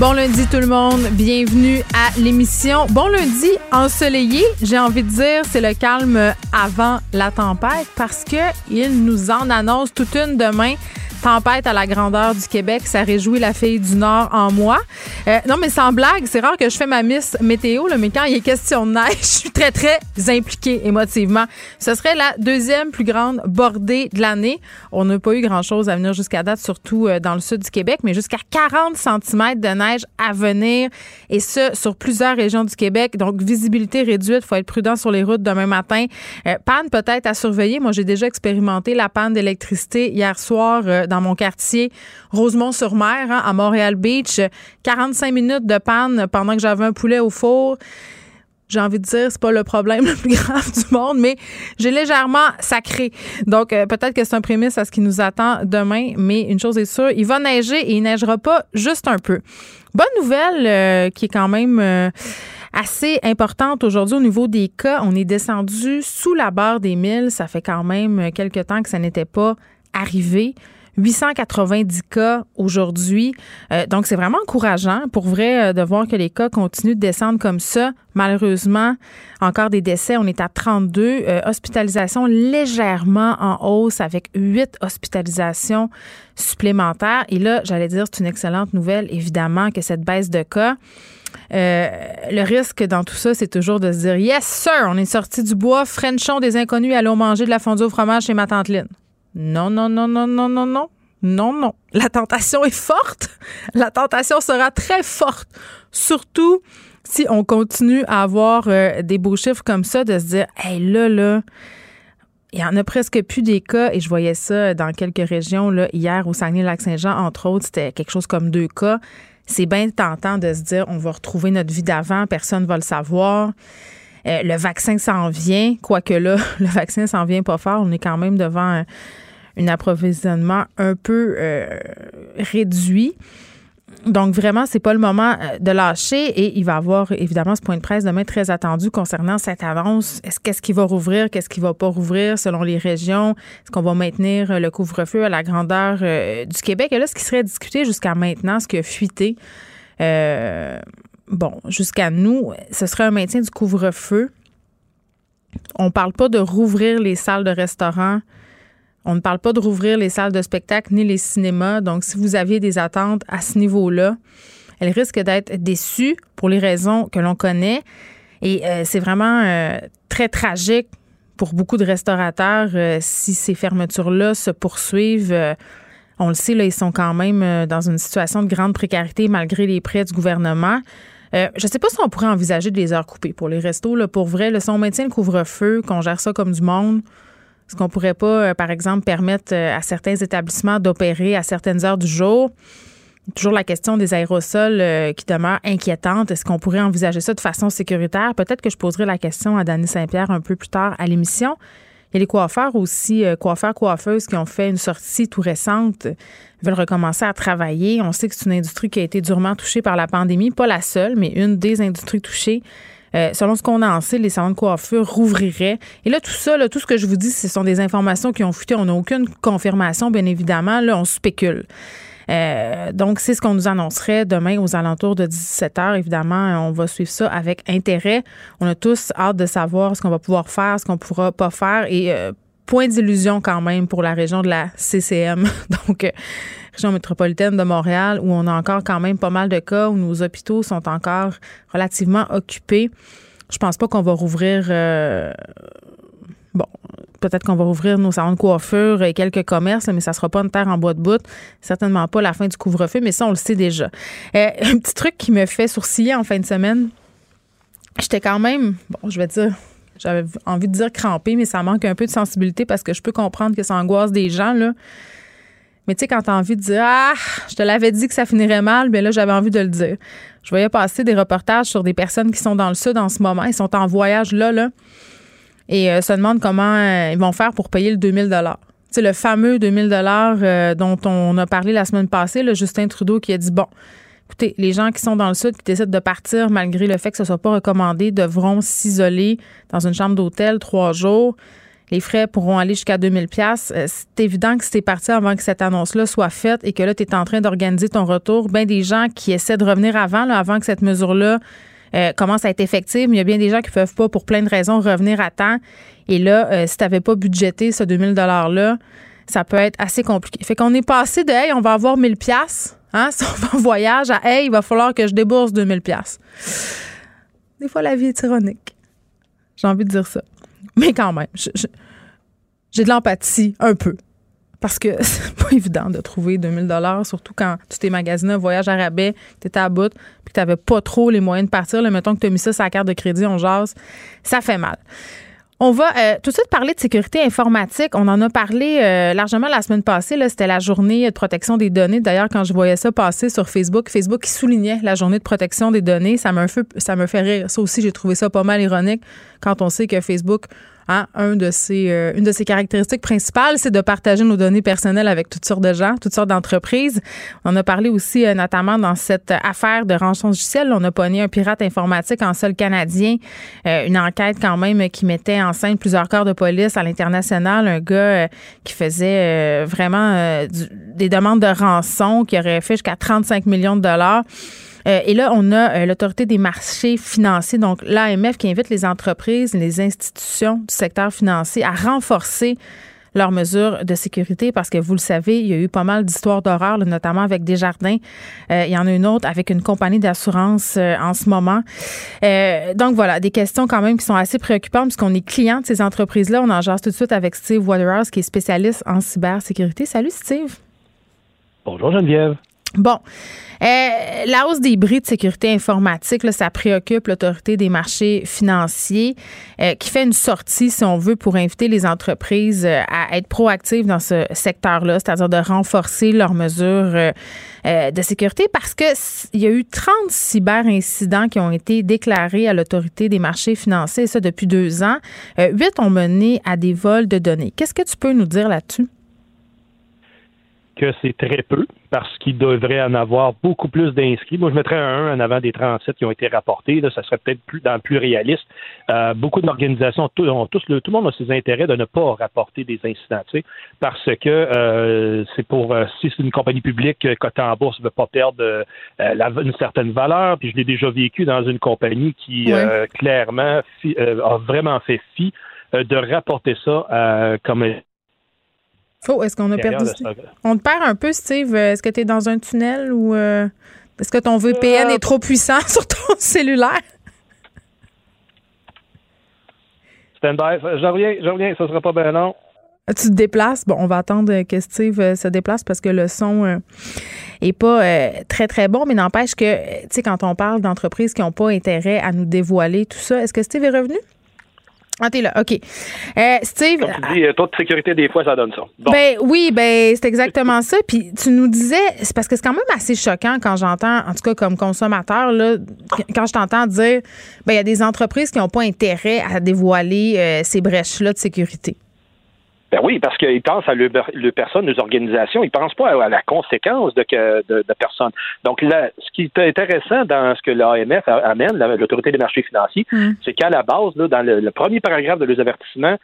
Bon lundi tout le monde, bienvenue à l'émission. Bon lundi ensoleillé, j'ai envie de dire c'est le calme avant la tempête parce que il nous en annonce toute une demain tempête à la grandeur du Québec. Ça réjouit la fille du Nord en moi. Euh, non, mais sans blague, c'est rare que je fais ma miss météo, là, mais quand il est question de neige, je suis très, très impliquée émotivement. Ce serait la deuxième plus grande bordée de l'année. On n'a pas eu grand-chose à venir jusqu'à date, surtout euh, dans le sud du Québec, mais jusqu'à 40 cm de neige à venir, et ce, sur plusieurs régions du Québec. Donc, visibilité réduite, faut être prudent sur les routes demain matin. Euh, panne peut-être à surveiller. Moi, j'ai déjà expérimenté la panne d'électricité hier soir dans mon quartier Rosemont-sur-Mer, hein, à Montréal Beach. 45 minutes de panne pendant que j'avais un poulet au four j'ai envie de dire, c'est pas le problème le plus grave du monde, mais j'ai légèrement sacré. Donc, euh, peut-être que c'est un prémisse à ce qui nous attend demain, mais une chose est sûre, il va neiger et il neigera pas juste un peu. Bonne nouvelle euh, qui est quand même euh, assez importante aujourd'hui au niveau des cas. On est descendu sous la barre des 1000. Ça fait quand même quelques temps que ça n'était pas arrivé. 890 cas aujourd'hui. Euh, donc, c'est vraiment encourageant pour vrai euh, de voir que les cas continuent de descendre comme ça. Malheureusement, encore des décès. On est à 32. Euh, hospitalisations légèrement en hausse avec 8 hospitalisations supplémentaires. Et là, j'allais dire, c'est une excellente nouvelle, évidemment, que cette baisse de cas. le risque dans tout ça, c'est toujours de se dire Yes, sir, on est sorti du bois, Frenchon des inconnus, allons manger de la fondue au fromage chez ma tante Lynn. Non, non, non, non, non, non, non. Non, non. La tentation est forte. La tentation sera très forte. Surtout si on continue à avoir euh, des beaux chiffres comme ça, de se dire, hey, là, là, il y en a presque plus des cas, et je voyais ça dans quelques régions, là, hier au Saguenay-Lac-Saint-Jean, entre autres, c'était quelque chose comme deux cas. C'est bien tentant de se dire, on va retrouver notre vie d'avant, personne ne va le savoir. Euh, le vaccin s'en vient, quoique là, le vaccin s'en vient pas fort. On est quand même devant un, approvisionnement un peu euh, réduit. Donc vraiment, c'est pas le moment euh, de lâcher et il va y avoir évidemment ce point de presse demain très attendu concernant cette annonce. Est-ce qu'est-ce qui va rouvrir, qu'est-ce qui va pas rouvrir selon les régions? Est-ce qu'on va maintenir le couvre-feu à la grandeur du Québec? Et là, ce qui serait discuté jusqu'à maintenant, ce qui a fuité bon, jusqu'à nous, ce serait un maintien du couvre-feu. On parle pas de rouvrir les salles de restaurant. On ne parle pas de rouvrir les salles de spectacle ni les cinémas. Donc, si vous aviez des attentes à ce niveau-là, elles risquent d'être déçues pour les raisons que l'on connaît. Et euh, c'est vraiment euh, très tragique pour beaucoup de restaurateurs euh, si ces fermetures-là se poursuivent. on le sait, là, ils sont quand même dans une situation de grande précarité malgré les prêts du gouvernement. Je ne sais pas si on pourrait envisager des heures coupées pour les restos. Là, pour vrai, là, si on maintient le couvre-feu, qu'on gère ça comme du monde, est-ce qu'on pourrait pas, euh, par exemple, permettre euh, à certains établissements d'opérer à certaines heures du jour? Toujours la question des aérosols qui demeure inquiétante. Est-ce qu'on pourrait envisager ça de façon sécuritaire? Peut-être que je poserai la question à Dany Saint-Pierre un peu plus tard à l'émission. Il y a les coiffeurs aussi, coiffeurs, coiffeuses qui ont fait une sortie tout récente veulent recommencer à travailler. On sait que c'est une industrie qui a été durement touchée par la pandémie, pas la seule, mais une des industries touchées. Euh, selon ce qu'on en sait, les salons de coiffure rouvriraient. Et là, tout ça, tout ce que je vous dis, ce sont des informations qui ont fuité. On n'a aucune confirmation, bien évidemment. Là, on spécule. Euh, donc, c'est ce qu'on nous annoncerait demain aux alentours de 17 heures. Évidemment, on va suivre ça avec intérêt. On a tous hâte de savoir ce qu'on va pouvoir faire, ce qu'on pourra pas faire. Et euh, point d'illusion quand même pour la région de la CCM, donc euh, région métropolitaine de Montréal, où on a encore quand même pas mal de cas, où nos hôpitaux sont encore relativement occupés. Je pense pas qu'on va rouvrir. Euh, bon, peut-être qu'on va rouvrir nos salons de coiffure et quelques commerces, mais ça sera pas une terre en bois de bout. Certainement pas la fin du couvre-feu, mais ça, on le sait déjà. Euh, un petit truc qui me fait sourciller en fin de semaine. J'étais quand même, bon, je vais dire, j'avais envie de dire crampé, mais ça manque un peu de sensibilité parce que je peux comprendre que ça angoisse des gens, là. Mais tu sais, quand t'as envie de dire Ah, je te l'avais dit que ça finirait mal, mais là, j'avais envie de le dire. Je voyais passer des reportages sur des personnes qui sont dans le sud en ce moment. Ils sont en voyage là, là. Et euh, se demandent comment euh, ils vont faire pour payer le 2000 C'est le fameux 2000 dollars euh, dont on a parlé la semaine passée, le Justin Trudeau qui a dit bon, écoutez, les gens qui sont dans le sud qui décident de partir malgré le fait que ce soit pas recommandé devront s'isoler dans une chambre d'hôtel trois jours. Les frais pourront aller jusqu'à 2000 pièces. Euh, c'est évident que si t'es parti avant que cette annonce-là soit faite et que là tu es en train d'organiser ton retour, ben des gens qui essaient de revenir avant, avant que cette mesure-là euh, commence à être effective, mais il y a bien des gens qui peuvent pas, pour plein de raisons, revenir à temps. Et là, euh, si tu n'avais pas budgété ce 2000 $-là, ça peut être assez compliqué. Fait qu'on est passé de Hey, on va avoir 1000 pièces hein, si on va en voyage à Hey, il va falloir que je débourse 2000 pièces. Des fois, la vie est ironique. J'ai envie de dire ça. Mais quand même, j'ai de l'empathie un peu parce que c'est pas évident de trouver 2000 dollars, surtout quand tu t'es magasiné un voyage à rabais, tu étais à bout, puis que tu pas trop les moyens de partir. Là, mettons que tu as mis ça sur la carte de crédit, on jase, ça fait mal. On va euh, tout de suite parler de sécurité informatique. On en a parlé euh, largement la semaine passée. C'était la journée de protection des données. D'ailleurs, quand je voyais ça passer sur Facebook, Facebook soulignait la journée de protection des données, ça m'a ça me fait rire. Ça aussi, j'ai trouvé ça pas mal ironique quand on sait que Facebook Hein, un de ses, euh, une de ses caractéristiques principales, c'est de partager nos données personnelles avec toutes sortes de gens, toutes sortes d'entreprises. On a parlé aussi euh, notamment dans cette affaire de rançon logiciel. On a pogné un pirate informatique en sol canadien, euh, une enquête quand même qui mettait en scène plusieurs corps de police à l'international, un gars qui faisait vraiment des demandes de rançon, qui aurait fait jusqu'à 35 millions de dollars. Euh, et là, on a euh, l'autorité des marchés financiers, donc l'AMF, qui invite les entreprises, les institutions du secteur financier à renforcer leurs mesures de sécurité parce que vous le savez, il y a eu pas mal d'histoires d'horreur, notamment avec Desjardins. Euh, il y en a une autre avec une compagnie d'assurance en ce moment. donc voilà, des questions quand même qui sont assez préoccupantes puisqu'on est client de ces entreprises-là. On en jase tout de suite avec Steve Waterhouse qui est spécialiste en cybersécurité. Salut Steve. Bonjour Geneviève. Bon. Euh, la hausse des bris de sécurité informatique, ça préoccupe l'autorité des marchés financiers euh, qui fait une sortie, si on veut, pour inviter les entreprises euh, à être proactives dans ce secteur-là, c'est-à-dire de renforcer leurs mesures de sécurité parce que il y a eu 30 cyber-incidents qui ont été déclarés à l'autorité des marchés financiers, et ça depuis deux ans. Huit ont mené à des vols de données. Qu'est-ce que tu peux nous dire là-dessus? Que c'est très peu parce qu'il devrait en avoir beaucoup plus d'inscrits. Moi, je mettrais un 1 en avant des 37 qui ont été rapportés. Là, ça serait peut-être plus dans le plus réaliste. Euh, beaucoup d'organisations tout, ont tous le, tout le monde a ses intérêts de ne pas rapporter des incidents, parce que euh, c'est pour euh, si c'est une compagnie publique cotée en bourse, ne veut pas perdre une certaine valeur. Puis je l'ai déjà vécu dans une compagnie qui clairement a vraiment fait fi de rapporter ça comme Oh, est-ce qu'on a perdu On te perd un peu, Steve. Est-ce que tu es dans un tunnel ou euh, est-ce que ton VPN euh, est trop puissant sur ton cellulaire? Stand-by. Je reviens, je reviens. Ça sera pas bien long. Tu te déplaces? Bon, on va attendre que Steve euh, se déplace parce que le son est pas très, très bon, mais n'empêche que, tu sais, quand on parle d'entreprises qui n'ont pas intérêt à nous dévoiler tout ça, est-ce que Steve est revenu? Ah, t'es là, OK. Euh, Steve. Comme tu dis, euh, taux de sécurité, des fois, ça donne ça. Ben oui, ben c'est exactement ça. Puis tu nous disais, c'est parce que c'est quand même assez choquant quand j'entends, en tout cas comme consommateur, là, quand je t'entends dire, ben il y a des entreprises qui n'ont pas intérêt à dévoiler euh, ces brèches-là de sécurité. Ben oui, parce qu'ils pensent à le, personne, les organisations, ils pensent pas à, la conséquence de, de, de personnes. Donc là, ce qui est intéressant dans ce que l'AMF amène, l'autorité des marchés financiers, mm. c'est qu'à la base, là, dans le, premier paragraphe de les avertissements,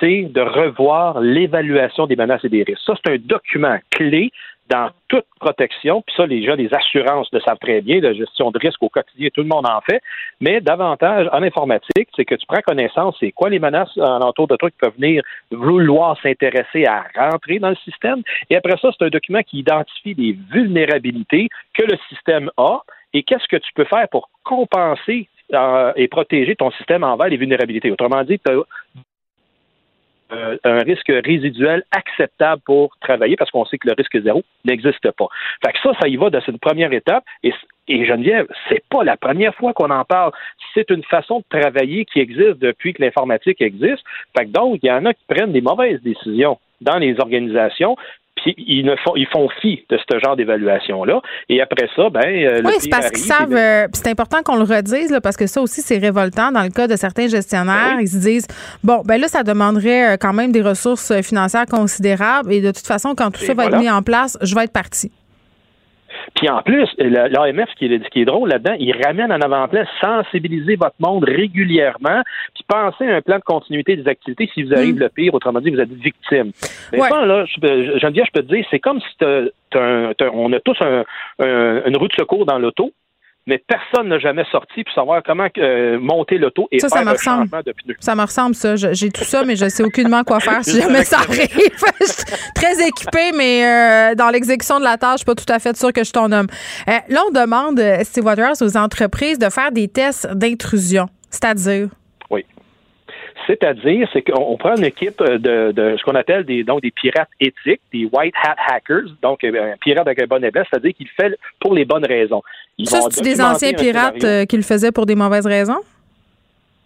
c'est de revoir l'évaluation des menaces et des risques. Ça, c'est un document clé dans toute protection, puis ça, les gens des assurances le savent très bien, la gestion de risque au quotidien, tout le monde en fait, mais davantage en informatique, c'est que tu prends connaissance, c'est quoi les menaces alentour de toi qui peuvent venir vouloir s'intéresser à rentrer dans le système, et après ça, c'est un document qui identifie les vulnérabilités que le système a, et qu'est-ce que tu peux faire pour compenser euh, et protéger ton système envers les vulnérabilités. Autrement dit, tu as euh, un risque résiduel acceptable pour travailler parce qu'on sait que le risque zéro n'existe pas. Fait que ça, ça y va dans cette première étape. Et, et Geneviève, c'est pas la première fois qu'on en parle. C'est une façon de travailler qui existe depuis que l'informatique existe. Fait que donc, il y en a qui prennent des mauvaises décisions dans les organisations puis ils, ne font, ils font fi de ce genre d'évaluation-là. Et après ça, ben. Euh, oui, c'est parce qu'ils savent. Euh, c'est important qu'on le redise, là, parce que ça aussi, c'est révoltant dans le cas de certains gestionnaires. Ben ils se disent, bon, ben là, ça demanderait quand même des ressources financières considérables. Et de toute façon, quand tout ça va être mis en place, je vais être parti. Puis en plus, l'AMF, ce qui est, qui est drôle là-dedans, il ramène en avant-plan sensibiliser votre monde régulièrement, puis penser à un plan de continuité des activités si vous arrive mm. le pire, autrement dit, vous êtes victime. Mais là, je, je peux te dire, c'est comme si on a tous une roue de secours dans l'auto, mais personne n'a jamais sorti pour savoir comment euh, monter l'auto et ça, faire ça me ressemble. de pneus. Ça me ressemble, ça. J'ai tout ça, mais je sais aucunement quoi faire si jamais ça arrive. je suis très équipée, mais euh, dans l'exécution de la tâche, je suis pas tout à fait sûre que je t'en nomme. Euh, là, on demande, Steve Waters, aux entreprises de faire des tests d'intrusion. C'est-à-dire? C'est-à-dire, c'est qu'on prend une équipe de, de ce qu'on appelle des, donc des pirates éthiques, des white hat hackers, donc euh, un pirate avec un bon ébène, c'est-à-dire qu'il fait pour les bonnes raisons. ça, c'est des anciens pirates euh, qui le faisaient pour des mauvaises raisons?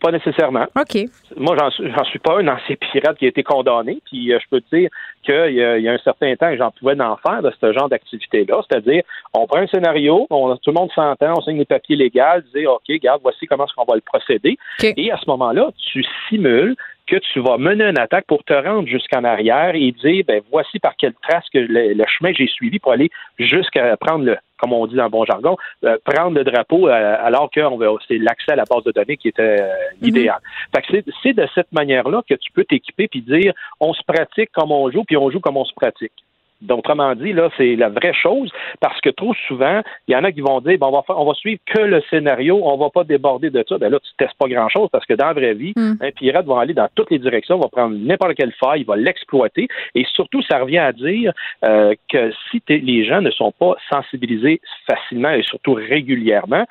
Pas nécessairement. OK. Moi, j'en suis, pas un ancien pirate qui a été condamné. Puis euh, je peux te dire qu'il y, a un certain temps, j'en pouvais en faire de ce genre d'activité-là. C'est-à-dire, on prend un scénario, on, tout le monde s'entend, on signe les papiers légaux, dire OK, regarde, voici comment est-ce qu'on va le procéder. Et à ce moment-là, tu simules que tu vas mener une attaque pour te rendre jusqu'en arrière et dire ben voici par quelle trace que le, chemin j'ai suivi pour aller jusqu'à prendre le comme on dit dans le bon jargon, euh, prendre le drapeau euh, alors que c'est l'accès à la base de données qui était euh, mhm. idéal. c'est de cette manière-là que tu peux t'équiper puis dire on se pratique comme on joue puis on joue comme on se pratique. Autrement dit, là, c'est la vraie chose, parce que trop souvent, il y en a qui vont dire, bon, on va, on va suivre que le scénario, on va pas déborder de ça. Ben là, tu testes pas grand-chose, parce que dans la vraie vie, hmm. un pirate va aller dans toutes les directions, va prendre n'importe quelle faille, il va l'exploiter, et surtout, ça revient à dire euh, que si les gens ne sont pas sensibilisés facilement et surtout régulièrement,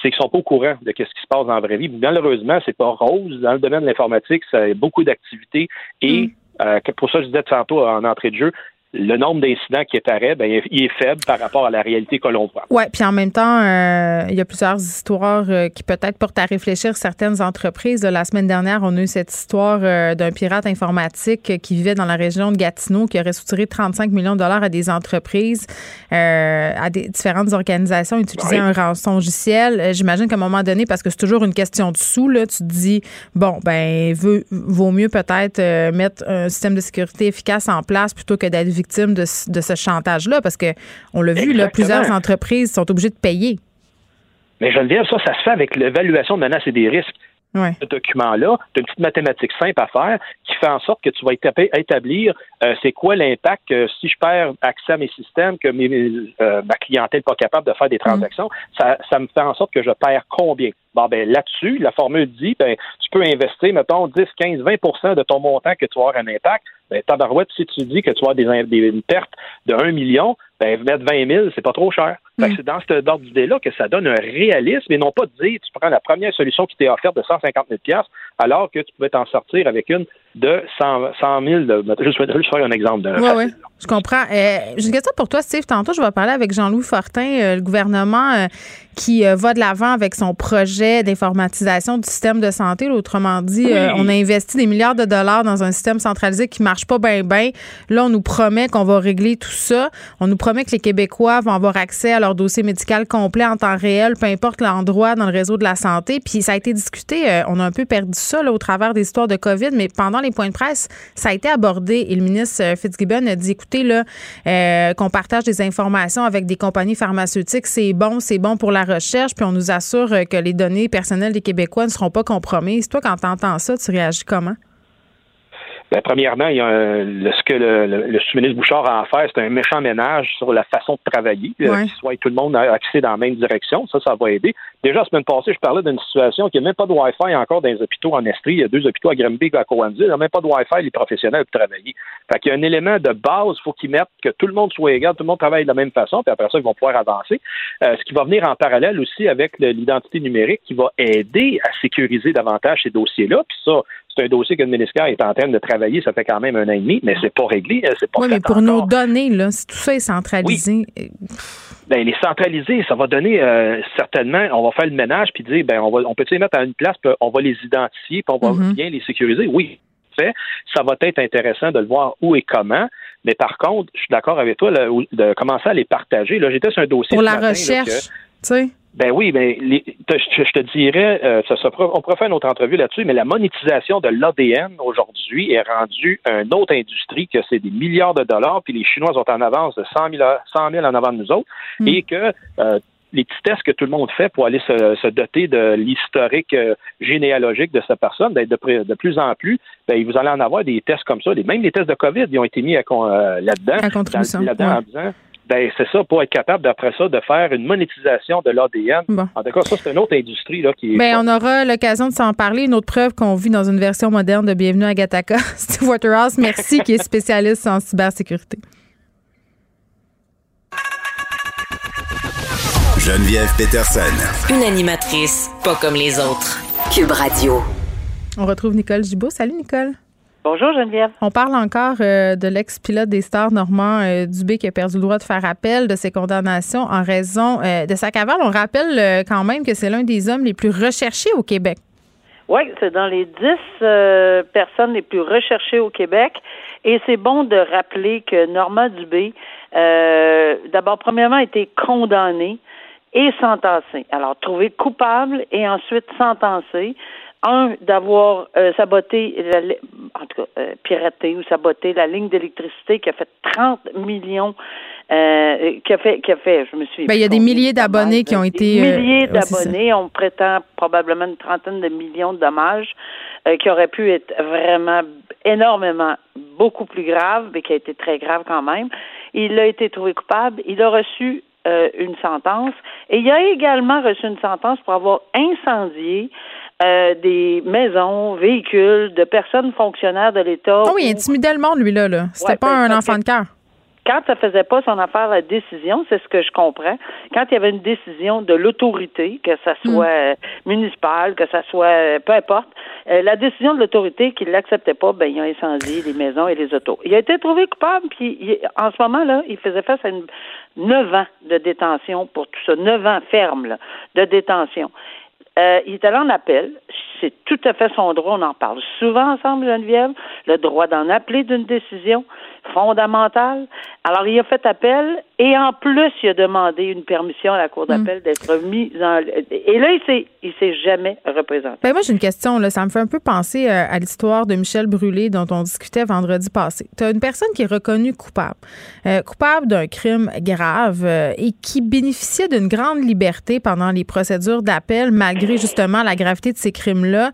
c'est qu'ils sont pas au courant de ce qui se passe dans la vraie vie. Malheureusement, c'est pas rose. Dans le domaine de l'informatique, ça a beaucoup d'activités et hmm. euh, pour ça, je disais tantôt en entrée de jeu, le nombre d'incidents qui apparaît, ben, il est faible par rapport à la réalité que l'on voit. Oui, puis en même temps, euh, il y a plusieurs histoires euh, qui peut-être portent à réfléchir certaines entreprises. La semaine dernière, on a eu cette histoire euh, d'un pirate informatique qui vivait dans la région de Gatineau, qui aurait soutiré 35 millions de dollars à des entreprises, à des différentes organisations, utilisant un rançon logiciel. J'imagine qu'à un moment donné, parce que c'est toujours une question de sous, là, tu te dis, bon, ben, vaut mieux peut-être mettre un système de sécurité efficace en place plutôt que d'être victimes de, ce chantage-là? Parce que on l'a vu, là, plusieurs entreprises sont obligées de payer. Mais Geneviève, ça, ça se fait avec l'évaluation de menaces et des risques. Ce document-là, tu as une petite mathématique simple à faire qui fait en sorte que tu vas établir euh, c'est quoi l'impact que si je perds accès à mes systèmes, que euh, ma clientèle n'est pas capable de faire des mm. transactions, ça, ça me fait en sorte que je perds combien? Bon, ben là-dessus, la formule dit, ben, tu peux investir, mettons, 10, 15, 20% de ton montant que tu vas avoir un impact. Ben, tabarouette, si tu dis que tu vas avoir des, une perte de 1 million, ben, mettre 20 000, c'est pas trop cher. Mm. C'est dans cet ordre d'idée-là que ça donne un réalisme et non pas de dire, tu prends la première solution qui t'est offerte de 150 000 alors que tu pouvais t'en sortir avec une de 100, 100 000. De, juste, juste faire un exemple. De oui, oui, je comprends. Euh, J'ai une question pour toi, Steve. Tantôt, je vais parler avec Jean-Louis Fortin, euh, le gouvernement euh, qui euh, va de l'avant avec son projet d'informatisation du système de santé. autrement dit, on a investi des milliards de dollars dans un système centralisé qui marche pas bien, bien. Là, on nous promet qu'on va régler tout ça. On nous promet que les Québécois vont avoir accès à leur dossier médical complet en temps réel, peu importe l'endroit dans le réseau de la santé. Puis ça a été discuté. on a un peu perdu ça là, au travers des histoires de COVID, mais pendant les points de presse, ça a été abordé et le ministre euh, Fitzgibbon a dit écoutez, là, euh, qu'on partage des informations avec des compagnies pharmaceutiques, c'est bon, c'est bon pour la recherche, puis on nous assure euh, que les données personnelles des Québécois ne seront pas compromises. Toi, quand tu entends ça, tu réagis comment? Ben, premièrement, il y a ce que le, sous-ministre Bouchard a à faire, c'est un méchant ménage sur la façon de travailler, ouais. soit tout le monde a accès dans la même direction. Ça, ça va aider. Déjà, la semaine passée, je parlais d'une situation qui n'a même pas de Wi-Fi encore dans les hôpitaux en Estrie. Il y a deux hôpitaux à Granby et à Cowansville. Il n'y a même pas de Wi-Fi, les professionnels peuvent travailler. Fait qu'il y a un élément de base, il faut qu'ils mettent que tout le monde soit égal, tout le monde travaille de la même façon, puis après ça, ils vont pouvoir avancer. Euh, ce qui va venir en parallèle aussi avec l'identité numérique qui va aider à sécuriser davantage ces dossiers-là. Puis ça, c'est un dossier que le ministère est en train de travailler, ça fait quand même un an et demi, mais c'est pas réglé, hein, c'est pas Oui, mais pour nos données, là, si tout ça est centralisé. Oui. Ben, les centraliser, ça va donner euh, certainement, on va faire le ménage puis dire, ben, on va, on peut les mettre à une place, puis on va les identifier, puis on va mm-hmm. bien les sécuriser. Oui, fait, ça va être intéressant de le voir où et comment. Mais par contre, je suis d'accord avec toi de commencer à les partager. Là, j'étais sur un dossier pour la recherche, tu sais. Ben oui, ben je, te dirais, euh, ça, on pourrait faire une autre entrevue là-dessus, mais la monétisation de l'ADN aujourd'hui est rendue une autre industrie que c'est des milliards de dollars, puis les Chinois sont en avance de 100 000, 100 000 en avant de nous autres, hmm. et que euh, les petits tests que tout le monde fait pour aller se, doter de l'historique euh, généalogique de cette personne, d'être de, de, plus en plus, ben, vous allez en avoir des tests comme ça. Même les tests de COVID, ils ont été mis là-dedans. Là-dedans en disant ben, c'est ça, pour être capable, d'après ça, de faire une monétisation de l'ADN. En tout cas, ça, c'est une autre industrie là, qui est. Ben, on aura l'occasion de s'en parler. Une autre preuve qu'on vit dans une version moderne de Bienvenue à Gataka. Steve Waterhouse, merci, qui est spécialiste en cybersécurité. Geneviève Peterson. Une animatrice pas comme les autres. Cube Radio. On retrouve Nicole Gibault. Salut, Nicole. Bonjour Geneviève. On parle encore euh, de l'ex-pilote des stars Normand euh, Dubé qui a perdu le droit de faire appel de ses condamnations en raison euh, de sa cavale. On rappelle quand même que c'est l'un des hommes les plus recherchés au Québec. Oui, c'est dans les dix personnes les plus recherchées au Québec. Et c'est bon de rappeler que Normand Dubé, d'abord, premièrement, a été condamné et sentencé. Alors, trouvé coupable et ensuite sentencé un, d'avoir euh, saboté, la, en tout cas, euh, piraté ou saboté la ligne d'électricité qui a fait 30 millions, euh, qui a fait, qui a fait, je me suis. Ben, il y a des milliers d'abonnés qui ont été. Des milliers d'abonnés, on prétend probablement une trentaine de millions de dommages qui auraient pu être vraiment énormément, beaucoup plus graves, mais qui a été très grave quand même. Il a été trouvé coupable. Il a reçu une sentence. Et il a également reçu une sentence pour avoir incendié euh, des maisons, véhicules de personnes fonctionnaires de l'État. Oh oui, il intimidait le monde, lui-là. Là. C'était pas un enfant de cœur. Quand ça faisait pas son affaire la décision, c'est ce que je comprends. Quand il y avait une décision de l'autorité, que ça hmm. soit euh, municipal, que ça soit euh, peu importe, la décision de l'autorité qu'il l'acceptait pas, ben il a incendié les maisons et les autos. Il a été trouvé coupable, puis en ce moment là, il faisait face à une, 9 ans de détention pour tout ça, neuf ans ferme là, de détention. Euh, il est allé en appel. C'est tout à fait son droit. On en parle souvent ensemble, Geneviève. Le droit d'en appeler d'une décision fondamentale. Alors, il a fait appel et en plus, il a demandé une permission à la Cour d'appel hmm. d'être mis en. Et là, il s'est, il s'est jamais représenté. Ben moi, j'ai une question. Là. Ça me fait un peu penser euh, à, l'histoire de Michel Brûlé dont on discutait vendredi passé. Tu as une personne qui est reconnue coupable, euh, coupable d'un crime grave euh, et qui bénéficiait d'une grande liberté pendant les procédures d'appel, malgré justement la gravité de ces crimes-là.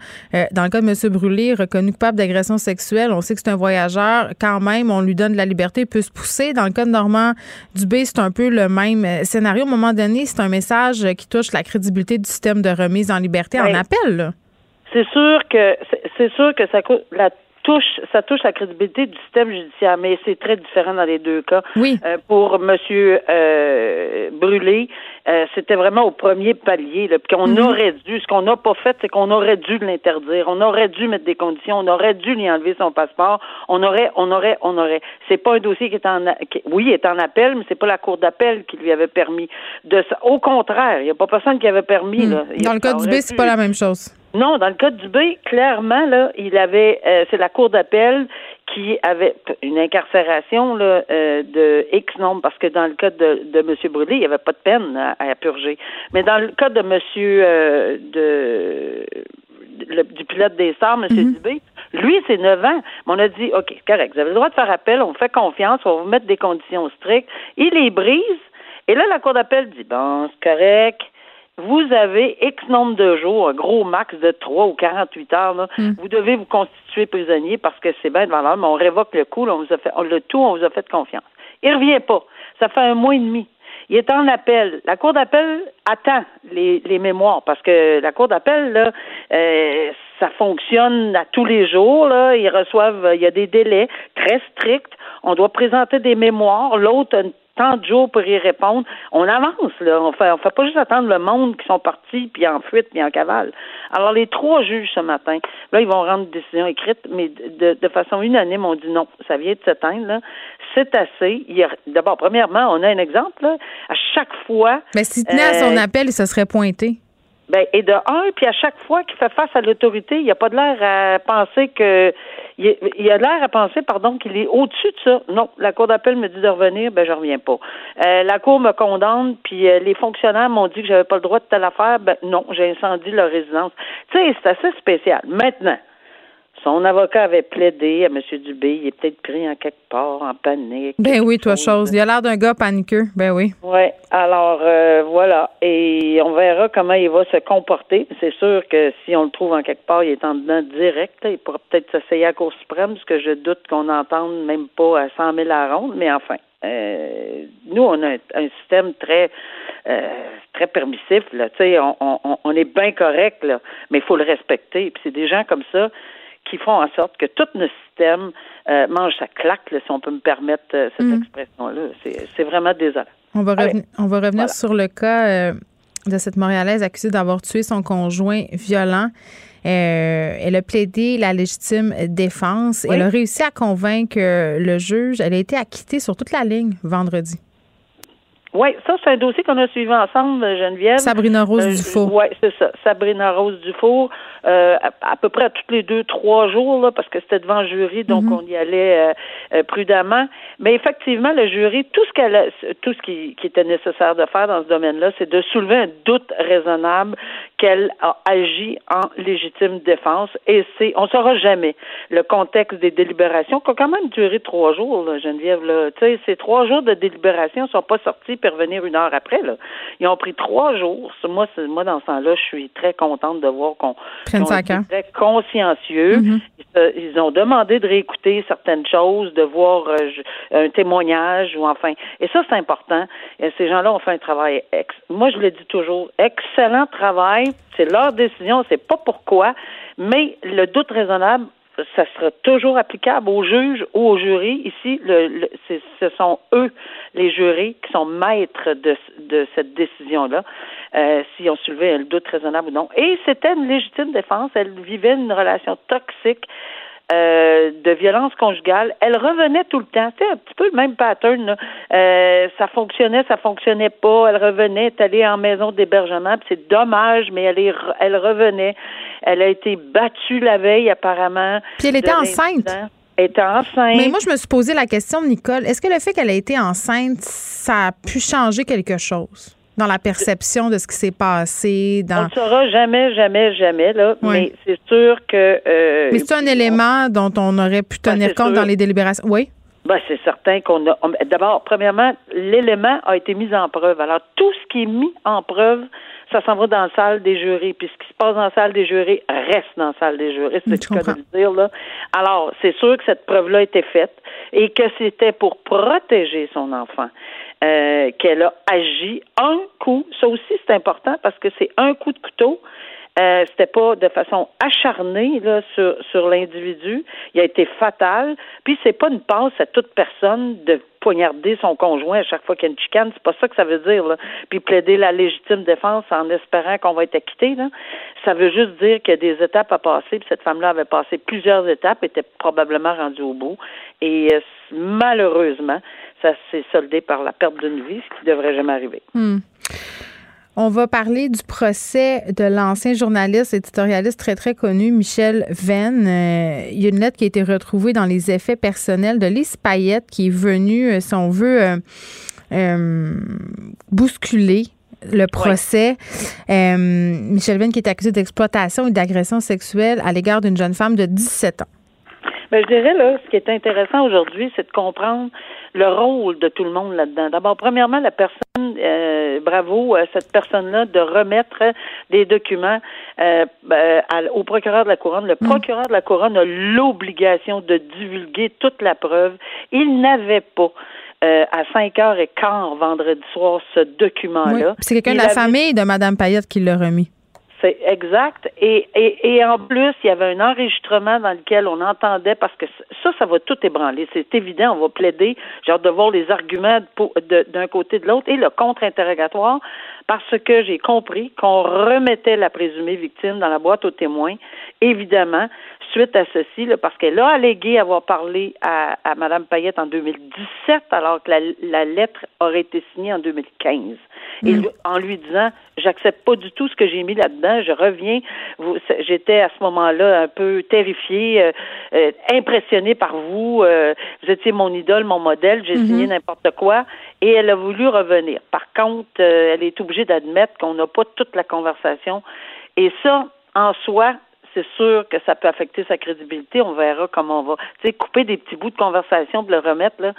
dans le cas de M. Brûlé, reconnu coupable d'agression sexuelle, on sait que c'est un voyageur. Quand même, on lui donne de la liberté, peut se pousser. Dans le cas de Normand Dubé, c'est un peu le même euh, scénario. À un moment donné, c'est un message qui touche la crédibilité du système de remise en liberté en appel. C'est sûr que c'est sûr que ça la touche, ça touche la crédibilité du système judiciaire, mais c'est très différent dans les deux cas. Oui. Euh, pour Monsieur euh, Brûlé, euh, c'était vraiment au premier palier. Là, qu'on mhm. aurait dû, ce qu'on n'a pas fait, c'est qu'on aurait dû l'interdire. On aurait dû mettre des conditions. On aurait dû lui enlever son passeport. On aurait, on aurait, on aurait. C'est pas un dossier qui est en, oui, il est en appel, mais c'est pas la cour d'appel qui lui avait permis de. Au contraire, il n'y a pas personne qui avait permis. Mhm. Là. Dans le cas du B, c'est pas la même chose. Non, dans le cas du B, clairement, là, il avait, euh, c'est la cour d'appel qui avait une incarcération là, euh, de X nombre, parce que dans le cas de, de M. Brûlé, il n'y avait pas de peine à, purger. Mais dans le cas de M. Euh, de, du pilote des stars, M. Mm Dubé, lui, c'est 9 ans. Mais on a dit, OK, correct, vous avez le droit de faire appel, on fait confiance, on va vous mettre des conditions strictes. Il les brise. Et là, la cour d'appel dit, bon, c'est correct vous avez X nombre de jours, un gros max de 3 ou 48 heures, là, hmm. vous devez vous constituer prisonnier parce que c'est bien de valeur, mais on révoque le coup, là, on vous a fait, le tout, on vous a fait confiance. Il revient pas. Ça fait un mois et demi. Il est en appel. La Cour d'appel attend les, les mémoires parce que la Cour d'appel, là, euh, ça fonctionne à tous les jours. Là. Ils reçoivent, il y a des délais très stricts. On doit présenter des mémoires. L'autre a une tant de jours pour y répondre. On avance, là. On fait, on fait pas juste attendre le monde qui sont partis, puis en fuite, puis en cavale. Alors, les trois juges ce matin, là, ils vont rendre une décision écrite, mais de, de façon unanime, on dit non. Ça vient de s'éteindre, là. C'est assez. D'abord, premièrement, on a un exemple, là. À chaque fois. Mais s'il tenait à son euh, appel, il se serait pointé. Ben, et de un, puis à chaque fois qu'il fait face à l'autorité, il n'y a pas de l'air à penser que. Il a l'air à penser, pardon, qu'il est au-dessus de ça. Non, la Cour d'appel me dit de revenir, ben je reviens pas. Euh, la Cour me condamne, puis euh, les fonctionnaires m'ont dit que j'avais pas le droit de telle affaire. Ben non, j'ai incendié leur résidence. Tu sais, c'est assez spécial. Maintenant, son avocat avait plaidé à M. Dubé. Il est peut-être pris en quelque part, en panique. Ben oui, toi, chose. Il a l'air d'un gars paniqueux. Ben oui. Oui. Alors, euh, voilà. Et on verra comment il va se comporter. C'est sûr que si on le trouve en quelque part, il est en dedans direct. Il pourra peut-être s'essayer à la Cour suprême, ce que je doute qu'on n'entende même pas à 100 000 à ronde. Mais enfin, euh, nous, on a un, système très euh, très permissif. Là. On, on, on est bien correct, là, mais il faut le respecter. Puis c'est des gens comme ça qui font en sorte que tout notre système euh, mange sa claque, si on peut me permettre euh, cette mm. expression-là. C'est vraiment désolant. On va, revenir, on va revenir sur le cas euh, de cette Montréalaise accusée d'avoir tué son conjoint violent. elle a plaidé la légitime défense. Elle a réussi à convaincre le juge. Elle a été acquittée sur toute la ligne vendredi. Oui, ça, c'est un dossier qu'on a suivi ensemble, Geneviève. Sabrina Rose Dufour. Oui, c'est ça. Sabrina Rose Dufour. Euh, à, peu près à tous les deux, trois jours, là, parce que c'était devant le jury, donc mhm. on y allait euh, euh, prudemment. Mais effectivement, le jury, tout ce qu'elle a, tout ce qui, qui, était nécessaire de faire dans ce domaine-là, c'est de soulever un doute raisonnable qu'elle a agi en légitime défense. Et c'est, on saura jamais le contexte des délibérations, qui ont quand même duré trois jours, là, Geneviève. Là. Tu sais, ces trois jours de délibération ne sont pas sortis pour revenir une heure après. Là. Ils ont pris trois jours. Moi, moi dans ce temps-là, je suis très contente de voir qu'on très consciencieux. Mm-hmm. Ils, ont demandé de réécouter certaines choses, de voir euh, un témoignage ou enfin. Et ça, c'est important. Et ces gens-là ont fait un travail. Ex moi, je le dis toujours, excellent travail. C'est leur décision. C'est pas pourquoi, mais le doute raisonnable ça sera toujours applicable aux juges ou aux jurys. Ici, le, ce sont eux, les jurés, qui sont maîtres de, de cette décision-là, euh, si on soulevait le doute raisonnable ou non. Et c'était une légitime défense. Elle vivait une relation toxique. Euh, de violence conjugale, elle revenait tout le temps. C'était un petit peu le même pattern. Euh, ça fonctionnait, ça fonctionnait pas. Elle revenait, elle allait en maison d'hébergement. C'est dommage, mais elle, est, elle revenait. Elle a été battue la veille, apparemment. Puis elle était enceinte. Elle était enceinte. Mais moi, je me suis posé la question, Nicole, est-ce que le fait qu'elle ait été enceinte, ça a pu changer quelque chose? Dans la perception de ce qui s'est passé. Dans... On ne saura jamais, jamais, jamais, là, mais c'est sûr que... Euh, mais c'est un élément dont on aurait pu ben, tenir compte dans les délibérations. Oui? Ben, c'est certain qu'on a... D'abord, premièrement, l'élément a été mis en preuve. Alors, tout ce qui est mis en preuve ça s'en va dans la salle des jurés. Puis ce qui se passe dans la salle des jurés reste dans la salle des jurés. C'est ce que je veux dire, là. Alors, c'est sûr que cette preuve-là a été faite et que c'était pour protéger son enfant. Euh, qu'elle a agi un coup. Ça aussi, c'est important parce que c'est un coup de couteau. Euh, c'était pas de façon acharnée là, sur, sur l'individu. Il a été fatal. Puis c'est pas une passe à toute personne de poignarder son conjoint à chaque fois qu'il y a une chicane. C'est pas ça que ça veut dire. Là. Puis plaider la légitime défense en espérant qu'on va être acquitté. Là. Ça veut juste dire qu'il y a des étapes à passer. Puis cette femme-là avait passé plusieurs étapes, était probablement rendue au bout. Et euh, malheureusement, ça s'est soldé par la perte d'une vie, ce qui devrait jamais arriver. Hmm. On va parler du procès de l'ancien journaliste éditorialiste très, très connu, Michel Venn. Euh, il y a une lettre qui a été retrouvée dans les effets personnels de Lise Payette qui est venue, euh, si on veut, euh, bousculer le procès. Michel Venn qui est accusé d'exploitation et d'agression sexuelle à l'égard d'une jeune femme de 17 ans. Ben, je dirais, là, ce qui est intéressant aujourd'hui, c'est de comprendre le rôle de tout le monde là-dedans. D'abord, premièrement, la personne, euh, bravo à cette personne-là de remettre des documents euh, ben, au procureur de la couronne. Le mm. procureur de la couronne a l'obligation de divulguer toute la preuve. Il n'avait pas. Euh, à 5 heures et quart vendredi soir ce document-là. C'est quelqu'un de la famille de Mme Payette qui l'a remis. C'est exact. Et, et, et en plus, il y avait un enregistrement dans lequel on entendait, parce que ça, ça va tout ébranler. C'est évident, on va plaider. Hâte de voir les arguments d'un côté de l'autre et le contre-interrogatoire, parce que j'ai compris qu'on remettait la présumée victime dans la boîte aux témoins. Évidemment, suite à ceci, là, parce qu'elle a allégué avoir parlé à, à Mme Payette en 2017, alors que la, la lettre aurait été signée en 2015. Et Mm. en lui disant, j'accepte pas du tout ce que j'ai mis là-dedans, je reviens. J'étais à ce moment-là un peu terrifiée, euh, euh, impressionnée par vous. euh, vous étiez mon idole, mon modèle. J'ai signé n'importe quoi. Et elle a voulu revenir. Par contre, elle est obligée d'admettre qu'on n'a pas toute la conversation. Et ça, en soi, c'est sûr que ça peut affecter sa crédibilité. On verra comment on va. Tu sais, couper des petits bouts de conversation, de le remettre, là.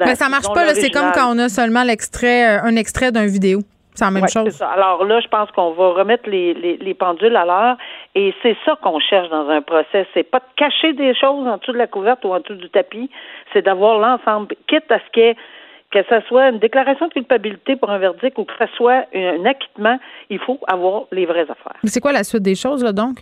Mais ça marche pas, là. C'est comme quand on a seulement l'extrait, euh, un extrait d'un vidéo. C'est la même Ouais, chose. ça. Alors là, je pense qu'on va remettre les, les, les pendules à l'heure et c'est ça qu'on cherche dans un procès. C'est pas de cacher des choses en dessous de la couverte ou en dessous du tapis, c'est d'avoir l'ensemble, quitte à ce qu'il y ait- que ce soit une déclaration de culpabilité pour un verdict ou que ce soit un acquittement, il faut avoir les vraies affaires. Mais c'est quoi la suite des choses, là, donc?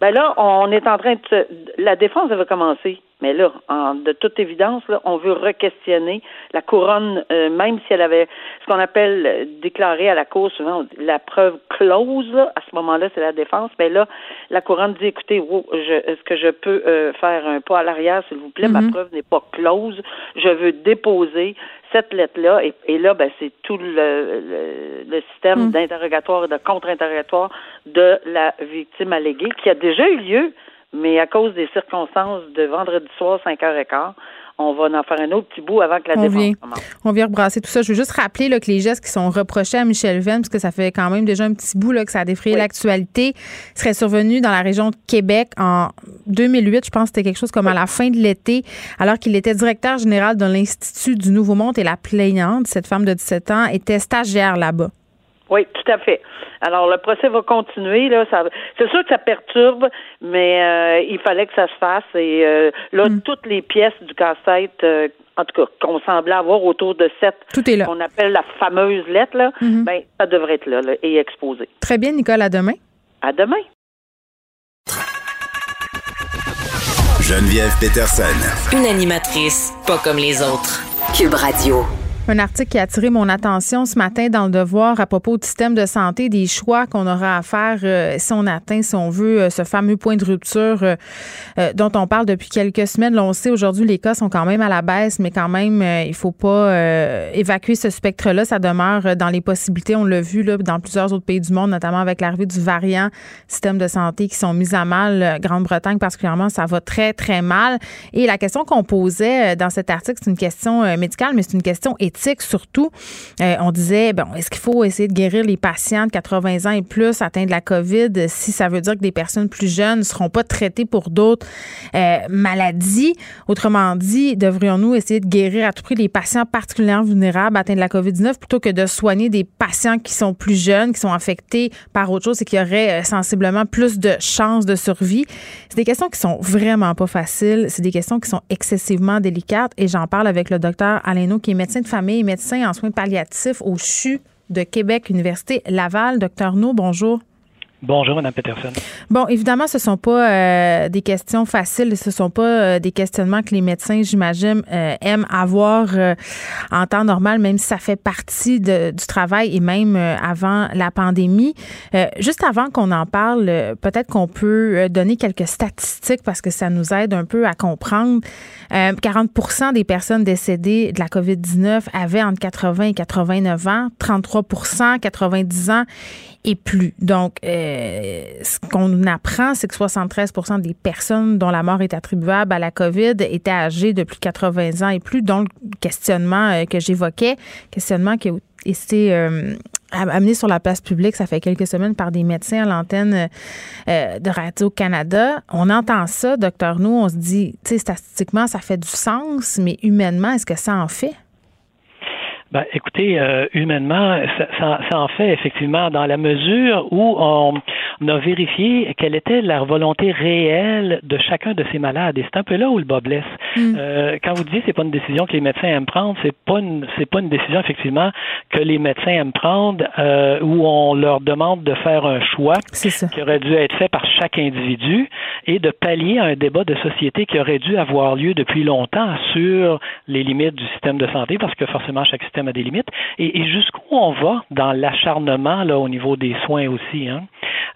Ben là, on est en train de se- la défense va commencer, mais là, en- de toute évidence, là, on veut re-questionner la couronne, euh, même si elle avait ce qu'on appelle euh, déclaré à la cour souvent la preuve close. là, à ce moment-là, c'est la défense. Mais là, la couronne dit écoutez, wow, est-ce que je peux euh, faire un pas à l'arrière, s'il vous plaît? Ma preuve n'est pas close. Je veux déposer cette lettre-là. Et, et là, ben, c'est tout le, le, le système d'interrogatoire et de contre-interrogatoire de la victime alléguée qui a déjà eu lieu, mais à cause des circonstances de vendredi soir, 5h15, on va en faire un autre petit bout avant que la On défense vient. commence. On vient rebrasser tout ça. Je veux juste rappeler là, que les gestes qui sont reprochés à Michel Venn, parce que ça fait quand même déjà un petit bout là, que ça a défrayé Oui. l'actualité, seraient survenus dans la région de Québec en 2008. Je pense que c'était quelque chose comme à la fin de l'été, alors qu'il était directeur général de l'Institut du Nouveau Monde et la plaignante, cette femme de 17 ans, était stagiaire là-bas. Oui, tout à fait. Alors, le procès va continuer. Là, ça, c'est sûr que ça perturbe, mais euh, il fallait que ça se fasse. Et euh, là, Mm. toutes les pièces du casse-tête, euh, en tout cas, qu'on semblait avoir autour de cette, Tout est là. qu'on appelle la fameuse lettre, là, Mhm. ben, ça devrait être là, là et exposé. Très bien, Nicole, à demain. À demain. Geneviève Peterson. Une animatrice pas comme les autres. Cube Radio. Un article qui a attiré mon attention ce matin dans le devoir à propos du système de santé, des choix qu'on aura à faire euh, si on atteint, si on veut, euh, ce fameux point de rupture euh, dont on parle depuis quelques semaines. On sait aujourd'hui, les cas sont quand même à la baisse, mais quand même, il faut pas évacuer ce spectre-là. Ça demeure dans les possibilités. On l'a vu là, dans plusieurs autres pays du monde, notamment avec l'arrivée du variant système de santé qui sont mis à mal. Grande-Bretagne particulièrement, ça va très, très mal. Et la question qu'on posait dans cet article, c'est une question médicale, mais c'est une question éthique surtout. Euh, on disait, bon, est-ce qu'il faut essayer de guérir les patients de 80 ans et plus atteints de la COVID si ça veut dire que des personnes plus jeunes ne seront pas traitées pour d'autres euh, maladies? Autrement dit, devrions-nous essayer de guérir à tout prix les patients particulièrement vulnérables atteints de la COVID-19 plutôt que de soigner des patients qui sont plus jeunes, qui sont affectés par autre chose et qui auraient euh, sensiblement plus de chances de survie? C'est des questions qui sont vraiment pas faciles. C'est des questions qui sont excessivement délicates et j'en parle avec le docteur Alaino qui est médecin de famille et médecin en soins palliatifs au CHU de Québec, Université Laval. Docteur No, bonjour. Bonjour, Mme Peterson. Bon, évidemment, ce sont pas euh, des questions faciles, ce sont pas euh, des questionnements que les médecins, j'imagine, euh, aiment avoir euh, en temps normal, même si ça fait partie du travail et même avant la pandémie. Juste avant qu'on en parle, peut-être qu'on peut donner quelques statistiques parce que ça nous aide un peu à comprendre. Euh, 40% des personnes décédées de la COVID-19 avaient entre 80 et 89 ans, 33% 90 ans et plus. Donc, euh, ce qu'on apprend, c'est que 73% des personnes dont la mort est attribuable à la COVID étaient âgées de plus de 80 ans et plus, dont le questionnement euh, que j'évoquais, questionnement qui a été euh, amené sur la place publique, ça fait quelques semaines, par des médecins à l'antenne euh, de Radio-Canada. On entend ça, docteur nous, on se dit, tu sais, statistiquement, ça fait du sens, mais humainement, est-ce que ça en fait? Ben, écoutez, euh, humainement, ça, ça, ça en fait effectivement dans la mesure où on, on a vérifié quelle était la volonté réelle de chacun de ces malades. Et c'est un peu là où le bas blesse. Euh, quand vous dites c'est pas une décision que les médecins aiment prendre, c'est pas une c'est pas une décision effectivement que les médecins aiment prendre euh, où on leur demande de faire un choix qui aurait dû être fait par chaque individu et de pallier à un débat de société qui aurait dû avoir lieu depuis longtemps sur les limites du système de santé parce que forcément chaque système système a des limites. Et, jusqu'où on va dans l'acharnement là au niveau des soins aussi. Hein?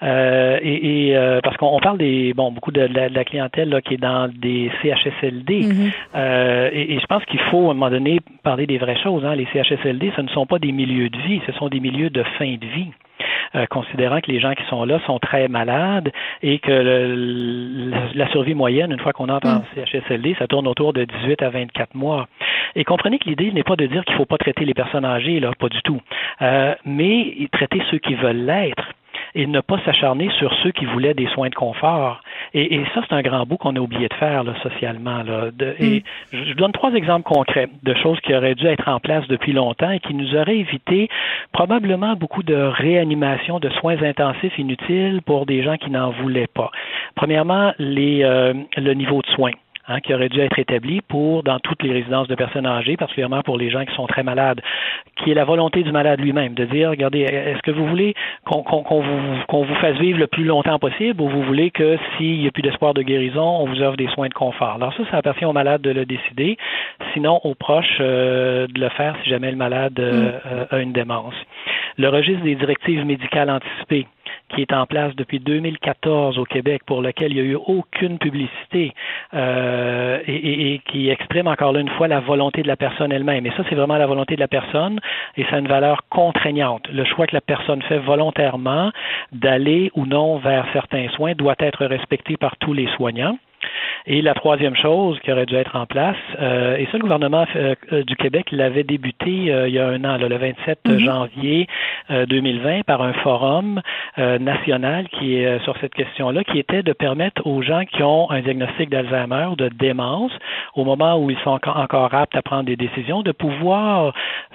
Euh, et, euh, parce qu'on parle des bon beaucoup de, la, clientèle là, qui est dans des CHSLD. Mm-hmm. euh, et, je pense qu'il faut à un moment donné parler des vraies choses. Hein. Les CHSLD, ce ne sont pas des milieux de vie, ce sont des milieux de fin de vie. Euh, considérant que les gens qui sont là sont très malades et que la survie moyenne, une fois qu'on entre en mm. CHSLD, ça tourne autour de 18 à 24 mois. Et comprenez que l'idée n'est pas de dire qu'il ne faut pas traiter les personnes âgées, là, pas du tout, euh, mais traiter ceux qui veulent l'être et ne pas s'acharner sur ceux qui voulaient des soins de confort. Et, ça, c'est un grand bout qu'on a oublié de faire là, socialement. Là. Et mm. je donne trois exemples concrets de choses qui auraient dû être en place depuis longtemps et qui nous auraient évité probablement beaucoup de réanimation, de soins intensifs inutiles pour des gens qui n'en voulaient pas. Premièrement, les, euh, le niveau de soins. Hein, qui aurait dû être établi pour dans toutes les résidences de personnes âgées, particulièrement pour les gens qui sont très malades, qui est la volonté du malade lui-même de dire, regardez, est-ce que vous voulez qu'on vous, vous fasse vivre le plus longtemps possible ou vous voulez que s'il n'y a plus d'espoir de guérison, on vous offre des soins de confort? Alors ça, ça appartient au malade de le décider, sinon aux proches euh, de le faire si jamais le malade euh, mm. a une démence. Le registre des directives médicales anticipées qui est en place depuis 2014 au Québec, pour lequel il n'y a eu aucune publicité euh, et, qui exprime encore une fois la volonté de la personne elle-même. Et ça, c'est vraiment la volonté de la personne et ça a une valeur contraignante. Le choix que la personne fait volontairement d'aller ou non vers certains soins doit être respecté par tous les soignants. Et la troisième chose qui aurait dû être en place, euh, et ça, le gouvernement euh, du Québec l'avait débuté euh, il y a un an, le 27 mhm. janvier 2020, par un forum national qui est sur cette question-là, qui était de permettre aux gens qui ont un diagnostic d'Alzheimer ou de démence, au moment où ils sont encore aptes à prendre des décisions, de pouvoir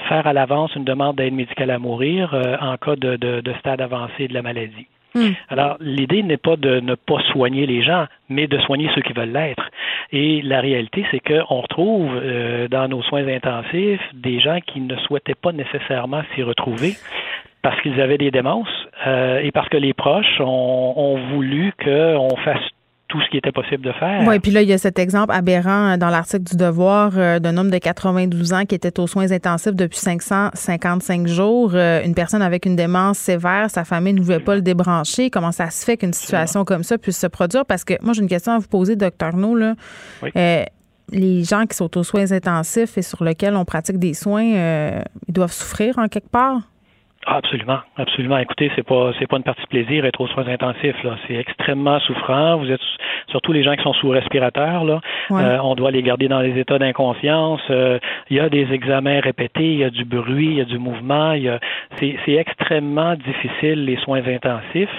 faire à l'avance une demande d'aide médicale à mourir en cas de, de stade avancé de la maladie. Hmm. Alors, l'idée n'est pas de ne pas soigner les gens, mais de soigner ceux qui veulent l'être. Et la réalité, c'est qu'on retrouve euh, dans nos soins intensifs des gens qui ne souhaitaient pas nécessairement s'y retrouver parce qu'ils avaient des démences euh, et parce que les proches ont, ont voulu qu'on fasse tout ce qui était possible de faire. Oui, puis là, il y a cet exemple aberrant euh, dans l'article du Devoir euh, d'un homme de 92 ans qui était aux soins intensifs depuis 555 jours. Euh, une personne avec une démence sévère, sa famille ne pouvait pas le débrancher. Comment ça se fait qu'une situation comme ça puisse se produire? Parce que moi, j'ai une question à vous poser, docteur No. Là. les gens qui sont aux soins intensifs et sur lesquels on pratique des soins, ils doivent souffrir en quelque part? Ah, absolument, absolument. Écoutez, c'est pas c'est pas une partie de plaisir être aux soins intensifs là. C'est extrêmement souffrant. Vous êtes surtout les gens qui sont sous respirateur là. Euh, on doit les garder dans les états d'inconscience. Euh, il y a des examens répétés, il y a du bruit, il y a du mouvement. Il y a c'est c'est extrêmement difficile les soins intensifs.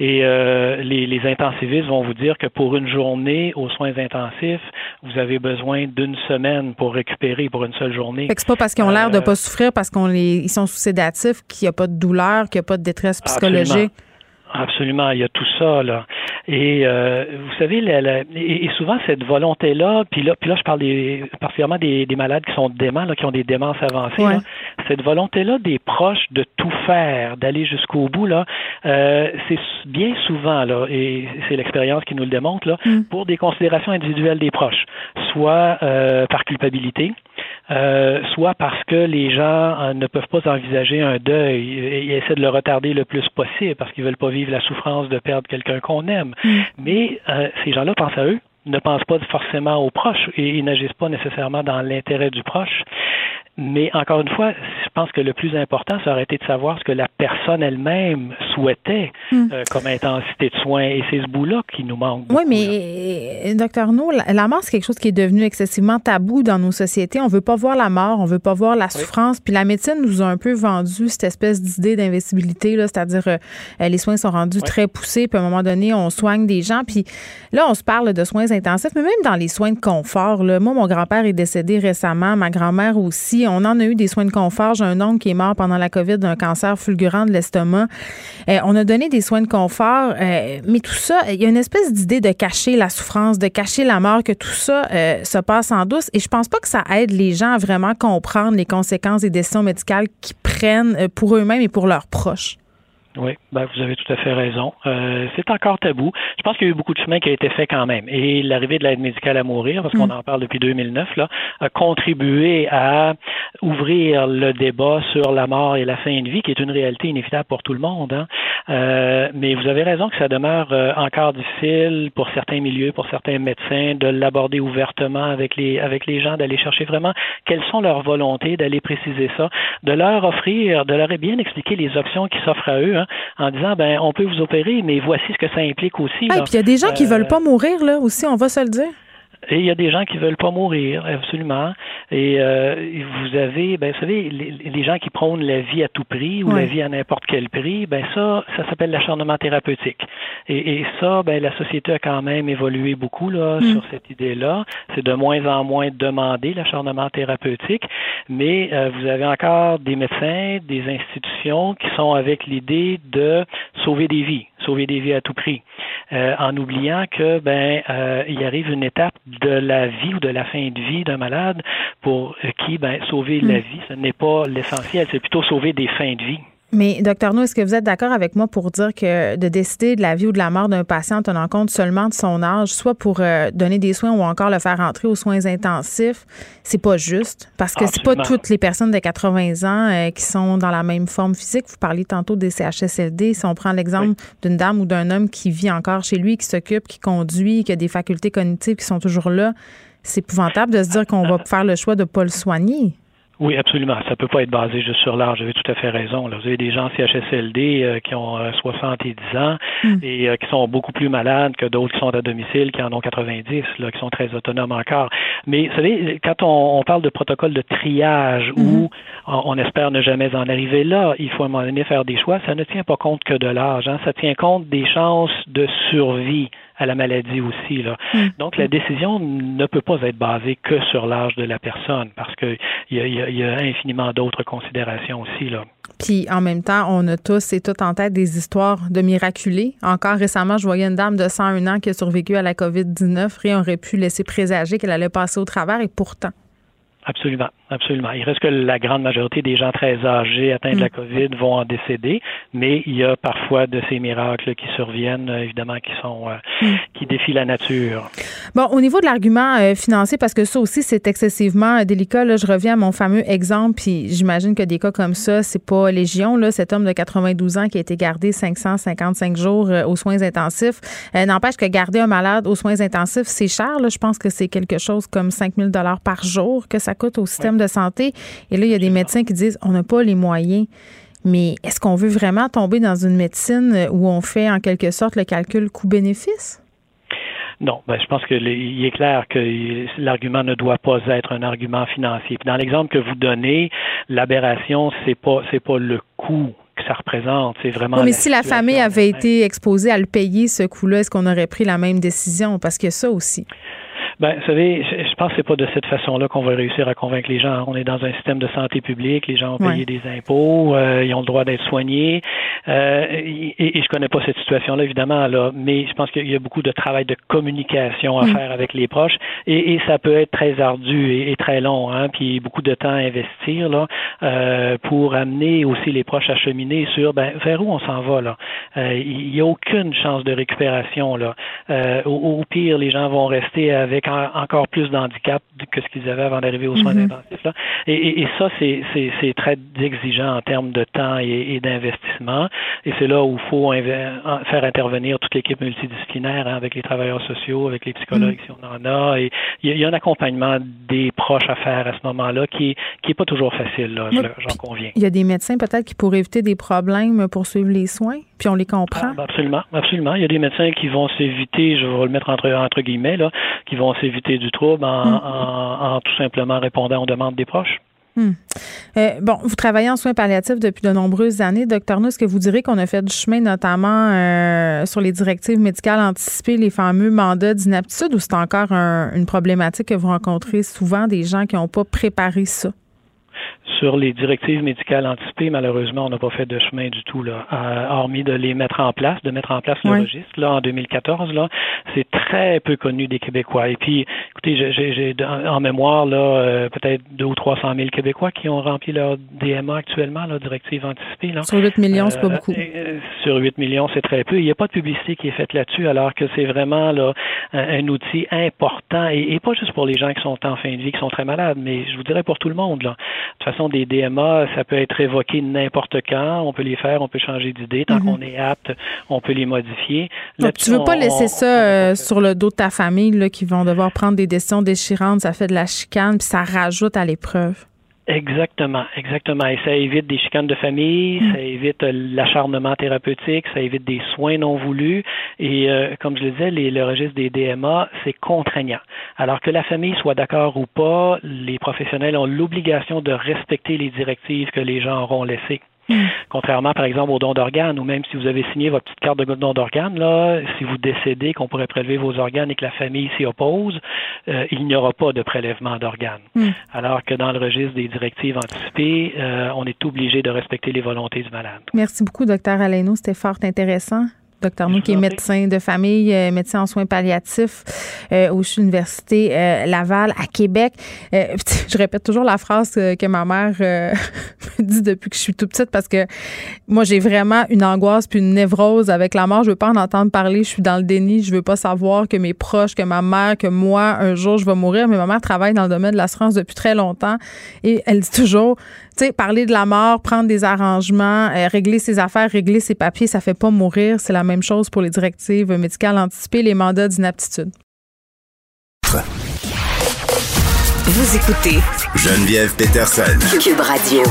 Et euh, les, les intensivistes vont vous dire que pour une journée aux soins intensifs, vous avez besoin d'une semaine pour récupérer pour une seule journée. c'est pas parce qu'ils ont l'air de pas souffrir, parce qu'on les ils sont sous sédatifs qu'il n'y a pas de douleur, qu'il n'y a pas de détresse psychologique. Absolument, il y a tout ça là. Et euh, vous savez, la, et, souvent cette volonté-là, puis là, puis là, je parle des, particulièrement des, des malades qui sont déments, là, qui ont des démences avancées. Là, cette volonté-là des proches de tout faire, d'aller jusqu'au bout, là, euh, c'est bien souvent là, et c'est l'expérience qui nous le démontre là, mm. pour des considérations individuelles des proches, soit euh, par culpabilité, euh, soit parce que les gens euh, ne peuvent pas envisager un deuil et, essaient de le retarder le plus possible parce qu'ils veulent pas vivre la souffrance de perdre quelqu'un qu'on aime. Mm. Mais euh, ces gens-là pensent à eux ne pensent pas forcément aux proches et ils n'agissent pas nécessairement dans l'intérêt du proche. Mais encore une fois, je pense que le plus important, ça aurait été de savoir ce que la personne elle-même souhaitait hmm. euh, comme intensité de soins. Et c'est ce bout-là qui nous manque. oui, mais euh, docteur No, la, mort, c'est quelque chose qui est devenu excessivement tabou dans nos sociétés. On veut pas voir la mort, on veut pas voir la souffrance. Puis la médecine nous a un peu vendu cette espèce d'idée d'investibilité, c'est-à-dire euh, les soins sont rendus très poussés. Puis à un moment donné, on soigne des gens. Puis là, on se parle de soins mais même dans les soins de confort. Là, moi, mon grand-père est décédé récemment, ma grand-mère aussi on en a eu des soins de confort. J'ai un oncle qui est mort pendant la COVID d'un cancer fulgurant de l'estomac. Euh, on a donné des soins de confort, euh, mais tout ça, il y a une espèce d'idée de cacher la souffrance, de cacher la mort, que tout ça euh, se passe en douce. Et je pense pas que ça aide les gens à vraiment comprendre les conséquences des décisions médicales qu'ils prennent pour eux-mêmes et pour leurs proches. Oui, ben, vous avez tout à fait raison. Euh, c'est encore tabou. Je pense qu'il y a eu beaucoup de chemin qui a été fait quand même. Et l'arrivée de l'aide médicale à mourir, parce qu'on mm. en parle depuis 2009, là, a contribué à ouvrir le débat sur la mort et la fin de vie, qui est une réalité inévitable pour tout le monde. Hein. Euh, mais vous avez raison que ça demeure euh, encore difficile pour certains milieux, pour certains médecins, de l'aborder ouvertement avec les avec les gens, d'aller chercher vraiment quelles sont leurs volontés, d'aller préciser ça, de leur offrir, de leur bien expliquer les options qui s'offrent à eux. Hein en disant ben on peut vous opérer, mais voici ce que ça implique aussi. Ah, puis il y a des gens qui qui veulent pas mourir là aussi, on va se le dire. Et il y a des gens qui veulent pas mourir, absolument. Et euh, vous avez, ben, vous savez, les, gens qui prônent la vie à tout prix ou la vie à n'importe quel prix, ben ça, ça s'appelle l'acharnement thérapeutique. Et, et, ça, ben la société a quand même évolué beaucoup là mm. sur cette idée-là. C'est de moins en moins demandé l'acharnement thérapeutique, mais euh, vous avez encore des médecins, des institutions qui sont avec l'idée de sauver des vies, sauver des vies à tout prix, euh, en oubliant que ben euh, il arrive une étape de la vie ou de la fin de vie d'un malade pour qui, ben, sauver la hmm. vie, ce n'est pas l'essentiel, c'est plutôt sauver des fins de vie. Mais, docteur Nou, est-ce que vous êtes d'accord avec moi pour dire que de décider de la vie ou de la mort d'un patient en tenant compte seulement de son âge, soit pour euh, donner des soins ou encore le faire entrer aux soins intensifs, c'est pas juste? Parce que c'est pas toutes les personnes de 80 ans euh, qui sont dans la même forme physique. Vous parliez tantôt des CHSLD. Si on prend l'exemple d'une dame ou d'un homme qui vit encore chez lui, qui s'occupe, qui conduit, qui a des facultés cognitives qui sont toujours là, c'est épouvantable de se dire qu'on va faire le choix de ne pas le soigner. Oui, absolument. Ça peut pas être basé juste sur l'âge. Vous avez tout à fait raison. Là. Vous avez des gens CHSLD euh, qui ont euh, 70 ans hmm. et euh, qui sont beaucoup plus malades que d'autres qui sont à domicile, qui en ont 90, là, qui sont très autonomes encore. Mais vous savez, quand on, parle de protocole de triage où hmm. on, espère ne jamais en arriver là, il faut à un moment donné faire des choix. Ça ne tient pas compte que de l'âge. Hein. Ça tient compte des chances de survie à la maladie aussi. Là. Mm. Donc, la décision ne peut pas être basée que sur l'âge de la personne parce qu'il y a, y, a, infiniment d'autres considérations aussi. Là. Puis en même temps, on a tous et toutes en tête des histoires de miraculés. Encore récemment, je voyais une dame de 101 ans qui a survécu à la COVID-19. Rien aurait pu laisser présager qu'elle allait passer au travers et pourtant. Absolument. Absolument. Il reste que la grande majorité des gens très âgés atteints de la mm. COVID vont en décéder, mais il y a parfois de ces miracles qui surviennent, euh, évidemment, qui sont euh, mm. qui défient la nature. Bon, au niveau de l'argument euh, financier, parce que ça aussi c'est excessivement délicat. Là, je reviens à mon fameux exemple, puis j'imagine que des cas comme ça, c'est pas légion. Là, cet homme de 92 ans qui a été gardé 555 jours aux soins intensifs. N'empêche que garder un malade aux soins intensifs, c'est cher. Là. Je pense que c'est quelque chose comme 5000 dollars par jour que ça coûte au système de santé. Et là, il y a des médecins qui disent on n'a pas les moyens. Mais est-ce qu'on veut vraiment tomber dans une médecine où on fait en quelque sorte le calcul coût-bénéfice? Non, ben, je pense qu'il est clair que l'argument ne doit pas être un argument financier. dans l'exemple que vous donnez, l'aberration, c'est pas c'est pas le coût que ça représente, c'est vraiment. mais si la famille avait été exposée à le payer ce coût-là, est-ce qu'on aurait pris la même décision? Parce a ça aussi. Ben, vous savez, je pense que c'est pas de cette façon-là qu'on va réussir à convaincre les gens. On est dans un système de santé publique, les gens ont payé des impôts, euh, ils ont le droit d'être soignés. Euh, et, et, je connais pas cette situation-là, évidemment, là, mais je pense qu'il y a beaucoup de travail de communication à mm. faire avec les proches. Et, et, ça peut être très ardu et, très long, hein, puis beaucoup de temps à investir là, euh, pour amener aussi les proches à cheminer sur ben, vers où on s'en va. là. Euh, il n'y a aucune chance de récupération. là. Au, au pire, les gens vont rester avec encore plus d'handicap que ce qu'ils avaient avant d'arriver aux soins mhm. intensifs. Là. Et, et, ça, c'est très exigeant en termes de temps et, d'investissement. Et c'est là où il faut faire intervenir toute l'équipe multidisciplinaire hein, avec les travailleurs sociaux, avec les psychologues mhm. si on en a. Et il y, a un accompagnement des proches à faire à ce moment-là qui qui est pas toujours facile, j'en conviens. Il y a des médecins peut-être qui pourraient éviter des problèmes pour suivre les soins, puis on les comprend. Ah, absolument, absolument. Il y a des médecins qui vont s'éviter, je vais le mettre entre, entre guillemets, là, qui vont s'éviter du trouble en, hmm. en, tout simplement répondant aux demandes des proches. Hmm. Euh, bon, vous travaillez en soins palliatifs depuis de nombreuses années. Docteur nous est-ce que vous direz qu'on a fait du chemin, notamment euh, sur les directives médicales anticipées, les fameux mandats d'inaptitude, ou c'est encore une problématique que vous rencontrez souvent des gens qui n'ont pas préparé ça? Sur les directives médicales anticipées, malheureusement, on n'a pas fait de chemin du tout, là. hormis de les mettre en place, de mettre en place le registre, là, en 2014, là. C'est très peu connu des Québécois. Et puis, écoutez, j'ai en mémoire, là, peut-être deux ou trois cent mille Québécois qui ont rempli leur DMA actuellement, la directive anticipée, là. Sur 8 millions, c'est pas beaucoup. sur 8 millions, c'est très peu. Il n'y a pas de publicité qui est faite là-dessus, alors que c'est vraiment, là, un, outil important et, et, pas juste pour les gens qui sont en fin de vie, qui sont très malades, mais je vous dirais pour tout le monde, là. De toute façon, des DMA, ça peut être évoqué n'importe quand. On peut les faire, on peut changer d'idée. Tant mhm. qu'on est apte, on peut les modifier. Donc, tu veux pas laisser ça euh, sur le dos de ta famille, là, qui vont devoir prendre des décisions déchirantes. Ça fait de la chicane, puis ça rajoute à l'épreuve. Exactement, exactement. Et ça évite des chicanes de famille, mm. ça évite euh, l'acharnement thérapeutique, ça évite des soins non voulus. Et euh, comme je le disais, les, le registre des DMA, c'est contraignant. Alors que la famille soit d'accord ou pas, les professionnels ont l'obligation de respecter les directives que les gens auront laissées. Contrairement, par exemple, au don d'organes, ou même si vous avez signé votre petite carte de don d'organes, là, si vous décédez qu'on pourrait prélever vos organes et que la famille s'y oppose, euh, il n'y aura pas de prélèvement d'organes. Hmm. Alors que dans le registre des directives anticipées, euh, on est obligé de respecter les volontés du malade. Merci beaucoup, docteur Alaino. C'était fort intéressant. Docteur Nou, qui est médecin de famille, euh, médecin en soins palliatifs euh, au Université euh, Laval à Québec. je répète toujours la phrase que ma mère me dit depuis que je suis toute petite parce que moi, j'ai vraiment une angoisse puis une névrose avec la mort. Je veux pas en entendre parler. Je suis dans le déni. Je veux pas savoir que mes proches, que ma mère, que moi, un jour, je vais mourir. Mais ma mère travaille dans le domaine de l'assurance depuis très longtemps et elle dit toujours, tu sais, parler de la mort, prendre des arrangements, régler ses affaires, régler ses papiers, ça fait pas mourir. C'est la même chose pour les directives médicales anticipées, les mandats d'inaptitude. Vous écoutez Geneviève Peterson. Cube Radio.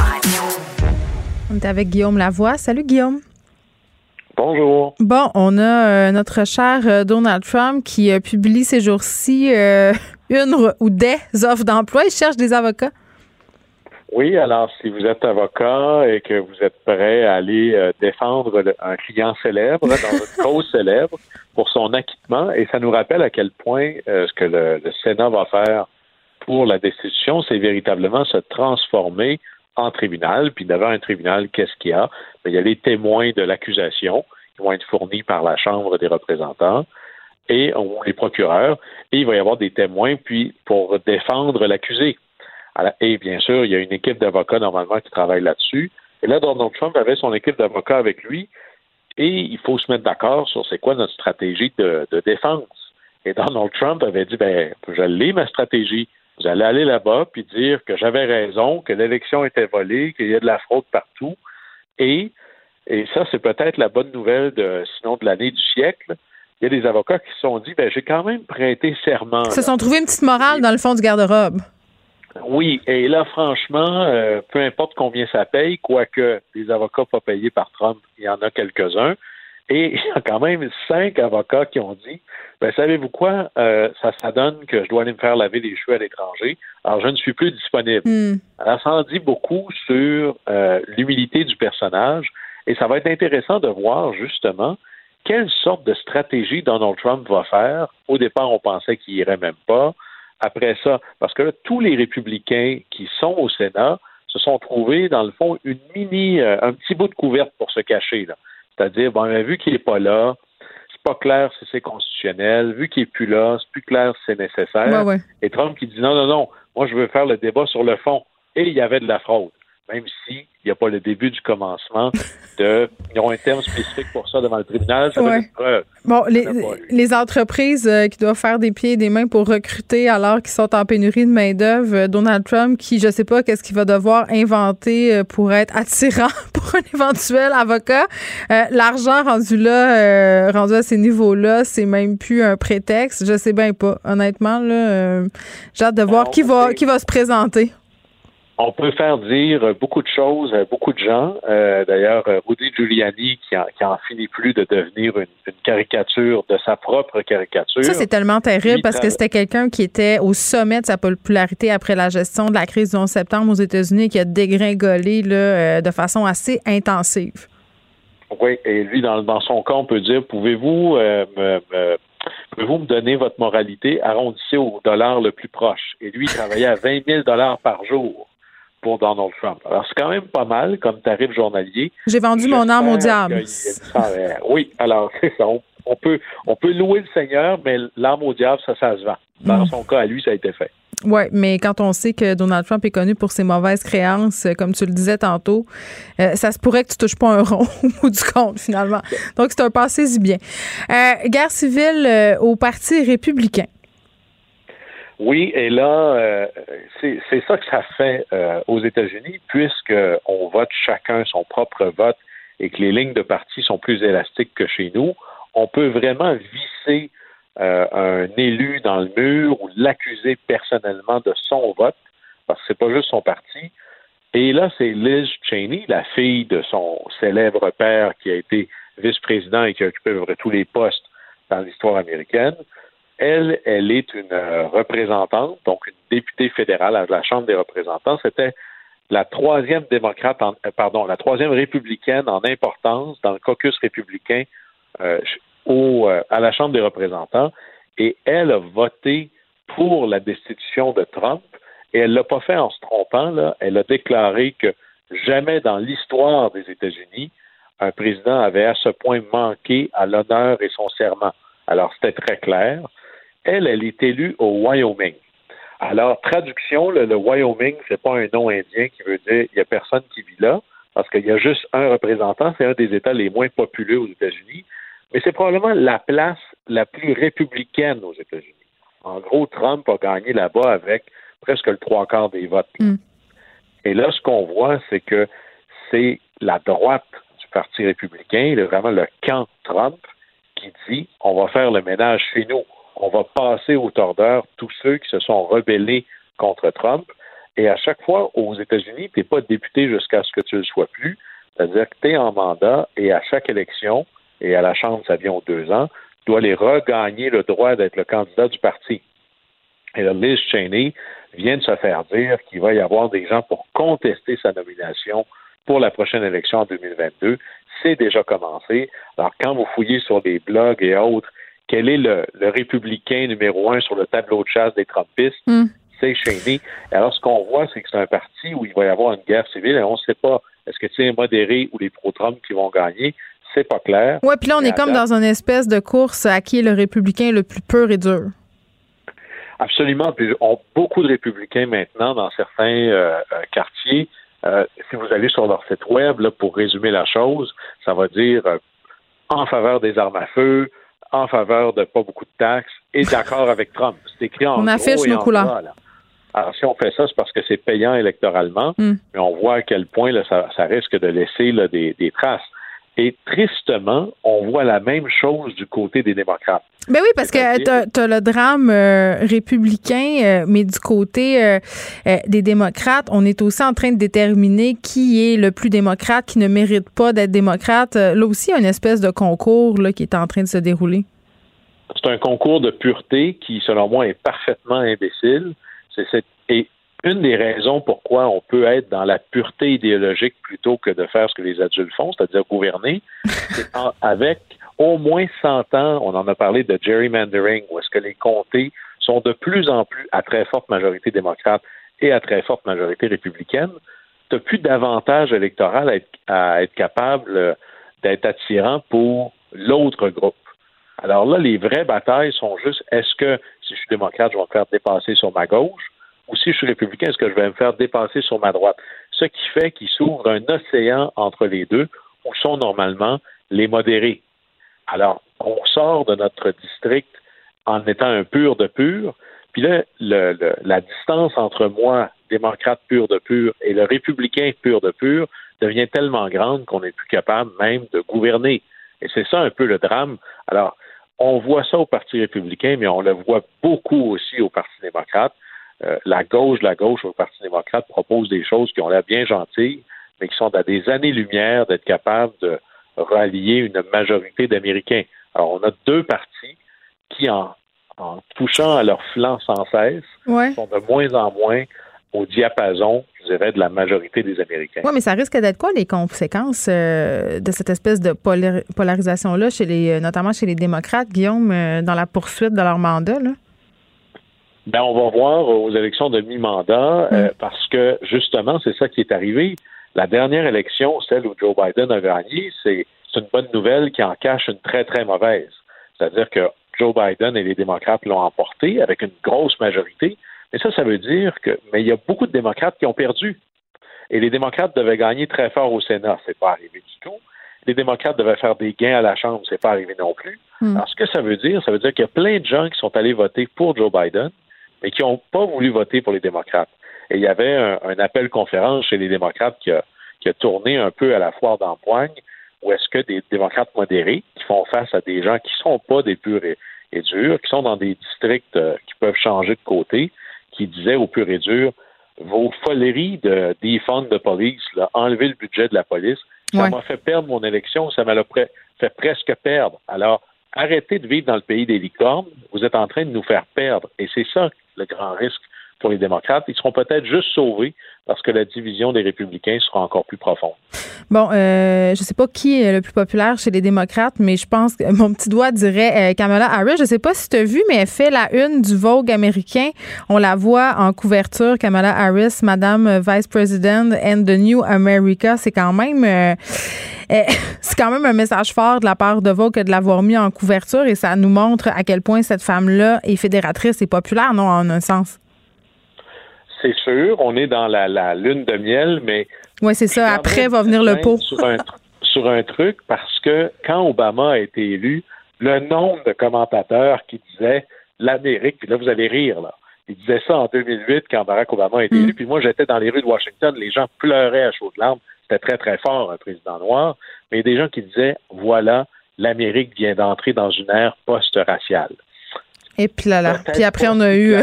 On est avec Guillaume Lavoie. Salut Guillaume. Bonjour. Bon, on a euh, notre cher euh, Donald Trump qui euh, publie ces jours-ci une ou des offres d'emploi. Il cherche des avocats. Oui, alors si vous êtes avocat et que vous êtes prêt à aller euh, défendre un client célèbre dans une cause célèbre pour son acquittement, et ça nous rappelle à quel point euh, ce que le, Sénat va faire pour la destitution, c'est véritablement se transformer en tribunal. Puis devant un tribunal, qu'est-ce qu'il y a? Ben, il y a les témoins de l'accusation qui vont être fournis par la Chambre des représentants et les procureurs, et il va y avoir des témoins puis pour défendre l'accusé. Et bien sûr, il y a une équipe d'avocats normalement qui travaille là-dessus. Et là, Donald Trump avait son équipe d'avocats avec lui et il faut se mettre d'accord sur c'est quoi notre stratégie de, défense. Et Donald Trump avait dit, ben, je l'ai, ma stratégie. Vous allez aller là-bas puis dire que j'avais raison, que l'élection était volée, qu'il y a de la fraude partout. Et, et ça, c'est peut-être la bonne nouvelle de, sinon de l'année du siècle. Il y a des avocats qui se sont dit, ben, j'ai quand même prêté serment. Ils se sont trouvés une petite morale dans le fond du garde-robe. Oui, et là, franchement, euh, peu importe combien ça paye, quoique les avocats pas payés par Trump, il y en a quelques-uns, et il y a quand même cinq avocats qui ont dit ben savez-vous quoi, euh, ça, ça donne que je dois aller me faire laver les cheveux à l'étranger, alors je ne suis plus disponible. Hmm. Alors, ça en dit beaucoup sur euh, l'humilité du personnage, et ça va être intéressant de voir justement quelle sorte de stratégie Donald Trump va faire. Au départ, on pensait qu'il irait même pas après ça. Parce que là, tous les républicains qui sont au Sénat se sont trouvés, dans le fond, une mini, euh, un petit bout de couverte pour se cacher. Là. C'est-à-dire, bon, vu qu'il n'est pas là, c'est pas clair si c'est constitutionnel, vu qu'il n'est plus là, c'est plus clair si c'est nécessaire. Et Trump qui dit non, non, non, moi je veux faire le débat sur le fond. Et il y avait de la fraude même s'il n'y a pas le début du commencement de. Ils ont un terme spécifique pour ça devant le tribunal, ça ouais. preuve. Bon, les, les, entreprises euh, qui doivent faire des pieds et des mains pour recruter alors qu'ils sont en pénurie de main-d'œuvre, euh, Donald Trump, qui, je sais pas, qu'est-ce qu'il va devoir inventer euh, pour être attirant pour un éventuel avocat. L'argent rendu là, rendu à ces niveaux-là, c'est même plus un prétexte. Je sais bien pas. Honnêtement, là, j'ai hâte de voir qui va, qui va se présenter on peut faire dire beaucoup de choses à beaucoup de gens. Euh, d'ailleurs, Rudy Giuliani, qui en, finit plus de devenir une, caricature de sa propre caricature. Ça, c'est tellement terrible parce que c'était quelqu'un qui était au sommet de sa popularité après la gestion de la crise du 11 septembre aux États-Unis et qui a dégringolé là, euh, de façon assez intensive. Oui, et lui, dans, son cas, on peut dire, pouvez-vous euh, me, Pouvez-vous me donner votre moralité? Arrondissez au dollar le plus proche. Et lui, il travaillait à 20 000 dollars par jour pour Donald Trump. Alors, c'est quand même pas mal comme tarif journalier. J'ai vendu mon âme au diable. Oui, alors, c'est ça. On, peut, on peut louer le Seigneur, mais l'âme au diable, ça, ça se vend. Dans mm. son cas, à lui, ça a été fait. Oui, mais quand on sait que Donald Trump est connu pour ses mauvaises créances, euh, comme tu le disais tantôt, euh, ça se pourrait que tu touches pas un rond au bout du compte, finalement. Donc, c'est un passé-y bien. Euh, guerre civile au Parti républicain. Oui, et là, c'est ça que ça fait aux États-Unis, puisqu'on vote chacun son propre vote et que les lignes de parti sont plus élastiques que chez nous. On peut vraiment visser euh, un élu dans le mur ou l'accuser personnellement de son vote, parce que c'est pas juste son parti. Et là, c'est Liz Cheney, la fille de son célèbre père qui a été vice-président et qui a occupé tous les postes dans l'histoire américaine. Elle, elle est une euh, représentante, donc une députée fédérale à la Chambre des représentants. C'était la troisième démocrate, en, euh, pardon, la troisième républicaine en importance dans le caucus républicain euh, à la Chambre des représentants et elle a voté pour la destitution de Trump et elle l'a pas fait en se trompant. Là. Elle a déclaré que jamais dans l'histoire des États-Unis un président avait à ce point manqué à l'honneur et son serment. Alors c'était très clair. Elle, elle est élue au Wyoming. Alors, traduction, le, le Wyoming, c'est pas un nom indien qui veut dire il y a personne qui vit là, parce qu'il y a juste un représentant, c'est un des États les moins populeux aux États-Unis, mais c'est probablement la place la plus républicaine aux États-Unis. En gros, Trump a gagné là-bas avec presque le trois quarts des votes. Mm. Et là, ce qu'on voit, c'est que c'est la droite du Parti républicain, vraiment le camp Trump, qui dit on va faire le ménage chez nous. On va passer au tordeur tous ceux qui se sont rebellés contre Trump. Et à chaque fois, aux États-Unis, tu n'es pas député jusqu'à ce que tu ne le sois plus. C'est-à-dire que tu es en mandat et à chaque élection, et à la Chambre, ça vient aux deux ans, doit les regagner le droit d'être le candidat du parti. Et là, Liz Cheney vient de se faire dire qu'il va y avoir des gens pour contester sa nomination pour la prochaine élection en 2022. C'est déjà commencé. Alors, quand vous fouillez sur des blogs et autres, quel est le, républicain numéro un sur le tableau de chasse des Trumpistes? Hmm. C'est Cheney. Alors, ce qu'on voit, c'est que c'est un parti où il va y avoir une guerre civile et on ne sait pas est-ce que c'est les modérés ou les pro-Trump qui vont gagner? C'est pas clair. Oui, puis là, on est comme dans une espèce de course à qui est le républicain le plus pur et dur. Absolument. Puis on, beaucoup de républicains maintenant dans certains euh, euh, quartiers. Euh, si vous allez sur leur site web, là, pour résumer la chose, ça va dire en faveur des armes à feu, en faveur de pas beaucoup de taxes et d'accord avec Trump. C'est écrit en On affiche nos couleurs. Alors, si on fait ça, c'est parce que c'est payant électoralement, hmm. mais on voit à quel point là, ça, risque de laisser là, des, traces. Et tristement, on voit la même chose du côté des démocrates. Ben oui, parce que tu as, le drame euh, républicain, euh, mais du côté euh, des démocrates, on est aussi en train de déterminer qui est le plus démocrate, qui ne mérite pas d'être démocrate. Là aussi, il y a une espèce de concours là, qui est en train de se dérouler. C'est un concours de pureté qui, selon moi, est parfaitement imbécile. C'est et une des raisons pourquoi on peut être dans la pureté idéologique plutôt que de faire ce que les adultes font, c'est-à-dire gouverner, c'est avec au moins 100 ans, on en a parlé de gerrymandering, où est-ce que les comtés sont de plus en plus à très forte majorité démocrate et à très forte majorité républicaine, tu n'as plus d'avantage électoral à être, à être capable d'être attirant pour l'autre groupe. Alors là, les vraies batailles sont juste est-ce que si je suis démocrate, je vais me faire dépasser sur ma gauche si je suis républicain, est-ce que je vais me faire dépasser sur ma droite? Ce qui fait qu'il s'ouvre un océan entre les deux où sont normalement les modérés. Alors, on sort de notre district en étant un pur de pur, puis là, la distance entre moi, démocrate pur de pur, et le républicain pur de pur devient tellement grande qu'on n'est plus capable même de gouverner. Et c'est ça un peu le drame. Alors, on voit ça au Parti républicain, mais on le voit beaucoup aussi au Parti démocrate. Euh, la gauche, la gauche au Parti démocrate propose des choses qui ont l'air bien gentilles, mais qui sont à des années-lumière d'être capables de rallier une majorité d'Américains. Alors, on a deux partis qui, en, touchant à leur flanc sans cesse, sont de moins en moins au diapason, je dirais, de la majorité des Américains. Oui, mais ça risque d'être quoi les conséquences euh, de cette espèce de polarisation-là, chez les, notamment chez les démocrates, Guillaume, euh, dans la poursuite de leur mandat? Là? Ben, on va voir aux élections de mi-mandat euh, parce que justement, c'est ça qui est arrivé. La dernière élection, celle où Joe Biden a gagné, c'est une bonne nouvelle qui en cache une très, très mauvaise. C'est-à-dire que Joe Biden et les démocrates l'ont emporté avec une grosse majorité. Mais ça, ça veut dire que, mais il y a beaucoup de démocrates qui ont perdu. Et les démocrates devaient gagner très fort au Sénat. C'est pas arrivé du tout. Les démocrates devaient faire des gains à la Chambre. C'est pas arrivé non plus. Hmm. Alors, ce que ça veut dire, ça veut dire qu'il y a plein de gens qui sont allés voter pour Joe Biden, mais qui n'ont pas voulu voter pour les démocrates. Et il y avait un, un appel conférence chez les démocrates qui a, qui a tourné un peu à la foire d'empoigne, où est-ce que des démocrates modérés qui font face à des gens qui sont pas des purs et, et durs, qui sont dans des districts euh, qui peuvent changer de côté, qui disaient aux purs et durs, vos foleries de defund de police, là, enlever le budget de la police, ça Ouais. m'a fait perdre mon élection, ça m'a fait presque perdre. Alors, arrêtez de vivre dans le pays des licornes, vous êtes en train de nous faire perdre. Et c'est ça le grand risque pour les démocrates. Ils seront peut-être juste sauvés parce que la division des républicains sera encore plus profonde. Bon, euh, je sais pas qui est le plus populaire chez les démocrates, mais je pense que mon petit doigt dirait euh, Kamala Harris. Je sais pas si tu as vu, mais elle fait la une du Vogue américain. On la voit en couverture, Kamala Harris, Madame Vice President and the New America. C'est quand même euh, c'est quand même un message fort de la part de Vogue de l'avoir mis en couverture et ça nous montre à quel point cette femme-là est fédératrice et populaire, non, en un sens. C'est sûr, on est dans la, la lune de miel, mais Oui, c'est ça. Après va venir le pot. Sur un, tr- sur un truc, parce que quand Obama a été élu, le nombre de commentateurs qui disaient l'Amérique, puis là, vous allez rire, là. Ils disaient ça en 2008 quand Barack Obama a été Mm. élu. Puis moi, j'étais dans les rues de Washington, les gens pleuraient à chaudes larmes. C'était très, très fort, un président noir. Mais il y a des gens qui disaient, voilà, l'Amérique vient d'entrer dans une ère post-raciale. Et puis là, là. Puis après, on a eu,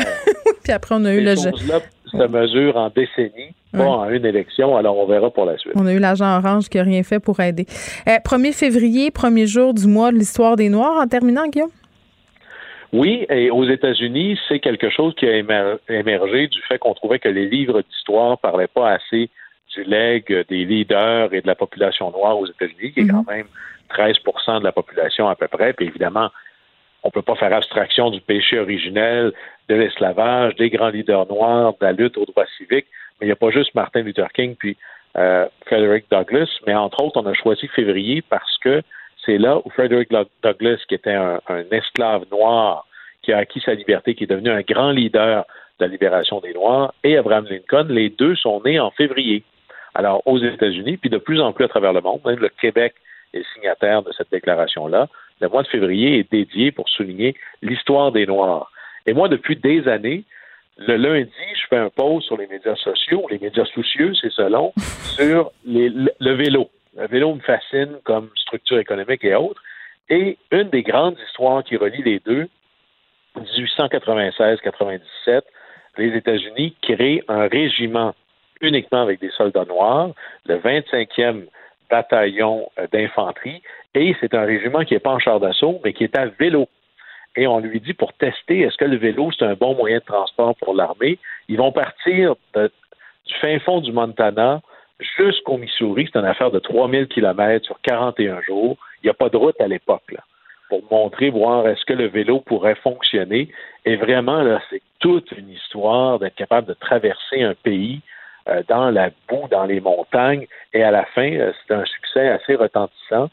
puis après, on a eu le. choses-là se mesurent en décennies, pas en une élection. Alors, on verra pour la suite. On a eu l'agent orange qui n'a rien fait pour aider. Euh, 1er février, premier jour du mois de l'histoire des Noirs. En terminant, Guillaume? Oui, et aux États-Unis, c'est quelque chose qui a émer- émergé du fait qu'on trouvait que les livres d'histoire parlaient pas assez du legs des leaders et de la population noire aux États-Unis, qui est quand même 13% de la population à peu près. Puis évidemment, on peut pas faire abstraction du péché originel, de l'esclavage, des grands leaders noirs, de la lutte aux droits civiques. Mais il n'y a pas juste Martin Luther King puis euh, Frederick Douglass, mais entre autres, on a choisi février parce que c'est là où Frederick Doug- Douglass, qui était un, un esclave noir, qui a acquis sa liberté, qui est devenu un grand leader de la libération des Noirs, et Abraham Lincoln, les deux sont nés en février. Alors, aux États-Unis, puis de plus en plus à travers le monde, même le Québec est signataire de cette déclaration-là. Le mois de février est dédié pour souligner l'histoire des Noirs. Et moi, depuis des années, le lundi, je fais un post sur les médias sociaux, les médias soucieux, c'est selon, sur les- le, le vélo. Le vélo me fascine comme structure économique et autres. Et une des grandes histoires qui relie les deux, 1896-97, les États-Unis créent un régiment uniquement avec des soldats noirs, le 25e bataillon d'infanterie, et c'est un régiment qui n'est pas en char d'assaut, mais qui est à vélo. Et on lui dit pour tester est-ce que le vélo c'est un bon moyen de transport pour l'armée, ils vont partir du fin fond du Montana jusqu'au Missouri. C'est une affaire de 3000 kilomètres sur 41 jours. Il n'y a pas de route à l'époque. pour montrer, voir est-ce que le vélo pourrait fonctionner. Et vraiment, là, c'est toute une histoire d'être capable de traverser un pays euh, dans la boue, dans les montagnes. Et à la fin, euh, c'est un succès assez retentissant.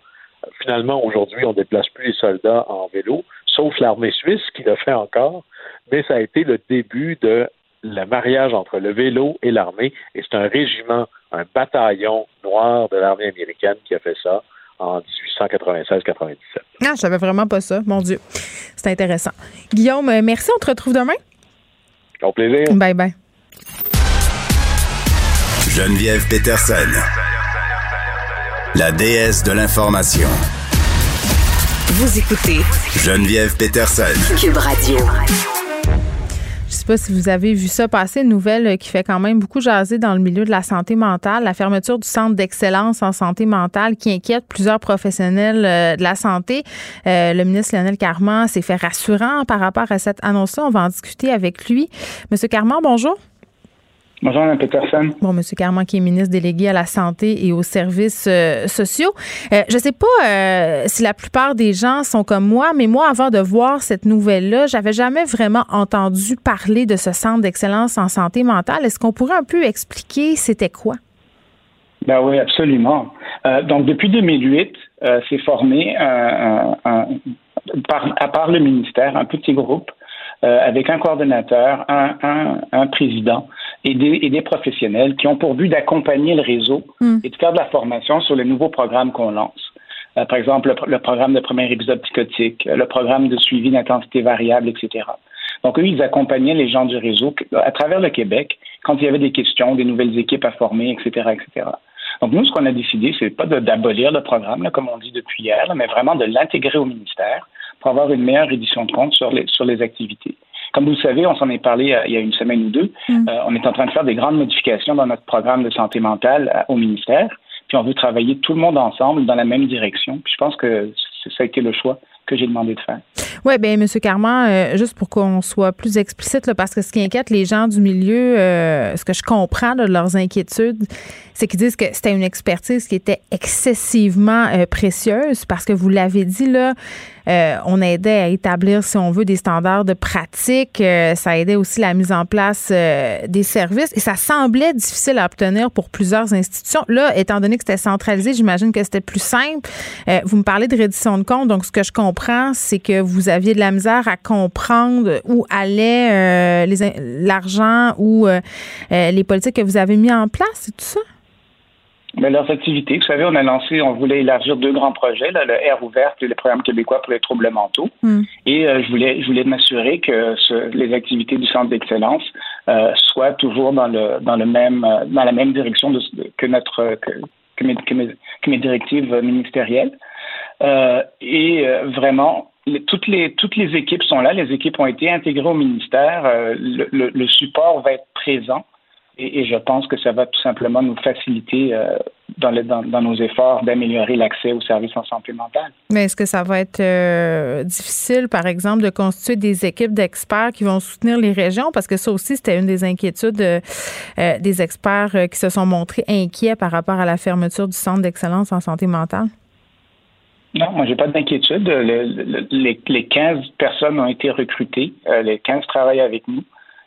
Finalement, aujourd'hui, on ne déplace plus les soldats en vélo, sauf l'armée suisse qui le fait encore. Mais ça a été le début de le mariage entre le vélo et l'armée. Et c'est un régiment, un bataillon noir de l'armée américaine qui a fait ça en 1896-97. Ah, je savais vraiment pas ça. Mon Dieu. C'est intéressant. Guillaume, euh, merci. On te retrouve demain. Au plaisir. Bye bye. Geneviève Peterson. La déesse de l'information. Vous écoutez Geneviève Peterson. Cube Radio. Je sais pas si vous avez vu ça passer, une nouvelle euh, qui fait quand même beaucoup jaser dans le milieu de la santé mentale, la fermeture du centre d'excellence en santé mentale qui inquiète plusieurs professionnels euh, de la santé. Euh, le ministre Lionel Carman s'est fait rassurant par rapport à cette annonce-là. On va en discuter avec lui. Monsieur Carman, bonjour. Bonjour, Mme Peterson. Bon, M. Carman, qui est ministre délégué à la santé et aux services euh, sociaux. Euh, je ne sais pas euh, si la plupart des gens sont comme moi, mais moi, avant de voir cette nouvelle-là, j'avais jamais vraiment entendu parler de ce centre d'excellence en santé mentale. Est-ce qu'on pourrait un peu expliquer c'était quoi? Ben oui, absolument. donc, depuis 2008, c'est formé un, par, à part le ministère, un petit groupe avec un coordonnateur, un, un président et des, et des professionnels qui ont pour but d'accompagner le réseau hmm. et de faire de la formation sur les nouveaux programmes qu'on lance. Euh, par exemple, le, programme de premier épisode psychotique, le programme de suivi d'intensité variable, etc. Donc, eux, ils accompagnaient les gens du réseau à travers le Québec quand il y avait des questions, des nouvelles équipes à former, etc., etc. Donc, nous, ce qu'on a décidé, c'est pas d'abolir le programme, là, comme on dit depuis hier, mais vraiment de l'intégrer au ministère pour avoir une meilleure édition de compte sur les, sur les activités. Comme vous le savez, on s'en est parlé euh, il y a une semaine ou deux. Mm. Euh, on est en train de faire des grandes modifications dans notre programme de santé mentale euh, au ministère. Puis on veut travailler tout le monde ensemble dans la même direction. Puis je pense que ça a été le choix que j'ai demandé de faire. Oui, bien, M. Carman, juste pour qu'on soit plus explicite, parce que ce qui inquiète les gens du milieu, ce que je comprends de leurs inquiétudes, c'est qu'ils disent que c'était une expertise qui était excessivement précieuse parce que vous l'avez dit, là, euh, on aidait à établir, si on veut, des standards de pratique. Euh, ça aidait aussi la mise en place euh, des services et ça semblait difficile à obtenir pour plusieurs institutions. Là, étant donné que c'était centralisé, j'imagine que c'était plus simple. vous me parlez de reddition de compte, donc ce que je comprends, c'est que vous aviez de la misère à comprendre où allait l'argent ou les politiques que vous avez mis en place, c'est tout ça? Mais leurs activités, vous savez, on a lancé, on voulait élargir deux grands projets, là, le Air ouvert et le programme québécois pour les troubles mentaux. Hmm. Et euh, je voulais, je voulais m'assurer que les activités du centre d'excellence euh, soient toujours dans le dans le même euh, dans la même direction de, que notre que, que, mes, que, mes, directives ministérielles. Et vraiment, toutes les toutes les équipes sont là. Les équipes ont été intégrées au ministère. le, le support va être présent. Et, je pense que ça va tout simplement nous faciliter euh, dans, dans, nos efforts d'améliorer l'accès aux services en santé mentale. Mais est-ce que ça va être euh, difficile, par exemple, de constituer des équipes d'experts qui vont soutenir les régions? Parce que ça aussi, c'était une des inquiétudes euh, des experts qui se sont montrés inquiets par rapport à la fermeture du Centre d'excellence en santé mentale. Non, moi, j'ai pas d'inquiétude. les, les 15 personnes ont été recrutées. les 15 travaillent avec nous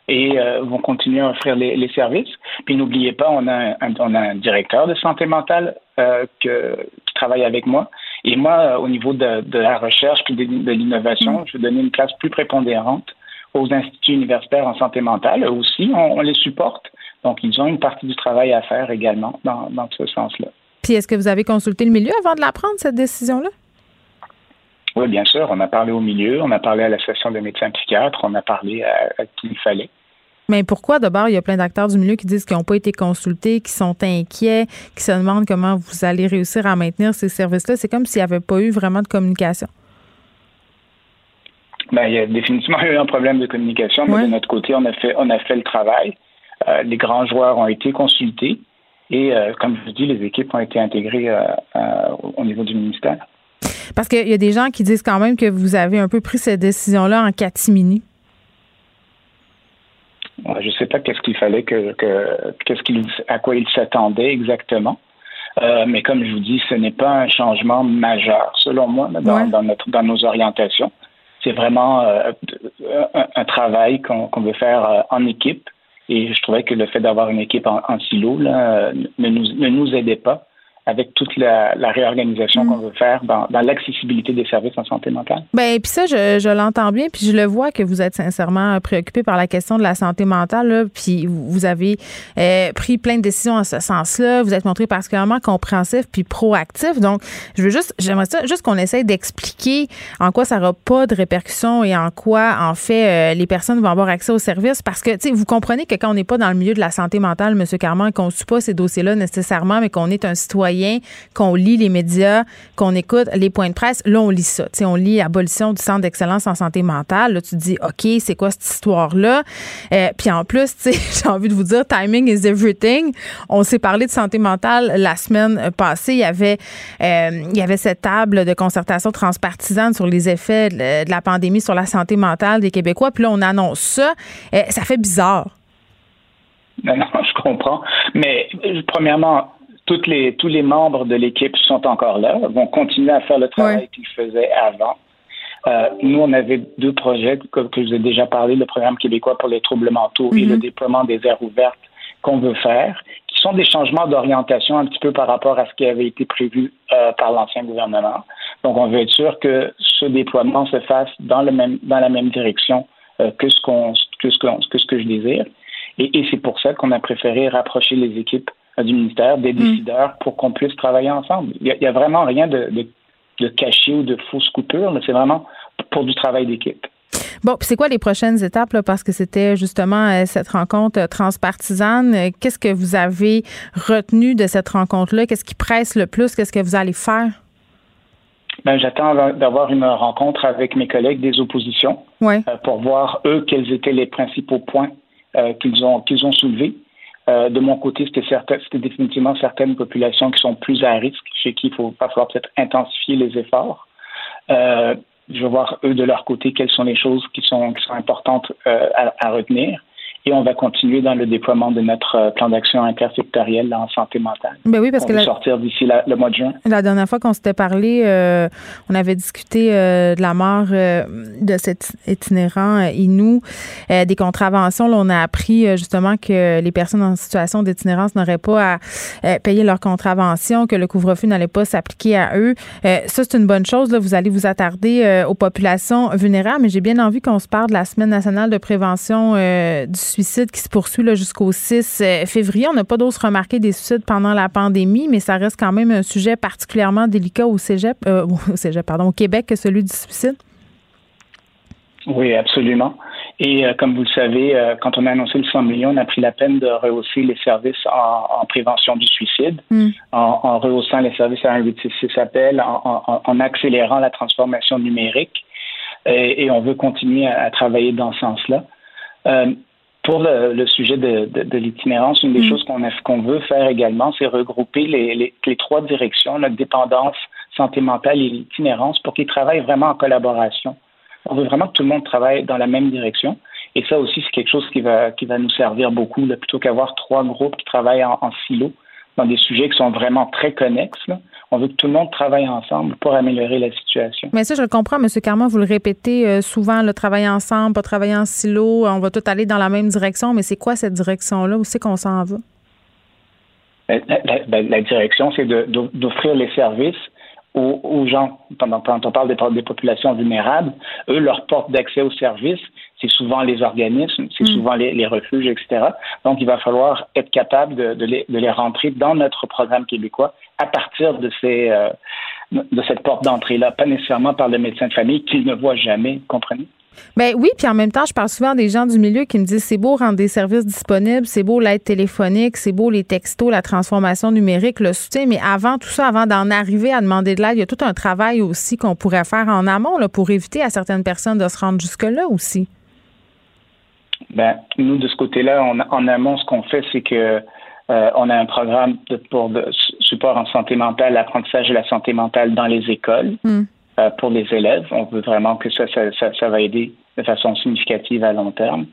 et euh, vont continuer à offrir les, les services. Puis n'oubliez pas, on a un, on a un directeur de santé mentale euh, que, qui travaille avec moi. Et moi, euh, au niveau de, de la recherche et de, de l'innovation, mm. je vais donner une place plus prépondérante aux instituts universitaires en santé mentale. Eux aussi, on, on, les supporte. Donc, ils ont une partie du travail à faire également dans, dans ce sens-là. Puis, est-ce que vous avez consulté le milieu avant de la prendre, cette décision-là? Oui, bien sûr. On a parlé au milieu, on a parlé à l'association des médecins psychiatres, on a parlé à, qui il fallait. Mais pourquoi d'abord il y a plein d'acteurs du milieu qui disent qu'ils n'ont pas été consultés, qui sont inquiets, qui se demandent comment vous allez réussir à maintenir ces services-là? C'est comme s'il n'y avait pas eu vraiment de communication. Ben, il y a définitivement eu un problème de communication, mais de notre côté, on a fait, on a fait le travail. Euh, les grands joueurs ont été consultés et, euh, comme je vous dis, les équipes ont été intégrées euh, au niveau du ministère. Parce qu'il y a des gens qui disent quand même que vous avez un peu pris cette décision-là en catimini. Je ne sais pas qu'est-ce qu'il fallait que, qu'est-ce qu'il, à quoi il s'attendait exactement. Euh, mais comme je vous dis, ce n'est pas un changement majeur, selon moi, dans, notre, dans nos orientations. C'est vraiment euh, un, travail qu'on, veut faire euh, en équipe. Et je trouvais que le fait d'avoir une équipe en, silo là, ne, nous, ne nous aidait pas avec toute la, réorganisation mm. qu'on veut faire dans, l'accessibilité des services en santé mentale. Bien, puis ça, je, l'entends bien, puis je le vois que vous êtes sincèrement préoccupé par la question de la santé mentale, puis vous avez euh, pris plein de décisions en ce sens-là, vous êtes montré particulièrement compréhensif puis proactif. Donc, je veux juste, j'aimerais ça, juste qu'on essaye d'expliquer en quoi ça n'aura pas de répercussions et en quoi, en fait, euh, les personnes vont avoir accès aux services, parce que, tu sais, vous comprenez que quand on n'est pas dans le milieu de la santé mentale, M. Carman, qu'on ne suit pas ces dossiers-là nécessairement, mais qu'on est un citoyen qu'on lit les médias, qu'on écoute les points de presse. Là, on lit ça. on lit abolition du centre d'excellence en santé mentale. Là, tu te dis, OK, c'est quoi cette histoire-là? Euh, puis en plus, j'ai envie de vous dire, timing is everything. On s'est parlé de santé mentale la semaine passée. Il y avait, euh, il y avait cette table de concertation transpartisane sur les effets de la pandémie sur la santé mentale des Québécois. Puis là, on annonce ça. Euh, ça fait bizarre. Non, non, je comprends. Mais premièrement, toutes les, tous les membres de l'équipe sont encore là, vont continuer à faire le travail qu'ils faisaient avant. Euh, nous, on avait deux projets que, que je vous ai déjà parlé, le programme québécois pour les troubles mentaux et le mhm. déploiement des aires ouvertes qu'on veut faire, qui sont des changements d'orientation un petit peu par rapport à ce qui avait été prévu euh, par l'ancien gouvernement. Donc, on veut être sûr que ce déploiement se fasse dans, le même, dans la même direction euh, que, ce qu'on, que, ce que, ce que je désire. Et, et c'est pour ça qu'on a préféré rapprocher les équipes du ministère, des mm. décideurs, pour qu'on puisse travailler ensemble. Il n'y a, vraiment rien de, de, de, caché ou de fausse coupure. C'est vraiment pour du travail d'équipe. Bon, c'est quoi les prochaines étapes là, parce que c'était justement euh, cette rencontre euh, transpartisane. Euh, qu'est-ce que vous avez retenu de cette rencontre-là? Qu'est-ce qui presse le plus? Qu'est-ce que vous allez faire? Ben, j'attends d'avoir une rencontre avec mes collègues des oppositions pour voir eux quels étaient les principaux points qu'ils ont qu'ils ont soulevés. De mon côté, c'était définitivement certaines populations qui sont plus à risque, chez qui il faut va falloir peut-être intensifier les efforts. Je vais voir eux de leur côté quelles sont les choses qui sont, importantes euh, à, retenir et on va continuer dans le déploiement de notre euh, plan d'action intersectoriel en santé mentale. Ben oui, parce on que va sortir d'ici le mois de juin. La dernière fois qu'on s'était parlé, euh, on avait discuté euh, de la mort de cet itinérant Inou, des contraventions. Là, on a appris justement que les personnes en situation d'itinérance n'auraient pas à payer leurs contraventions, que le couvre-feu n'allait pas s'appliquer à eux. ça, c'est une bonne chose. Là. Vous allez vous attarder aux populations vulnérables, mais j'ai bien envie qu'on se parle de la Semaine nationale de prévention du suicide qui se poursuit jusqu'au 6 euh, février. On n'a pas d'autres remarqué des suicides pendant la pandémie, mais ça reste quand même un sujet particulièrement délicat au cégep, euh, au cégep, pardon, au Québec que celui du suicide. Oui, absolument. Et euh, comme vous le savez, quand on a annoncé le 100 millions, on a pris la peine de rehausser les services en, prévention du suicide, hmm. en, rehaussant les services à 1866 appel, en, en, accélérant la transformation numérique. Et, on veut continuer à, travailler dans ce sens-là. Pour le, sujet de, l'itinérance, une des mm. choses qu'on qu'on veut faire également, c'est regrouper les, les, trois directions, la dépendance, santé mentale et l'itinérance, pour qu'ils travaillent vraiment en collaboration. On veut vraiment que tout le monde travaille dans la même direction. Et ça aussi, c'est quelque chose qui va, qui va nous servir beaucoup, plutôt qu'avoir trois groupes qui travaillent en, en silo dans des sujets qui sont vraiment très connexes. On veut que tout le monde travaille ensemble pour améliorer la situation. Mais ça, je le comprends, M. Carman, vous le répétez euh, souvent, le travailler ensemble, pas travailler en silo, on va tout aller dans la même direction, mais c'est quoi cette direction-là? Où c'est qu'on s'en va? Ben, ben, la, direction, c'est d'offrir les services aux, gens. Quand on parle des, des, populations vulnérables, eux, leur porte d'accès aux services, c'est souvent les organismes, c'est mm. souvent les, refuges, etc. Donc, il va falloir être capable de, les, de les, rentrer dans notre programme québécois à partir de, ces, euh, de cette porte d'entrée-là, pas nécessairement par le médecin de famille qu'il ne voit jamais, comprenez? Ben oui, puis en même temps, je parle souvent des gens du milieu qui me disent c'est beau rendre des services disponibles, c'est beau l'aide téléphonique, c'est beau les textos, la transformation numérique, le soutien, mais avant tout ça, avant d'en arriver à demander de l'aide, il y a tout un travail aussi qu'on pourrait faire en amont là, pour éviter à certaines personnes de se rendre jusque-là aussi. Ben, nous, de ce côté-là, en amont, ce qu'on fait, c'est que euh, on a un programme de, pour de support en santé mentale, l'apprentissage de la santé mentale dans les écoles hmm. euh, pour les élèves. On veut vraiment que ça, ça, ça, va aider de façon significative à long terme.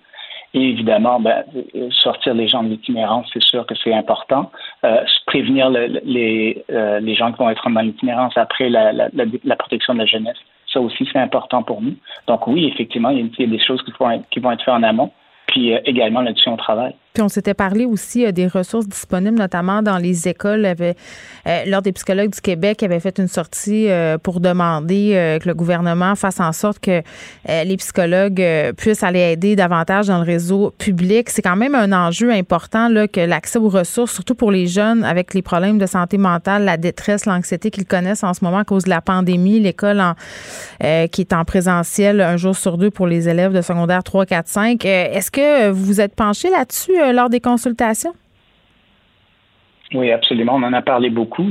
Et évidemment, ben, sortir les gens de l'itinérance, c'est sûr que c'est important. Euh, prévenir les, euh, les gens qui vont être dans l'itinérance après la, la, la, protection de la jeunesse, ça aussi, c'est important pour nous. Donc oui, effectivement, il y a, des choses qui vont qui vont être faites en amont. Puis également là-dessus, on travaille. Puis on s'était parlé aussi euh, des ressources disponibles, notamment dans les écoles. Avait, euh, L'Ordre des psychologues du Québec avait fait une sortie euh, pour demander que le gouvernement fasse en sorte que les psychologues puissent aller aider davantage dans le réseau public. C'est quand même un enjeu important là, que l'accès aux ressources, surtout pour les jeunes avec les problèmes de santé mentale, la détresse, l'anxiété qu'ils connaissent en ce moment à cause de la pandémie, l'école qui est en présentiel un jour sur deux pour les élèves de secondaire 3, 4, 5. Est-ce que vous vous êtes penché là-dessus? Euh, lors des consultations? Oui, absolument. On en a parlé beaucoup.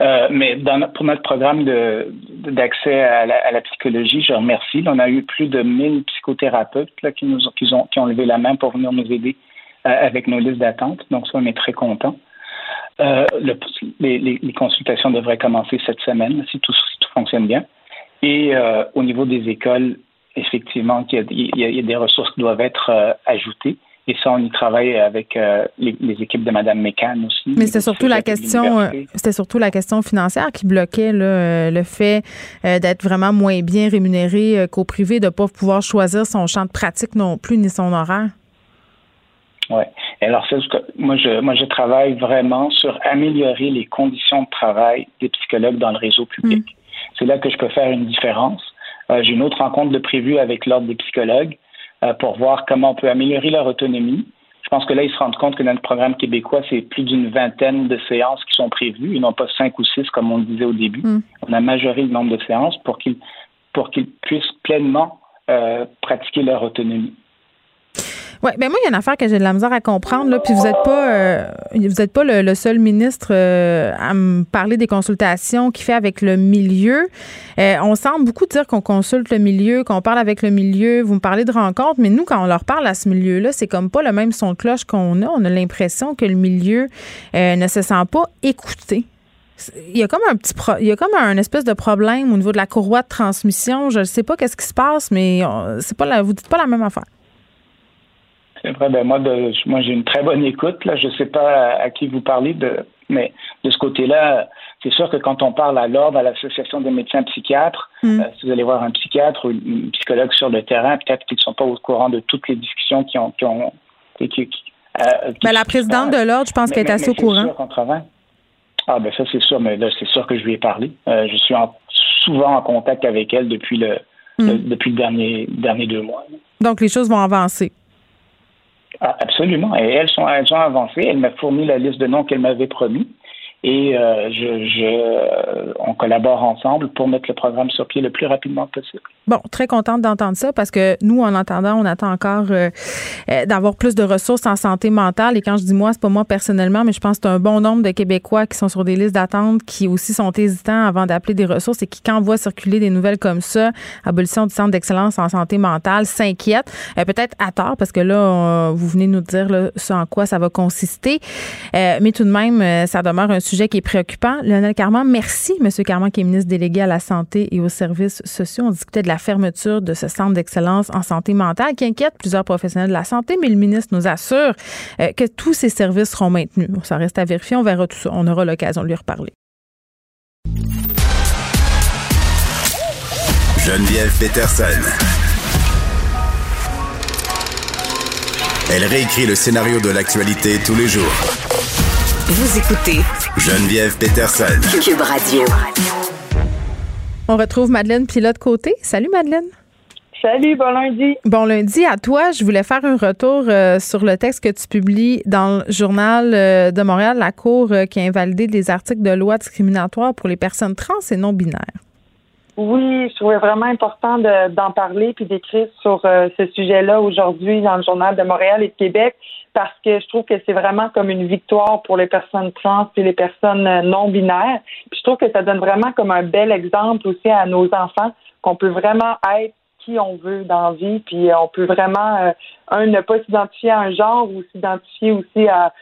Euh, mais pour notre programme d'accès à, la, psychologie, je remercie. On a eu plus de 1000 psychothérapeutes qui, nous qui, ont, qui ont levé la main pour venir nous aider euh, avec nos listes d'attente. Donc, ça, on est très contents. les, consultations devraient commencer cette semaine si tout, fonctionne bien. Et au niveau des écoles, effectivement, il y, a, des ressources qui doivent être ajoutées Et ça, on y travaille avec euh, les, équipes de Mme Mécan aussi. Mais c'était surtout la question, euh, c'était surtout la question financière qui bloquait euh, le fait d'être vraiment moins bien rémunéré qu'au privé, de ne pas pouvoir choisir son champ de pratique non plus ni son horaire. Oui. Alors, moi, je, moi, je travaille vraiment sur améliorer les conditions de travail des psychologues dans le réseau public. Mm. C'est là que je peux faire une différence. J'ai une autre rencontre de prévue avec l'Ordre des psychologues pour voir comment on peut améliorer leur autonomie. Je pense que là, ils se rendent compte que dans le programme québécois, c'est plus d'une vingtaine de séances qui sont prévues, et non pas cinq ou six comme on le disait au début. Mm. On a majoré le nombre de séances pour qu'ils pour qu'ils puissent pleinement euh, pratiquer leur autonomie. Oui, ben moi, il y a une affaire que j'ai de la misère à comprendre, là, puis vous n'êtes pas euh, vous pas le, seul ministre euh, à me parler des consultations qu'il fait avec le milieu. Euh, on semble beaucoup dire qu'on consulte le milieu, qu'on parle avec le milieu. Vous me parlez de rencontres, mais nous, quand on leur parle à ce milieu-là, c'est comme pas le même son de cloche qu'on a. On a l'impression que le milieu ne se sent pas écouté. Il y a comme un petit il y a comme un espèce de problème au niveau de la courroie de transmission. Je ne sais pas qu'est-ce qui se passe, mais c'est pas la, vous dites pas la même affaire. Ben moi, de, moi j'ai une très bonne écoute. Là. Je ne sais pas à, qui vous parlez, de, mais de ce côté-là, c'est sûr que quand on parle à l'ordre, à l'association des médecins psychiatres, hmm. euh, si vous allez voir un psychiatre ou une psychologue sur le terrain, peut-être qu'ils ne sont pas au courant de toutes les discussions qui ont. Qui ont qui, euh, ben, la présidente de l'ordre, je pense qu'elle est assez au courant. Ah ben ça c'est sûr, mais là c'est sûr que je lui ai parlé. Euh, je suis souvent en contact avec elle depuis le, le hmm. depuis le dernier dernier deux mois. Donc les choses vont avancer. Ah, absolument. Et elles sont, elles ont avancé. Elle m'a fourni la liste de noms qu'elle m'avait promis et euh, je, je, on collabore ensemble pour mettre le programme sur pied le plus rapidement possible. Bon, très contente d'entendre ça parce que nous, en entendant, on attend encore euh, euh, d'avoir plus de ressources en santé mentale. Et quand je dis moi, c'est pas moi personnellement, mais je pense que c'est un bon nombre de Québécois qui sont sur des listes d'attente, qui aussi sont hésitants avant d'appeler des ressources et qui, quand voient circuler des nouvelles comme ça, abolition du centre d'excellence en santé mentale, s'inquiètent. Peut-être à tort parce que là, vous venez nous dire là, ce en quoi ça va consister. mais tout de même, ça demeure un sujet qui est préoccupant. Lionel Carman, merci, M. Carman, qui est ministre délégué à la Santé et aux services sociaux. On discutait de la fermeture de ce centre d'excellence en santé mentale qui inquiète plusieurs professionnels de la santé, mais le ministre nous assure euh, que tous ces services seront maintenus. Ça reste à vérifier. On verra tout ça. On aura l'occasion de lui reparler. Geneviève Peterson. Elle réécrit le scénario de l'actualité tous les jours vous écoutez Geneviève Peterson. Cube Radio. On retrouve Madeleine Pilote-Côté. Salut Madeleine. Salut, bon lundi. Bon lundi à toi. Je voulais faire un retour euh, sur le texte que tu publies dans le journal euh, de Montréal, la Cour euh, qui a invalidé des articles de loi discriminatoires pour les personnes trans et non binaires. Oui, je trouvais vraiment important d'en parler puis d'écrire sur ce sujet-là aujourd'hui dans le journal de Montréal et de Québec parce que je trouve que c'est vraiment comme une victoire pour les personnes trans et les personnes euh, non binaires. Puis je trouve que ça donne vraiment comme un bel exemple aussi à nos enfants qu'on peut vraiment être qui on veut dans la vie, puis on peut vraiment euh, un ne pas s'identifier à un genre ou s'identifier aussi à,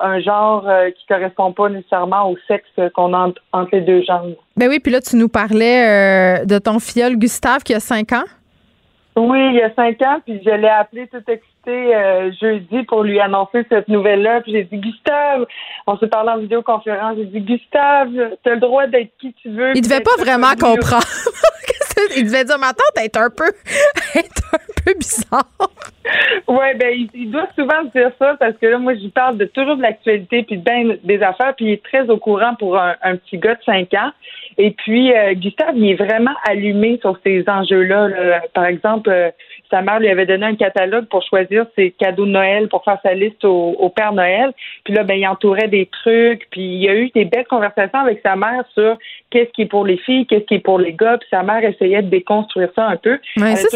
un genre euh, qui correspond pas nécessairement au sexe qu'on a entre, les deux genres. Ben oui, puis là tu nous parlais de ton filleul Gustave qui a cinq ans. Oui, il y a cinq ans, puis je l'ai appelé tout excité euh, jeudi pour lui annoncer cette nouvelle-là. Puis j'ai dit Gustave, on s'est parlé en vidéoconférence, j'ai dit Gustave, tu as le droit d'être qui tu veux. Il devait pas vraiment comprendre. il devait dire ma tante est un peu est un peu bizarre. Oui, ben il, doit souvent dire ça parce que là, moi, je parle de toujours de l'actualité puis ben des affaires, puis il est très au courant pour un, un petit gars de cinq ans. Et puis, euh, Gustave, il est vraiment allumé sur ces enjeux-là. Par exemple, euh, sa mère lui avait donné un catalogue pour choisir ses cadeaux de Noël pour faire sa liste au, Père Noël. Puis là, ben, il entourait des trucs. Puis il y a eu des belles conversations avec sa mère sur qu'est-ce qui est pour les filles, qu'est-ce qui est pour les gars. Puis sa mère essayait de déconstruire ça un peu. Ouais, ça,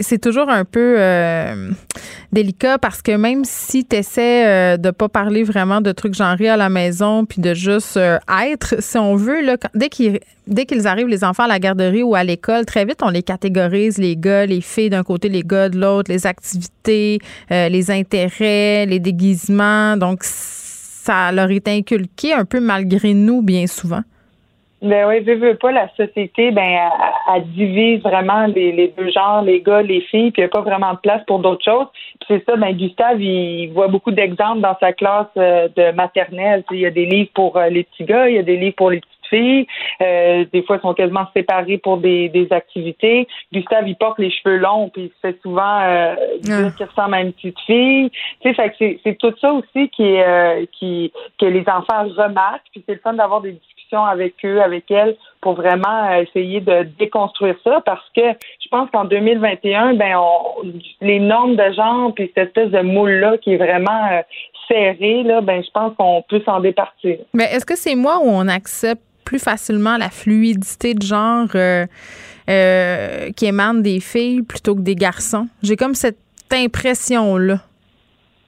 c'est toujours un peu euh, délicat parce que même si tu essaies euh, de pas parler vraiment de trucs genrés à la maison puis de juste euh, être, si on veut, là, dès qu'ils dès qu'ils arrivent, les enfants à la garderie ou à l'école, très vite, on les catégorise, les gars, les filles d'un côté, les gars de l'autre, les activités, les intérêts, les déguisements. Donc, ça leur est inculqué un peu malgré nous, bien souvent. Ben oui, veux, veux pas, la société, ben, elle, divise vraiment les, deux genres, les gars, les filles, puis il n'y a pas vraiment de place pour d'autres choses. Puis c'est ça, ben, Gustave, il voit beaucoup d'exemples dans sa classe euh, de maternelle. Il y a des livres pour euh, les petits gars, il y a des livres pour les petites filles. Euh, des fois, ils sont quasiment séparés pour des, des activités. Gustave, il porte les cheveux longs, puis il se fait souvent euh, dire qu'il ressemble à une petite fille. Tu sais, c'est tout ça aussi qui est qui que les enfants remarquent. Puis c'est le fun d'avoir des avec eux, avec elles, pour vraiment euh, essayer de déconstruire ça, parce que je pense qu'en 2021, ben, les normes de genre puis cette espèce de moule-là qui est vraiment euh, serré, là, ben, je pense qu'on peut s'en départir. Mais est-ce que c'est moi où on accepte plus facilement la fluidité de genre euh, qui émane des filles plutôt que des garçons? J'ai comme cette impression-là.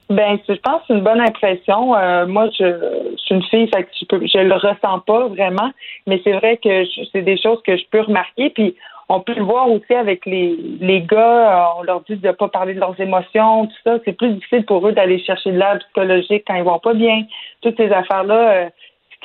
Ben, je pense que c'est une bonne impression. Euh, moi, je, suis une fille, fait que je, peux, je le ressens pas vraiment, mais c'est vrai que c'est des choses que je peux remarquer. Puis on peut le voir aussi avec les, les gars. Euh, on leur dit de pas parler de leurs émotions, tout ça. C'est plus difficile pour eux d'aller chercher de l'aide psychologique quand ils vont pas bien. Toutes ces affaires-là.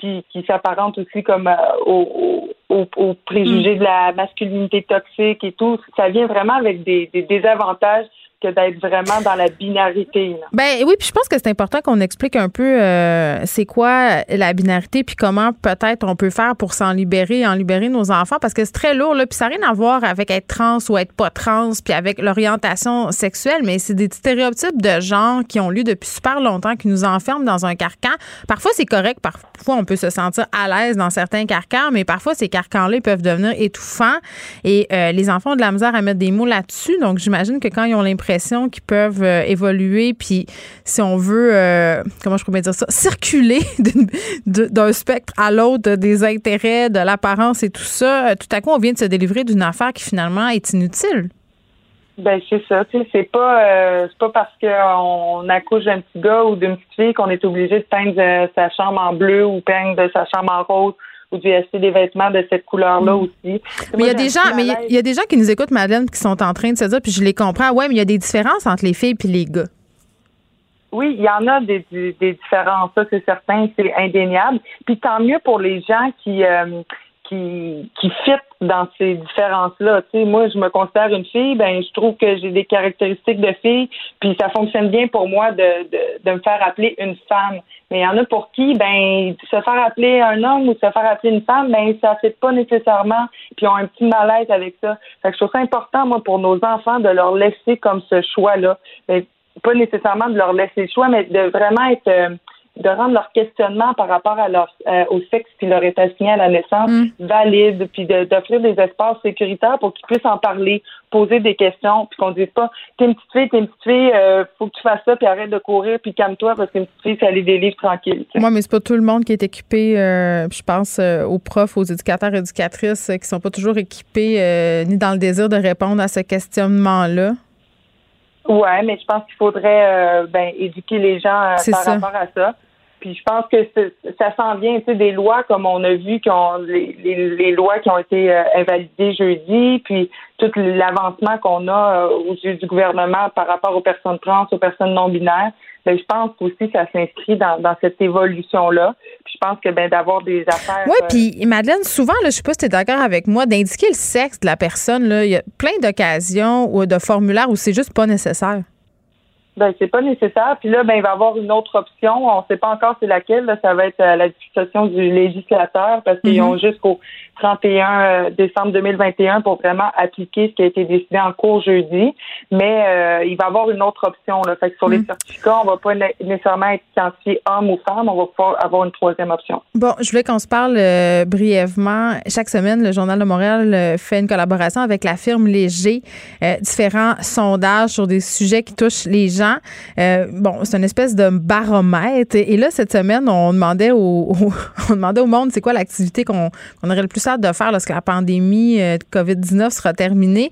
Euh, qui, qui s'apparentent aussi comme aux, au, préjugés mm. de la masculinité toxique et tout. Ça vient vraiment avec des, des désavantages d'être vraiment dans la binarité. Ben oui, puis je pense que c'est important qu'on explique un peu euh, c'est quoi la binarité, puis comment peut-être on peut faire pour s'en libérer, en libérer nos enfants, parce que c'est très lourd, là, puis ça n'a rien à voir avec être trans ou être pas trans, puis avec l'orientation sexuelle, mais c'est des stéréotypes de genre qui ont lieu depuis super longtemps, qui nous enferment dans un carcan. Parfois, c'est correct, parfois, on peut se sentir à l'aise dans certains carcans, mais parfois, ces carcans-là peuvent devenir étouffants, et euh, les enfants ont de la misère à mettre des mots là-dessus, donc j'imagine que quand ils ont l'impression qui peuvent euh, évoluer, puis si on veut, euh, comment je pourrais dire ça, circuler d'un spectre à l'autre des intérêts, de l'apparence et tout ça, euh, tout à coup, on vient de se délivrer d'une affaire qui finalement est inutile. Ben c'est ça, tu sais, c'est pas c'est pas parce qu'on accouche d'un petit gars ou d'une petite fille qu'on est obligé de peindre sa chambre en bleu ou peindre sa chambre en rose ou d'y acheter des vêtements de cette couleur-là mm. aussi. Mais il y a des gens, mais il y, a des gens qui nous écoutent, Madeleine, qui sont en train de se dire, puis je les comprends. Ouais, mais il y a des différences entre les filles et les gars. Oui, il y en a des, différences, ça c'est certain, c'est indéniable. Puis tant mieux pour les gens qui euh, qui qui fit dans ces différences-là. Tu sais, moi, je me considère une fille, ben je trouve que j'ai des caractéristiques de fille, puis ça fonctionne bien pour moi de, de, de me faire appeler une femme. Mais il y en a pour qui, ben, se faire appeler un homme ou se faire appeler une femme, ben, ça fait pas nécessairement, puis ils ont un petit malaise avec ça. Fait que je trouve ça important, moi, pour nos enfants, de leur laisser comme ce choix-là. pas nécessairement de leur laisser le choix, mais de vraiment être euh, de rendre leur questionnement par rapport à leur euh, au sexe qui leur est assigné à la naissance mm. valide, puis d'offrir des espaces sécuritaires pour qu'ils puissent en parler, poser des questions, puis qu'on dise pas t'es une petite fille, t'es une petite fille, euh, faut que tu fasses ça, puis arrête de courir, puis calme-toi parce qu'une petite fille, c'est aller des livres tranquilles. Moi, mais c'est pas tout le monde qui est équipé. Euh, je pense aux profs, aux éducateurs, éducatrices qui sont pas toujours équipés ni dans le désir de répondre à ce questionnement-là. Ouais, mais je pense qu'il faudrait ben, éduquer les gens par rapport à ça. Puis je pense que ça s'en vient, tu sais, des lois comme on a vu, qui ont, les, les, lois qui ont été euh, invalidées jeudi, puis tout l'avancement qu'on a euh, aux yeux du gouvernement par rapport aux personnes trans, aux personnes non binaires. Ben, je pense aussi ça s'inscrit dans, dans cette évolution-là. Puis je pense que ben d'avoir des affaires. Oui, puis Madeleine, souvent, là, je sais pas si tu es d'accord avec moi, d'indiquer le sexe de la personne, là, il y a plein d'occasions ou de formulaires où c'est juste pas nécessaire. Ben, c'est pas nécessaire. Puis là, ben, il va y avoir une autre option. On ne sait pas encore c'est laquelle. Là. Ça va être à la discussion du législateur parce qu'ils mhm. ont jusqu'au 31 euh, décembre 2021 pour vraiment appliquer ce qui a été décidé en cours jeudi. Mais euh, il va y avoir une autre option. Là. Fait que sur les mhm. certificats, on va pas nécessairement être identifié homme ou femme. On va pouvoir avoir une troisième option. Bon, je voulais qu'on se parle euh, brièvement. Chaque semaine, le Journal de Montréal fait une collaboration avec la firme Léger. différents sondages sur des sujets qui touchent les gens euh, bon, c'est une espèce de baromètre. Et là, cette semaine, on demandait au, on demandait au monde c'est quoi l'activité qu'on aurait le plus hâte de faire lorsque la pandémie euh, de COVID-19 sera terminée.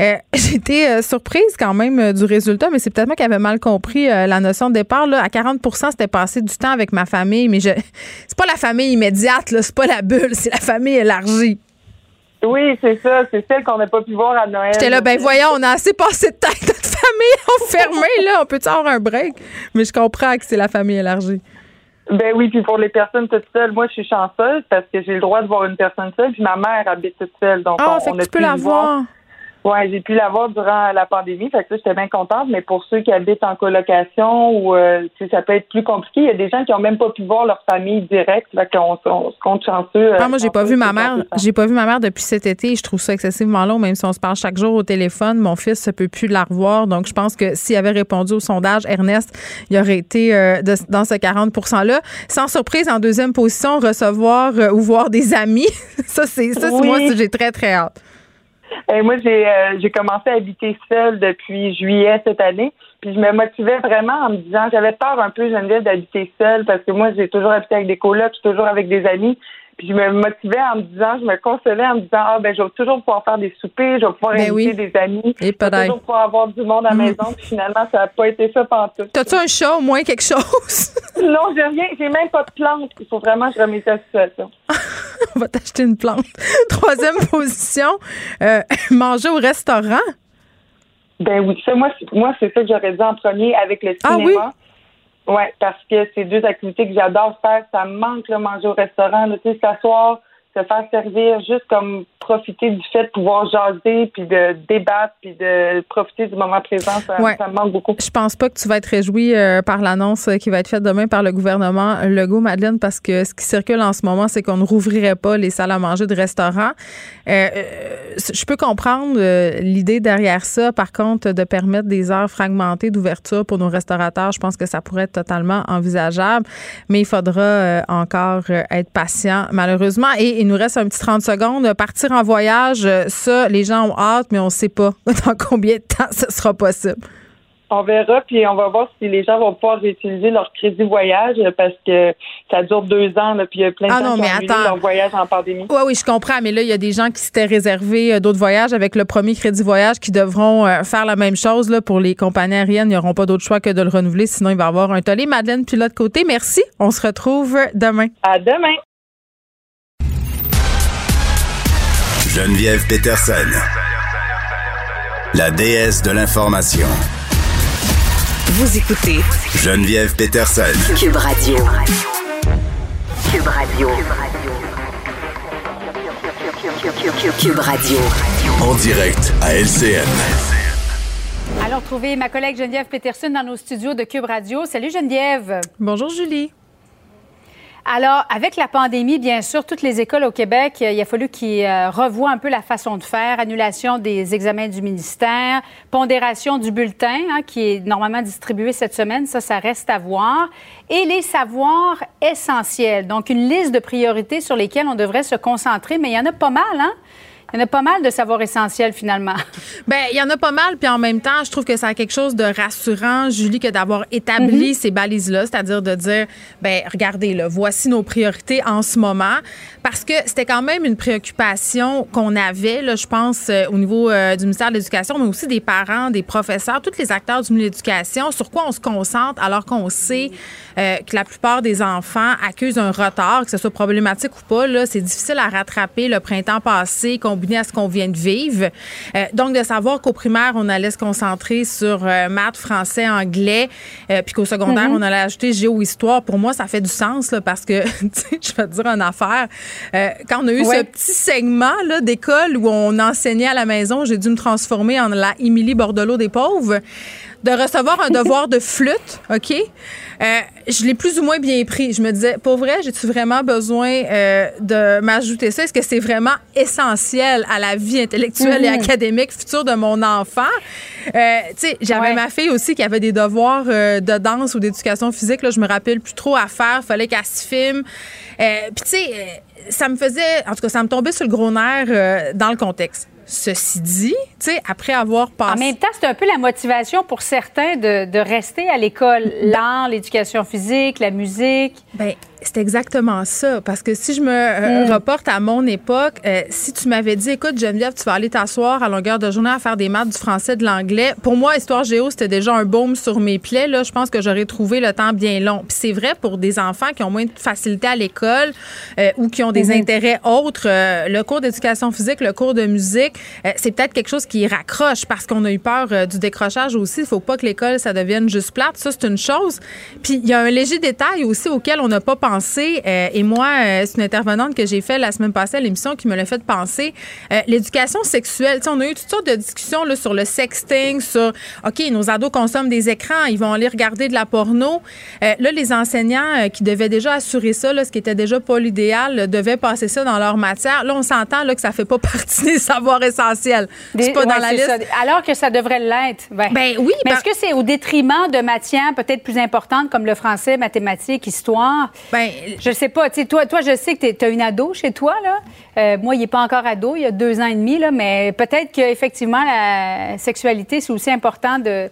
Euh, J'étais surprise quand même du résultat, mais c'est peut-être moi qui avais mal compris la notion de départ. Là, à 40 c'était passer du temps avec ma famille, mais je c'est pas la famille immédiate, c'est pas la bulle, c'est la famille élargie. Oui, c'est ça. C'est celle qu'on n'a pas pu voir à Noël. J'étais là, ben voyons, on a assez passé de temps avec notre famille enfermée, là. On peut avoir un break? Mais je comprends que c'est la famille élargie. Ben oui, puis pour les personnes toutes seules, moi je suis chanceuse parce que j'ai le droit de voir une personne seule, puis ma mère habite toute seule. Donc Ah, on, fait on que a tu peux la voir. Ouais, j'ai pu la voir durant la pandémie, fait que ça, j'étais bien contente, mais pour ceux qui habitent en colocation ou euh, ça peut être plus compliqué. Il y a des gens qui ont même pas pu voir leur famille directe, fait qu'on on se compte chanceux. Ah, moi, j'ai pas vu ma mère. J'ai pas vu ma mère depuis cet été. Je trouve ça excessivement long, même si on se parle chaque jour au téléphone. Mon fils ne peut plus la revoir. Donc, je pense que s'il avait répondu au sondage, Ernest, il aurait été euh, de- dans ce 40 %-là. Sans surprise, en deuxième position, recevoir euh, ou voir des amis. ça, c'est ça, c'est Oui. moi, j'ai très, très hâte. Et moi, j'ai euh, j'ai commencé à habiter seule depuis juillet cette année. Puis je me motivais vraiment en me disant, j'avais peur un peu, Geneviève, d'habiter seule parce que moi, j'ai toujours habité avec des colocs, toujours avec des amis. Puis je me motivais en me disant, je me consolais en me disant, ah ben je vais toujours pouvoir faire des soupers, je vais pouvoir Ben inviter oui. des amis, Et je vais toujours pouvoir avoir du monde à la Mm. maison. Puis finalement, ça n'a pas été ça pantoute. T'as-tu un chat, au moins quelque chose? Non, j'ai rien, j'ai même pas de plante. Il faut vraiment que je remette la situation. On va t'acheter une plante. Troisième position, euh, manger au restaurant. Ben oui, ça, moi, moi c'est ça que j'aurais dit en premier avec le Ah cinéma. Ouais, parce que c'est deux activités que j'adore faire. Ça me manque, là, manger au restaurant, tu sais, s'asseoir, se faire servir, juste comme profiter du fait de pouvoir jaser, puis de débattre, puis de profiter du moment présent. Ça, Ouais. ça me manque beaucoup. Je pense pas que tu vas être réjoui euh, par l'annonce euh, qui va être faite demain par le gouvernement Legault, Madeleine, parce que ce qui circule en ce moment, c'est qu'on ne rouvrirait pas les salles à manger de restaurants. Euh, je peux comprendre euh, l'idée derrière ça. Par contre, de permettre des heures fragmentées d'ouverture pour nos restaurateurs, je pense que ça pourrait être totalement envisageable. Mais il faudra encore être patient, malheureusement. Et il nous reste un petit 30 secondes. Partir en voyage, euh, ça, les gens ont hâte, mais on ne sait pas dans combien de temps ce sera possible. On verra, puis on va voir si les gens vont pouvoir réutiliser leur crédit voyage, euh, parce que ça dure deux ans, là, puis il y a plein de Ah gens non, qui ont annulé leur voyage en pandémie. Oui, oui, je comprends. Mais là, il y a des gens qui s'étaient réservés euh, d'autres voyages avec le premier crédit voyage qui devront faire la même chose là, pour les compagnies aériennes. Ils n'auront pas d'autre choix que de le renouveler, sinon il va y avoir un tollé. Madeleine, puis l'autre côté, merci. On se retrouve demain. À demain! Geneviève Peterson. La déesse de l'information. Vous écoutez Geneviève Peterson. Cube Radio. Cube Radio. Cube Radio. En direct à LCN. Allons retrouver ma collègue Geneviève Peterson dans nos studios de Cube Radio. Salut Geneviève. Bonjour Julie. Alors, avec la pandémie, bien sûr, toutes les écoles au Québec, euh, il a fallu qu'ils euh, revoient un peu la façon de faire. Annulation des examens du ministère, pondération du bulletin, hein, qui est normalement distribué cette semaine. Ça, ça reste à voir. Et les savoirs essentiels. Donc, une liste de priorités sur lesquelles on devrait se concentrer. Mais il y en a pas mal, hein? Il y en a pas mal de savoirs essentiels, finalement. Ben, il y en a pas mal, puis en même temps, je trouve que ça a quelque chose de rassurant, Julie, que d'avoir établi ces balises-là, c'est-à-dire de dire, ben, regardez, là, voici nos priorités en ce moment, parce que c'était quand même une préoccupation qu'on avait, là, je pense, euh, au niveau euh, du ministère de l'Éducation, mais aussi des parents, des professeurs, tous les acteurs du milieu de l'éducation, sur quoi on se concentre, alors qu'on sait euh, que la plupart des enfants accusent un retard, que ce soit problématique ou pas, là, c'est difficile à rattraper le printemps passé, combiné à ce qu'on vient de vivre. Euh, donc, de savoir qu'au primaire, on allait se concentrer sur euh, maths, français, anglais, euh, puis qu'au secondaire, Mhm. on allait ajouter géo-histoire, pour moi, ça fait du sens, là, parce que, tu sais, je vais te dire une affaire. Quand on a eu Ouais. ce petit segment là, d'école où on enseignait à la maison, j'ai dû me transformer en la Émilie Bordelot des pauvres de recevoir un devoir de flûte, OK? Euh, je l'ai plus ou moins bien pris. Je me disais, pour vrai, j'ai-tu vraiment besoin euh, de m'ajouter ça? Est-ce que c'est vraiment essentiel à la vie intellectuelle et Mhm. académique future de mon enfant? Euh, tu sais, j'avais Ouais. ma fille aussi qui avait des devoirs euh, de danse ou d'éducation physique. Là, je me rappelle plus trop à faire. Fallait qu'elle se filme. Euh, Puis, tu sais, euh, ça me faisait, en tout cas, ça me tombait sur le gros nerf dans le contexte. Ceci dit, tu sais, après avoir passé. En même temps, c'est un peu la motivation pour certains de, de rester à l'école. L'art, l'éducation physique, la musique. Ben, c'est exactement ça. Parce que si je me euh, Mm. reporte à mon époque, euh, si tu m'avais dit, écoute, Geneviève, tu vas aller t'asseoir à longueur de journée à faire des maths, du français, de l'anglais, pour moi, histoire géo, c'était déjà un baume sur mes plaies. Là, je pense que j'aurais trouvé le temps bien long. Puis c'est vrai pour des enfants qui ont moins de facilité à l'école euh, ou qui ont des Mhm. intérêts autres. le cours d'éducation physique, le cours de musique, c'est peut-être quelque chose qui raccroche parce qu'on a eu peur du décrochage aussi. Il faut pas que l'école, ça devienne juste plate. Ça, c'est une chose. Puis il y a un léger détail aussi auquel on n'a pas pensé. Euh, et moi, euh, c'est une intervenante que j'ai fait la semaine passée à l'émission qui me l'a fait penser. Euh, L'éducation sexuelle. Tu sais, on a eu toutes sortes de discussions là, sur le sexting, sur OK, nos ados consomment des écrans, ils vont aller regarder de la porno. Là, les enseignants qui devaient déjà assurer ça, là, ce qui était déjà pas l'idéal, devaient passer ça dans leur matière. Là, on s'entend que ça fait pas partie des savoirs essentiels. C'est pas dans la liste. ça. Alors que ça devrait l'être. Ben, Ben oui, Mais ben- est-ce que c'est au détriment de matières peut-être plus importantes comme le français, mathématiques, histoire? Ben, je sais pas. Tu sais, toi, toi, je sais que tu as une ado chez toi. Là. Euh, moi, il n'est pas encore ado, il y a deux ans et demi, là, mais peut-être qu'effectivement, la sexualité, c'est aussi important de,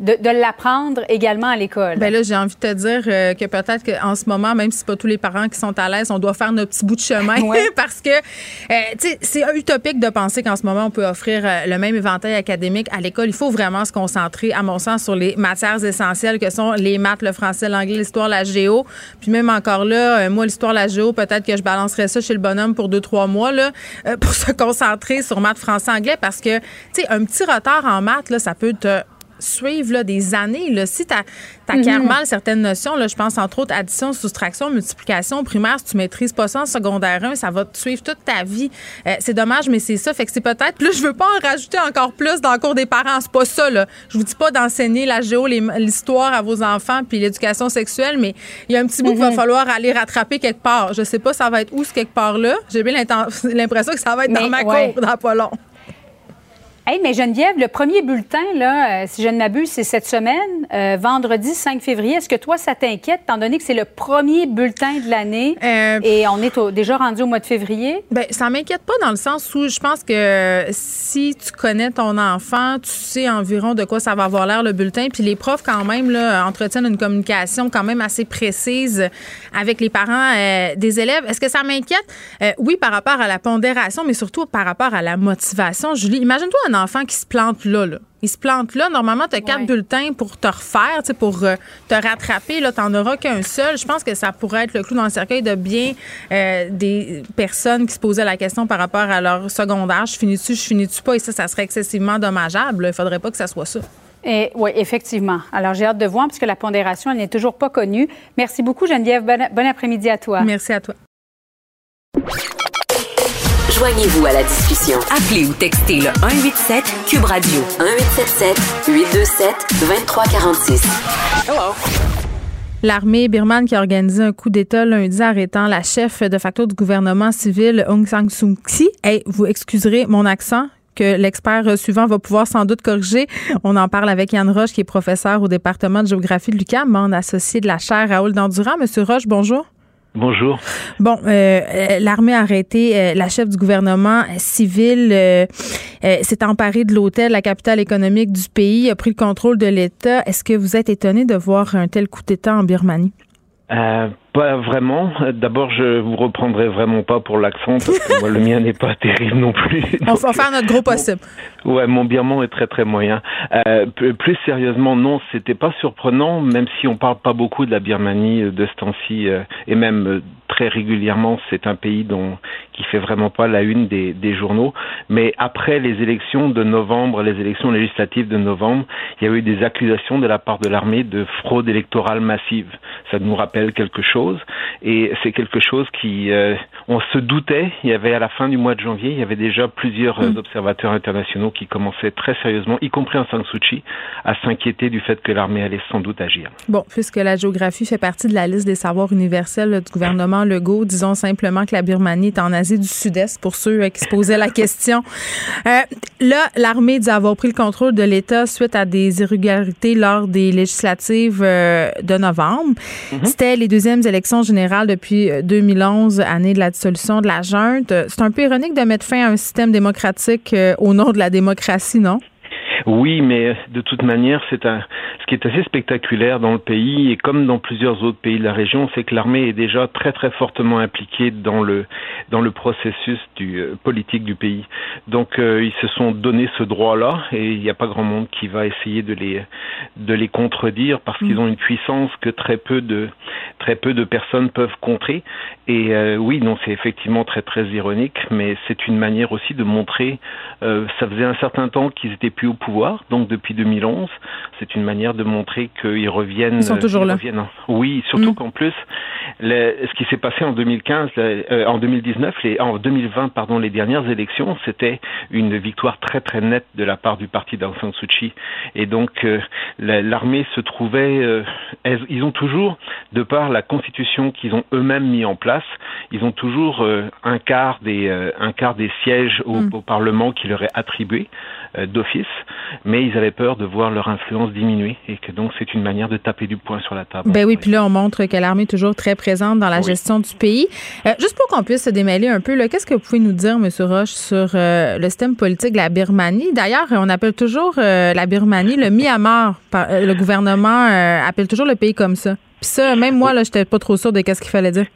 de, de l'apprendre également à l'école. Ben là, j'ai envie de te dire euh, que peut-être qu'en ce moment, même si c'est pas tous les parents qui sont à l'aise, on doit faire notre petit bout de chemin Ouais. parce que, euh, c'est utopique de penser qu'en ce moment, on peut offrir euh, le même éventail académique à l'école. Il faut vraiment se concentrer, à mon sens, sur les matières essentielles que sont les maths, le français, l'anglais, l'histoire, la géo. Puis même encore là, euh, moi, l'histoire, la géo, peut-être que je balancerais ça chez le bonhomme pour deux, trois mois, là, euh, pour se concentrer sur maths, français, anglais parce que, tu sais, un petit retard en maths, là, ça peut te suivre là, des années. Là. Si tu acquiers Mhm. mal certaines notions, là, je pense entre autres addition, soustraction, multiplication primaire, si tu maîtrises pas ça en secondaire 1, ça va te suivre toute ta vie. Euh, c'est dommage, mais c'est ça. Fait que c'est peut-être. Là, je veux pas en rajouter encore plus dans le cours des parents. C'est pas ça. Là. Je vous dis pas d'enseigner la géo, l'histoire à vos enfants puis l'éducation sexuelle, mais il y a un petit bout qu'il va Mhm. falloir aller rattraper quelque part. Je sais pas ça va être où ce quelque part là. J'ai bien l'impression que ça va être dans ma ouais. cour dans pas long. Hey, mais Geneviève, le premier bulletin, là, euh, si je ne m'abuse, c'est cette semaine, euh, vendredi 5 février. Est-ce que toi, ça t'inquiète, étant donné que c'est le premier bulletin de l'année Euh, et on est au- déjà rendu au mois de février? Ben, ça m'inquiète pas dans le sens où je pense que si tu connais ton enfant, tu sais environ de quoi ça va avoir l'air le bulletin. Puis les profs, quand même, là, entretiennent une communication quand même assez précise avec les parents des élèves. Est-ce que ça m'inquiète? Oui, par rapport à la pondération, mais surtout par rapport à la motivation. Julie, imagine-toi un enfant qui se plante là, là. Il se plante là. Normalement, tu as quatre Ouais. bulletins pour te refaire, pour euh, te rattraper. Là, tu n'en auras qu'un seul. Je pense que ça pourrait être le clou dans le cercueil de bien euh, des personnes qui se posaient la question par rapport à leur secondaire. Je finis-tu, je finis-tu pas? Et ça, ça serait excessivement dommageable. Il faudrait pas que ça soit ça. Et, oui, effectivement. Alors, j'ai hâte de voir, puisque la pondération, elle n'est toujours pas connue. Merci beaucoup, Geneviève. Bon, bon après-midi à toi. Merci à toi. Joignez-vous à la discussion. Appelez ou textez le 187 Cube Radio 1877 827 2346. L'armée birmane qui a organisé un coup d'État lundi arrêtant la chef de facto du gouvernement civil Aung San Suu Kyi. Hey, vous excuserez mon accent que l'expert suivant va pouvoir sans doute corriger. On en parle avec Yann Roche, qui est professeur au département de géographie de l'UQAM, membre associé de la chaire Raoul Dandurand. Monsieur Roche, bonjour. Bonjour. Bon, euh, euh, l'armée a arrêté euh, la chef du gouvernement civil, euh, euh, s'est emparée de l'hôtel, la capitale économique du pays, a pris le contrôle de l'État. Est-ce que vous êtes étonné de voir un tel coup d'État en Birmanie? Pas vraiment. D'abord, je vous reprendrai vraiment pas pour l'accent parce que moi, le mien n'est pas terrible non plus. On va faire notre gros possible. Ouais, mon birman est très très moyen. Euh, plus sérieusement, non, c'était pas surprenant, même si on parle pas beaucoup de la Birmanie euh, de ce temps-ci, euh, et même euh, très régulièrement, c'est un pays dont qui fait vraiment pas la une des, des journaux. Mais après les élections de novembre, les élections législatives de novembre, il y a eu des accusations de la part de l'armée de fraude électorale massive. Ça nous rappelle quelque chose, et c'est quelque chose qui, euh, on se doutait. Il y avait à la fin du mois de janvier, il y avait déjà plusieurs euh, observateurs internationaux qui commençaient très sérieusement, y compris en Sang Suu Kyi, à s'inquiéter du fait que l'armée allait sans doute agir. Bon, puisque la géographie fait partie de la liste des savoirs universels là, du gouvernement Legault, disons simplement que la Birmanie est en Asie du Sud-Est pour ceux euh, qui se posaient la question. Euh, là, l'armée dit avoir pris le contrôle de l'État suite à des irrégularités lors des législatives euh, de novembre. C'était les deuxièmes élections générales depuis euh, 2011, année de la dissolution de la junte. C'est un peu ironique de mettre fin à un système démocratique euh, au nom de la démocratie, non? Oui, mais de toute manière, c'est un, ce qui est assez spectaculaire dans le pays et comme dans plusieurs autres pays de la région, c'est que l'armée est déjà très très fortement impliquée dans le dans le processus du euh, politique du pays. Donc euh, ils se sont donné ce droit-là et il n'y a pas grand monde qui va essayer de les de les contredire parce qu'ils mm. ont une puissance que très peu de très peu de personnes peuvent contrer. Et euh, oui, non, c'est effectivement très très ironique, mais c'est une manière aussi de montrer. ça faisait un certain temps qu'ils étaient plus au pouvoir, donc depuis 2011, c'est une manière de montrer qu'ils reviennent. Ils sont toujours là. Oui, surtout mm. qu'en plus, ce qui s'est passé en 2015, euh, en 2019, les, en 2020, pardon, les dernières élections, c'était une victoire très très nette de la part du parti d'Aung San Suu Kyi. Et donc, euh, l'armée se trouvait, euh, ils ont toujours, de par la constitution qu'ils ont eux-mêmes mis en place, ils ont toujours un quart des un quart des sièges au, mm. au Parlement qui leur est attribué. Euh, d'office, mais ils avaient peur de voir leur influence diminuer et que donc c'est une manière de taper du poing sur la table. Ben oui, puis là on montre que l'armée est toujours très présente dans la gestion du pays. Euh, juste pour qu'on puisse se démêler un peu, qu'est-ce que vous pouvez nous dire, M. Roche, sur euh, le système politique de la Birmanie? D'ailleurs, on appelle toujours la Birmanie le Myanmar. le gouvernement appelle toujours le pays comme ça. Puis ça, même moi, là, j'étais pas trop sûr de qu'est-ce qu'il fallait dire.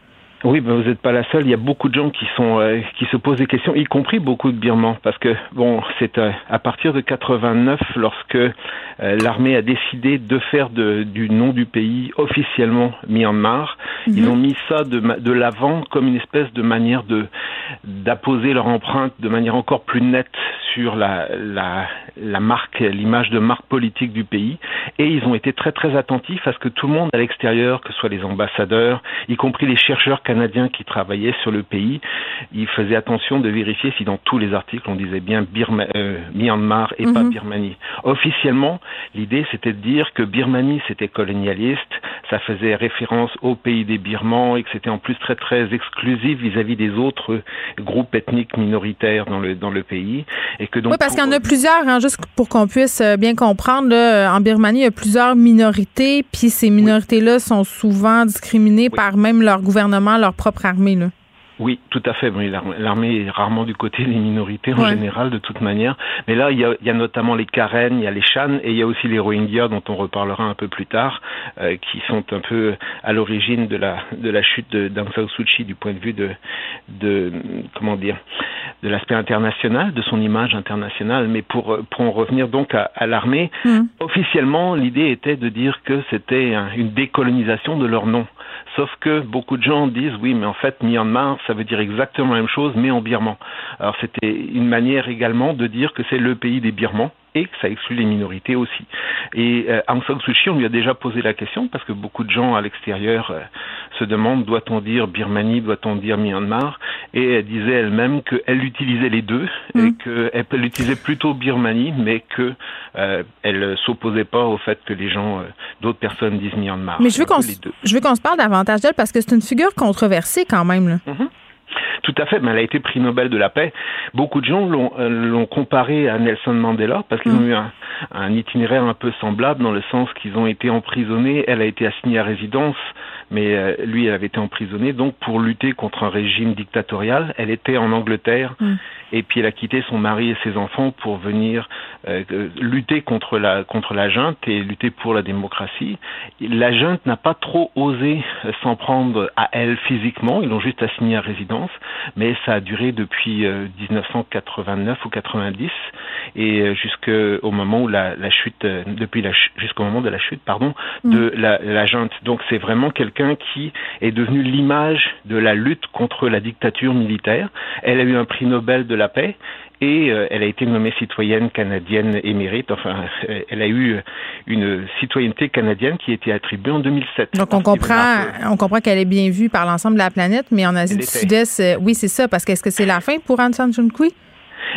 Oui, ben vous n'êtes pas la seule. Il y a beaucoup de gens qui sont euh, qui se posent des questions, y compris beaucoup de Birmans, parce que bon, c'est euh, à partir de 89 lorsque euh, l'armée a décidé de faire de, du nom du pays officiellement Myanmar. Mhm. Ils ont mis ça de, de l'avant comme une espèce de manière de d'apposer leur empreinte de manière encore plus nette sur la, la, la marque, l'image de marque politique du pays. Et ils ont été très très attentifs à ce que tout le monde à l'extérieur, que ce soit les ambassadeurs, y compris les chercheurs canadiens qui travaillaient sur le pays, ils faisaient attention de vérifier si dans tous les articles on disait bien Birma, euh, Myanmar et pas mhm. Birmanie. Officiellement, l'idée c'était de dire que Birmanie c'était colonialiste, ça faisait référence au pays des Birmans et que c'était en plus très très exclusif vis-à-vis des autres groupes ethniques minoritaires dans le dans le pays et que donc oui parce qu'il y en a plusieurs hein, juste pour qu'on puisse euh, bien comprendre là, en Birmanie il y a plusieurs minorités puis ces minorités là sont souvent discriminées par même leur gouvernement leur propre armée là? Oui, tout à fait. L'armée est rarement du côté des minorités en général, de toute manière. Mais là, il y, a, il y, a, notamment les Karen, il y a les Shan et il y a aussi les Rohingyas, dont on reparlera un peu plus tard, euh, qui sont un peu à l'origine de la de la chute d'Aung San Suu Kyi du point de vue de de comment dire de l'aspect international, de son image internationale. Mais pour pour en revenir donc à, à l'armée, mmh. officiellement, l'idée était de dire que c'était une décolonisation de leur nom. Sauf que beaucoup de gens disent oui, mais en fait, Myanmar, ça veut dire exactement la même chose, mais en birman. Alors c'était une manière également de dire que c'est le pays des Birmans et que ça exclut les minorités aussi. Et euh, Aung San Suu Kyi, on lui a déjà posé la question parce que beaucoup de gens à l'extérieur euh, se demandent doit-on dire Birmanie, doit-on dire Myanmar? Et elle disait elle-même qu'elle utilisait les deux et mm. qu'elle utilisait plutôt Birmanie, mais que euh, elle s'opposait pas au fait que les gens, euh, d'autres personnes disent Myanmar. Mais je veux qu'on se parle davantage d'elle parce que c'est une figure controversée quand même. Là. Mm-hmm. Tout à fait, mais elle a été prix Nobel de la paix. Beaucoup de gens l'ont euh, comparé à Nelson Mandela parce qu'ils ont mm. eu un, un, itinéraire un peu semblable dans le sens qu'ils ont été emprisonnés. Elle a été assignée à résidence, mais euh, lui, elle avait été emprisonné. Donc, pour lutter contre un régime dictatorial, elle était en Angleterre mm. Et puis elle a quitté son mari et ses enfants pour venir euh, lutter contre la contre la junte et lutter pour la démocratie. La junte n'a pas trop osé s'en prendre à elle physiquement. Ils l'ont juste assignée à résidence mais ça a duré depuis 1989 euh, ou 90 et euh, jusqu'au moment où la, la chute, euh, depuis la jusqu'au moment de la chute, pardon, mm. de la, la junte. Donc c'est vraiment quelqu'un qui est devenu l'image de la lutte contre la dictature militaire. Elle a eu un prix Nobel de la paix et euh, elle a été nommée citoyenne canadienne émérite. Enfin, elle a eu une citoyenneté canadienne qui a été attribuée en 2007. Donc on comprend, on comprend qu'elle est bien vue par l'ensemble de la planète, mais en Asie du Sud-Est, euh, oui, c'est ça. Parce qu'est-ce que c'est la fin pour Aung San Suu Kyi?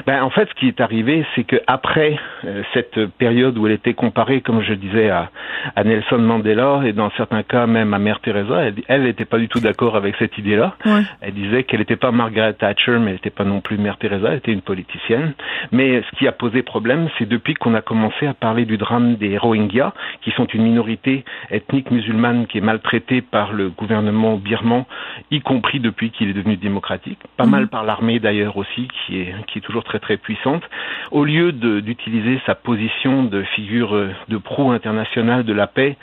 Ben, en fait, ce qui est arrivé, c'est que après euh, cette période où elle était comparée, comme je disais, à, à, Nelson Mandela et dans certains cas même à Mère Teresa, elle n'était pas du tout d'accord avec cette idée-là. Ouais. Elle disait qu'elle n'était pas Margaret Thatcher, mais elle n'était pas non plus Mère Teresa, elle était une politicienne. Mais ce qui a posé problème, c'est depuis qu'on a commencé à parler du drame des Rohingyas, qui sont une minorité ethnique musulmane qui est maltraitée par le gouvernement birman, y compris depuis qu'il est devenu démocratique, pas mmh. mal par l'armée d'ailleurs aussi, qui est, qui est toujours très très puissante. Au lieu d'utiliser sa position de figure euh, de proue internationale de la paix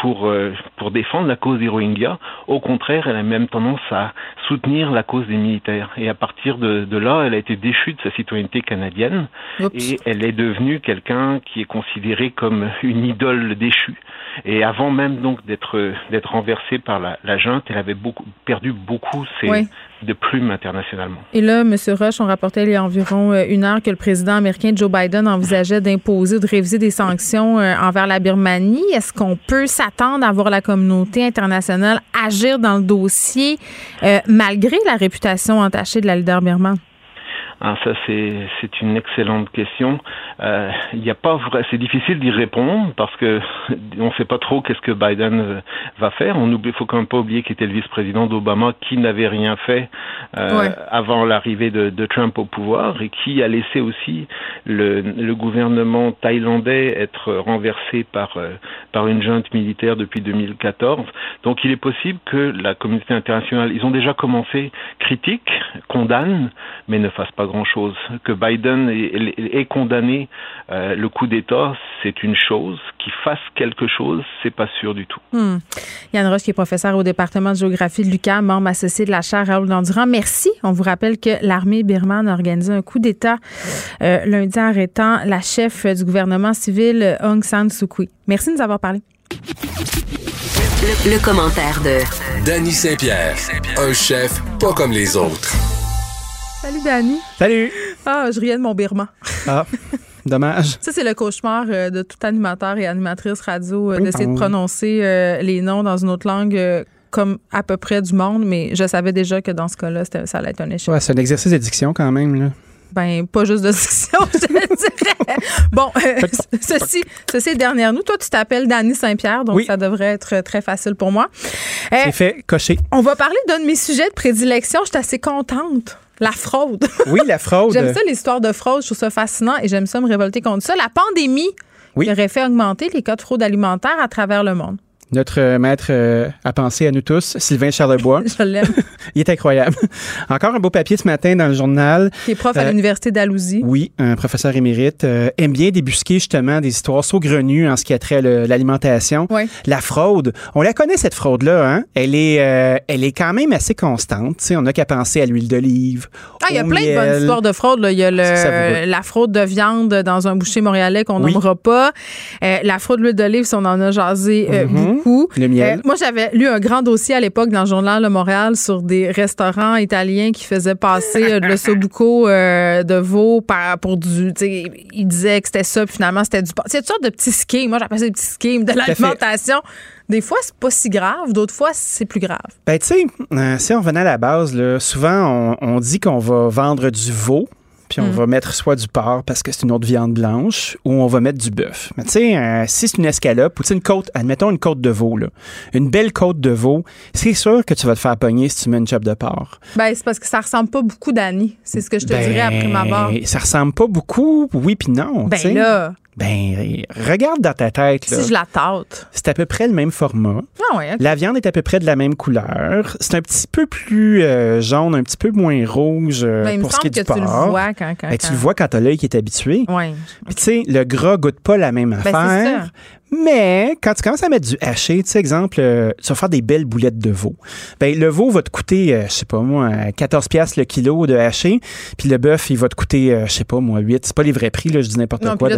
pour, euh, pour défendre la cause des Rohingyas. Au contraire, elle a même tendance à soutenir la cause des militaires. Et à partir de, de là, elle a été déchue de sa citoyenneté canadienne et elle est devenue quelqu'un qui est considéré comme une idole déchue. Et avant même donc d'être d'être renversée par la, la junte, elle avait beaucoup perdu beaucoup ses, de plumes internationalement. Et là, M. Rush, on rapportait il y a environ euh, une heure que le président américain Joe Biden envisageait d'imposer ou de réviser des sanctions euh, envers la Birmanie. Est-ce qu'on peut s'attendre à voir la communauté internationale agir dans le dossier euh, malgré la réputation entachée de la leader birmane? Ah, ça c'est une excellente question. Euh, il n'y a pas vrai, c'est difficile d'y répondre parce que on ne sait pas trop qu'est-ce que Biden euh, va faire. On oublie, faut quand même pas oublier qu'il était le vice-président d'Obama qui n'avait rien fait euh, avant l'arrivée de, de, Trump au pouvoir et qui a laissé aussi le, le gouvernement thaïlandais être renversé par par une junte militaire depuis 2014. Donc il est possible que la communauté internationale, ils ont déjà commencé critique, condamne, mais ne fasse pas grand-chose. Que Biden ait, condamné euh, le coup d'État, c'est une chose. Qu'il fasse quelque chose, c'est pas sûr du tout. Hmm. Yann Roche, qui est professeur au département de géographie de l'UQAM, membre associé de la chaire Raoul Dandurand. Merci. On vous rappelle que l'armée birmane a organisé un coup d'État euh, lundi arrêtant la chef du gouvernement civil Aung San Suu Kyi. Merci de nous avoir parlé. Le, commentaire de Danny Saint-Pierre, un chef pas comme les autres. Salut Danny. Salut. Ah, je riais de mon birman. Ah. Dommage. Ça, c'est le cauchemar euh, de tout animateur et animatrice radio euh, d'essayer de prononcer euh, les noms dans une autre langue comme à peu près du monde, mais je savais déjà que dans ce cas-là, ça allait être un échec. Ouais, c'est un exercice d'édiction quand même. Là. Ben, pas juste de diction, je dirais. Bon, ceci, ceci est derrière nous. Toi, tu t'appelles Dany Saint-Pierre, donc ça devrait être très facile pour moi. c'est fait, coché. On va parler d'un de mes sujets de prédilection. Je suis assez contente. La fraude. Oui, la fraude. j'aime ça, l'histoire de fraude. Je trouve ça fascinant et j'aime ça me révolter contre ça. La pandémie aurait fait augmenter les cas de fraude alimentaire à travers le monde notre maître euh, à penser à nous tous, Sylvain Charlebois. Je l'aime. Il est incroyable. Encore un beau papier ce matin dans le journal. Qui est prof à euh, l'Université d'Alousie. Oui, un professeur émérite. Euh, aime bien débusquer justement des histoires saugrenues en ce qui a trait à l'alimentation. Oui. La fraude. On la connaît, cette fraude-là. Hein? Elle, est, elle est quand même assez constante. sais, on n'a qu'à penser à l'huile d'olive. Ah, il y a plein de bonnes histoires de fraude. Là. Il y a le, la fraude de viande dans un boucher montréalais qu'on n'aimera pas. la fraude de l'huile d'olive, si on en a jasé mm-hmm. Euh, moi, j'avais lu un grand dossier à l'époque dans le journal Le Montréal sur des restaurants italiens qui faisaient passer euh, le sobuco euh, de veau pour du. Ils disaient que c'était ça, puis finalement, c'était du. C'est une sorte de petits schemes. Moi, j'appelle ça des petits schemes de l'alimentation. Des fois, c'est pas si grave, d'autres fois, c'est plus grave. Ben, tu sais, si on revenait à la base, là, souvent, on, on dit qu'on va vendre du veau puis on mm. va mettre soit du porc parce que c'est une autre viande blanche, ou on va mettre du bœuf. Mais tu sais, euh, si c'est une escalope, ou une côte, admettons une côte de veau, là, une belle côte de veau, c'est sûr que tu vas te faire pogner si tu mets une chop de porc. Ben, c'est parce que ça ressemble pas beaucoup d'Annie. C'est ce que je te dirais après ma barre. Ça ressemble pas beaucoup, oui puis non. Ben là. Ben, regarde dans ta tête. Là. Si je la tâte. C'est à peu près le même format. Ah ouais, La viande est à peu près de la même couleur. C'est un petit peu plus euh, jaune, un petit peu moins rouge euh, ben, pour ce qui est que du porc. Tu le vois quand, quand, ben, Tu le vois quand t'as l'œil qui est habitué. Oui. Puis tu sais, le gras goûte pas la même ben, affaire. Mais quand tu commences à mettre du haché, tu sais, exemple, euh, tu vas faire des belles boulettes de veau. Ben, le veau va te coûter, euh, je sais pas moi, 14 pièces le kilo de haché, puis le bœuf, il va te coûter, euh, je sais pas moi, 8. C'est pas les vrais prix, là, je dis n'importe quoi.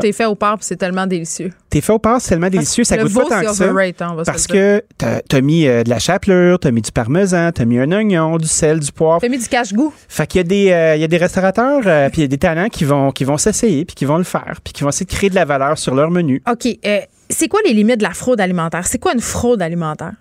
T'es fait au porc, c'est tellement délicieux. T'es fait au porc, c'est tellement délicieux, ça goûte pas tant que ça. Hein, parce que t'as as mis de la chapelure, t'as mis du parmesan, t'as mis un oignon, du sel, du poivre. T'as mis du cache-goût. Fait qu'il y a des, il y a des restaurateurs, puis il y a des talents qui vont, qui vont s'essayer, puis qui vont le faire, puis qui vont essayer de créer de la valeur sur leur menu. OK c'est quoi les limites de la fraude alimentaire? C'est quoi une fraude alimentaire?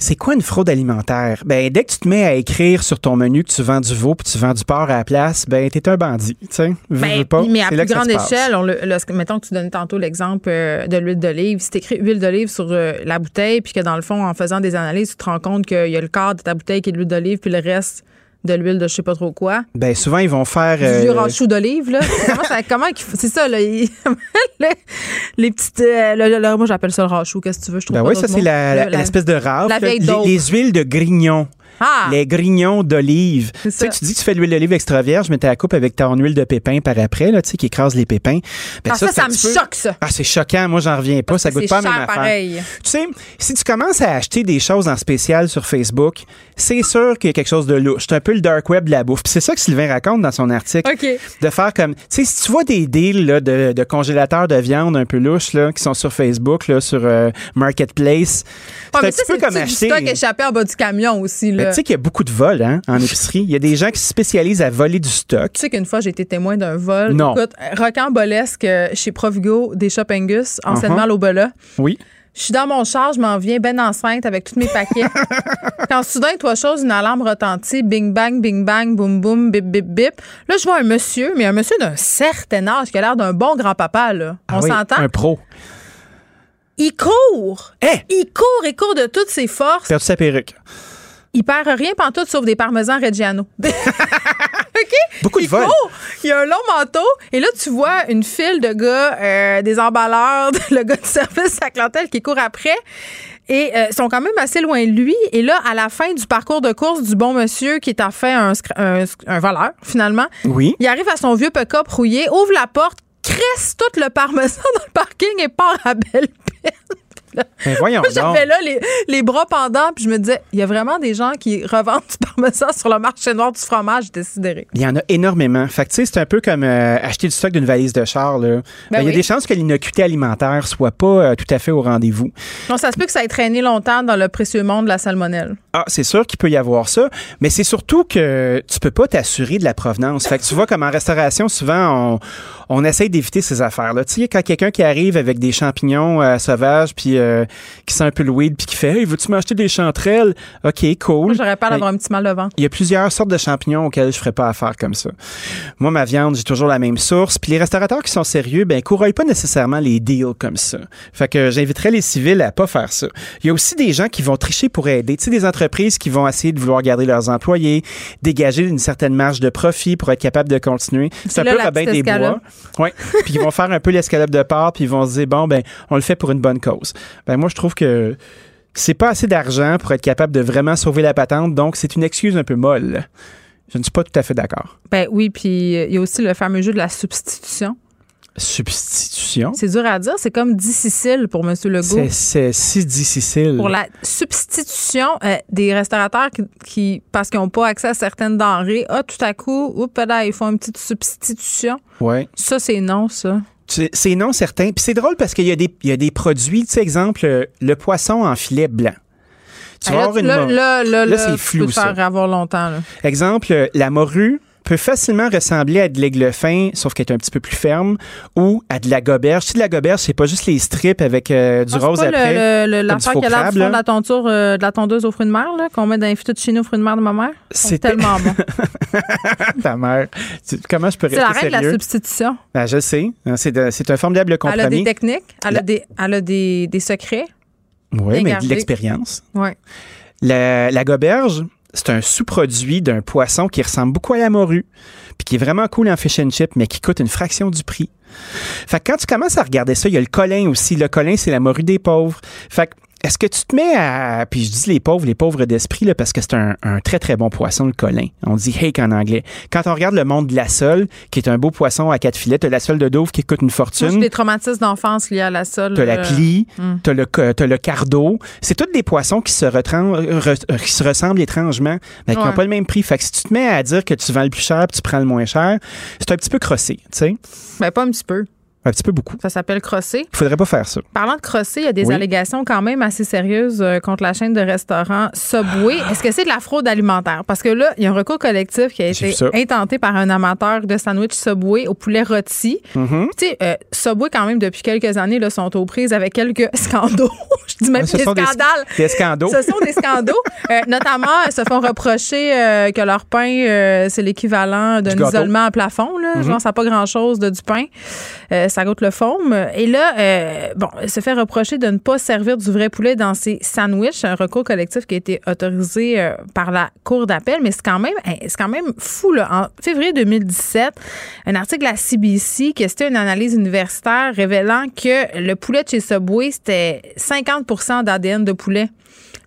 C'est quoi une fraude alimentaire? Ben, dès que tu te mets à écrire sur ton menu que tu vends du veau puis tu vends du porc à la place, ben, t'es un bandit, tu sais. Ben, mais à plus grande échelle, on le, mettons que tu donnes tantôt l'exemple euh, de l'huile d'olive. Si t'écris huile d'olive sur euh, la bouteille puis que dans le fond, en faisant des analyses, tu te rends compte qu'il y a le quart de ta bouteille qui est de l'huile d'olive puis le reste, de l'huile de je sais pas trop quoi. Ben souvent ils vont faire du euh... chou d'olive là. comment, c'est ça là, les, petites euh, moi j'appelle ça le rachou, qu'est-ce que tu veux, je trouve Ben oui, ça c'est l'espèce de rafle. La vieille les, les, huiles de grignon. Ah! Les grignons d'olive. Tu sais, tu dis que tu fais de l'huile d'olive extra vierge, mais tu la coupes avec ton huile de pépin par après, là, tu sais, qui écrase les pépins. Ben, Ah, ça, ça me peu- choque, ça. Ah, c'est choquant. Moi, j'en reviens pas. Ça goûte pas la même affaire. pareil. Tu sais, si tu commences à acheter des choses en spécial sur Facebook, c'est sûr qu'il y a quelque chose de louche. C'est un peu le dark web de la bouffe. Puis c'est ça que Sylvain raconte dans son article. De faire comme, tu sais, si tu vois des deals là, de, de congélateurs de viande un peu louches là, qui sont sur Facebook, là, sur euh, Marketplace, Ouais, c'est un petit peu comme du acheter. stock échappé en bas du camion aussi. Là. Tu sais qu'il y a beaucoup de vols hein, en épicerie. Il y a des gens qui se spécialisent à voler du stock. Tu sais qu'une fois, j'ai été témoin d'un vol. Non. Écoute, rocambolesque euh, chez Provigo, des Shop Angus, Uh-huh. l'Obola. Oui. Je suis dans mon char, je m'en viens ben enceinte avec tous mes paquets. Quand soudain, toi chose, une alarme retentit, bing bang, bing bang, boum boum, bip bip bip. Là, je vois un monsieur, mais un monsieur d'un certain âge qui a l'air d'un bon grand-papa, là. On Ah oui, s'entend? Un pro. Il court! Eh! Il court et court de toutes ses forces. Perdu sa perruque. Il perd rien pantoute sauf des parmesans Reggiano. OK? Beaucoup de il vols. court, il a un long manteau et là, tu vois une file de gars, euh, des emballeurs, le gars de service à la clientèle qui court après. Et euh, ils sont quand même assez loin de lui. Et là, à la fin du parcours de course du bon monsieur qui est en fait un, un, un voleur, finalement, Oui. il arrive à son vieux pick-up rouillé, ouvre la porte, cresse tout le parmesan dans le parking et part à belle peine. Ben voyons j'avais là les, les bras pendants, puis je me disais, il y a vraiment des gens qui revendent du parmesan sur le marché noir du fromage. Sidérée. Il y en a énormément. Fait que, tu sais, c'est un peu comme euh, acheter du stock d'une valise de char. Là. Ben, il y a des chances que l'innocuité alimentaire soit pas euh, tout à fait au rendez-vous. Non, ça se peut que ça ait traîné longtemps dans le précieux monde de la salmonelle. Ah, c'est sûr qu'il peut y avoir ça, mais c'est surtout que tu peux pas t'assurer de la provenance. Fait que tu vois, comme en restauration, souvent, on, on essaye d'éviter ces affaires-là. Tu sais, quand quelqu'un qui arrive avec des champignons euh, sauvages, puis euh, qui sent un peu le weed, puis qui fait « Hey, veux-tu m'acheter des chanterelles? » OK, cool. Moi, j'aurais peur d'avoir un petit mal de ventre. il y a plusieurs sortes de champignons auxquels je ferais pas affaire comme ça. Moi, ma viande, j'ai toujours la même source. Puis les restaurateurs qui sont sérieux, ben, courroient pas nécessairement les deals comme ça. Fait que j'inviterais les civils à pas faire ça. Il y a aussi des gens qui vont tricher pour aider. Tu sais, des entreprises qui vont essayer de vouloir garder leurs employés, dégager une certaine marge de profit pour être capable de continuer. C'est un là peu Robin des Bois. Ouais. puis ils vont faire un peu l'escalope de part, puis ils vont se dire, bon, ben, on le fait pour une bonne cause. Ben, moi, je trouve que c'est pas assez d'argent pour être capable de vraiment sauver la patente, donc c'est une excuse un peu molle. Je ne suis pas tout à fait d'accord. Ben oui, puis euh, il y a aussi le fameux jeu de la substitution. Substitution? C'est dur à dire. C'est comme difficile pour M. Legault. C'est- si difficile. Pour la substitution euh, des restaurateurs qui, qui- parce qu'ils n'ont pas accès à certaines denrées, ah, tout à coup, oups, là, ils font une petite substitution. Ouais. Ça, c'est non, ça. C'est non certain. Puis c'est drôle parce qu'il y, a des- il y a des produits, tu sais, exemple, euh, le poisson en filet blanc. Tu Ah, vas là, avoir tu- une là, là, là, là, c'est tu flou, peux te ça. faire avoir longtemps. Exemple, euh, la morue peut facilement ressembler à de l'aigle fin, sauf qu'elle est un petit peu plus ferme, ou à de la goberge. Tu sais, de la goberge, c'est pas juste les strips avec euh, du Ah, c'est rose pas après. le- le- L'affaire qui a l'air de la, tonture, euh, de la tondeuse aux fruits de mer, là, qu'on met dans les de chez nous aux fruits de mer de ma mère. C'est tellement bon. Ta mère. Tu- Comment je peux C'est rester la reine de la substitution. Ben, je sais. C'est de- c'est un formidable Elle a compromis. des techniques, elle La- a, des, elle a des, des secrets. Oui, mais de l'expérience. Ouais. La, la goberge, c'est un sous-produit d'un poisson qui ressemble beaucoup à la morue, puis qui est vraiment cool en fish and chip, mais qui coûte une fraction du prix. Fait que quand tu commences à regarder ça, il y a le colin aussi. Le colin, c'est la morue des pauvres. Fait que est-ce que tu te mets à. Puis je dis les pauvres, les pauvres d'esprit, là, parce que c'est un, un très, très bon poisson, le colin. On dit hake en anglais. Quand on regarde le monde de la sole, qui est un beau poisson à quatre filets, t'as la sole de Dove qui coûte une Moi, fortune. des traumatismes d'enfance liés à la sole. T'as la euh, plie, hum. t'as le, t'as le cardo. C'est tous des poissons qui se, retran- re- qui se ressemblent étrangement, mais qui n'ont Ouais. pas le même prix. Fait que si tu te mets à dire que tu vends le plus cher puis tu prends le moins cher, c'est un petit peu crossé, tu sais. Ben, pas un petit peu. Un petit peu beaucoup. Ça s'appelle crosser. Il faudrait pas faire ça. Parlant de crosser, il y a des Oui. allégations quand même assez sérieuses euh, contre la chaîne de restaurants Subway. Est-ce que c'est de la fraude alimentaire? Parce que là, il y a un recours collectif qui a été intenté par un amateur de sandwich Subway au poulet rôti. Mhm. Tu sais, euh, Subway, quand même, depuis quelques années, là, sont aux prises avec quelques scandaux. Je dis même Ouais, ce des des- scandales. des scandaux. Ce sont des scandaux. Euh, notamment, se font reprocher euh, que leur pain, euh, c'est l'équivalent d'un isolement à plafond. Là. Mhm. Genre, ça n'a pas grand-chose de du pain. Euh, ça goûte le faume. Et là, euh, bon, elle se fait reprocher de ne pas servir du vrai poulet dans ses sandwichs, un recours collectif qui a été autorisé euh, par la Cour d'appel, mais c'est quand même c'est quand même fou. Là. En février 2017, un article à CBC qui était une analyse universitaire révélant que le poulet de chez Subway, c'était 50% d'ADN de poulet.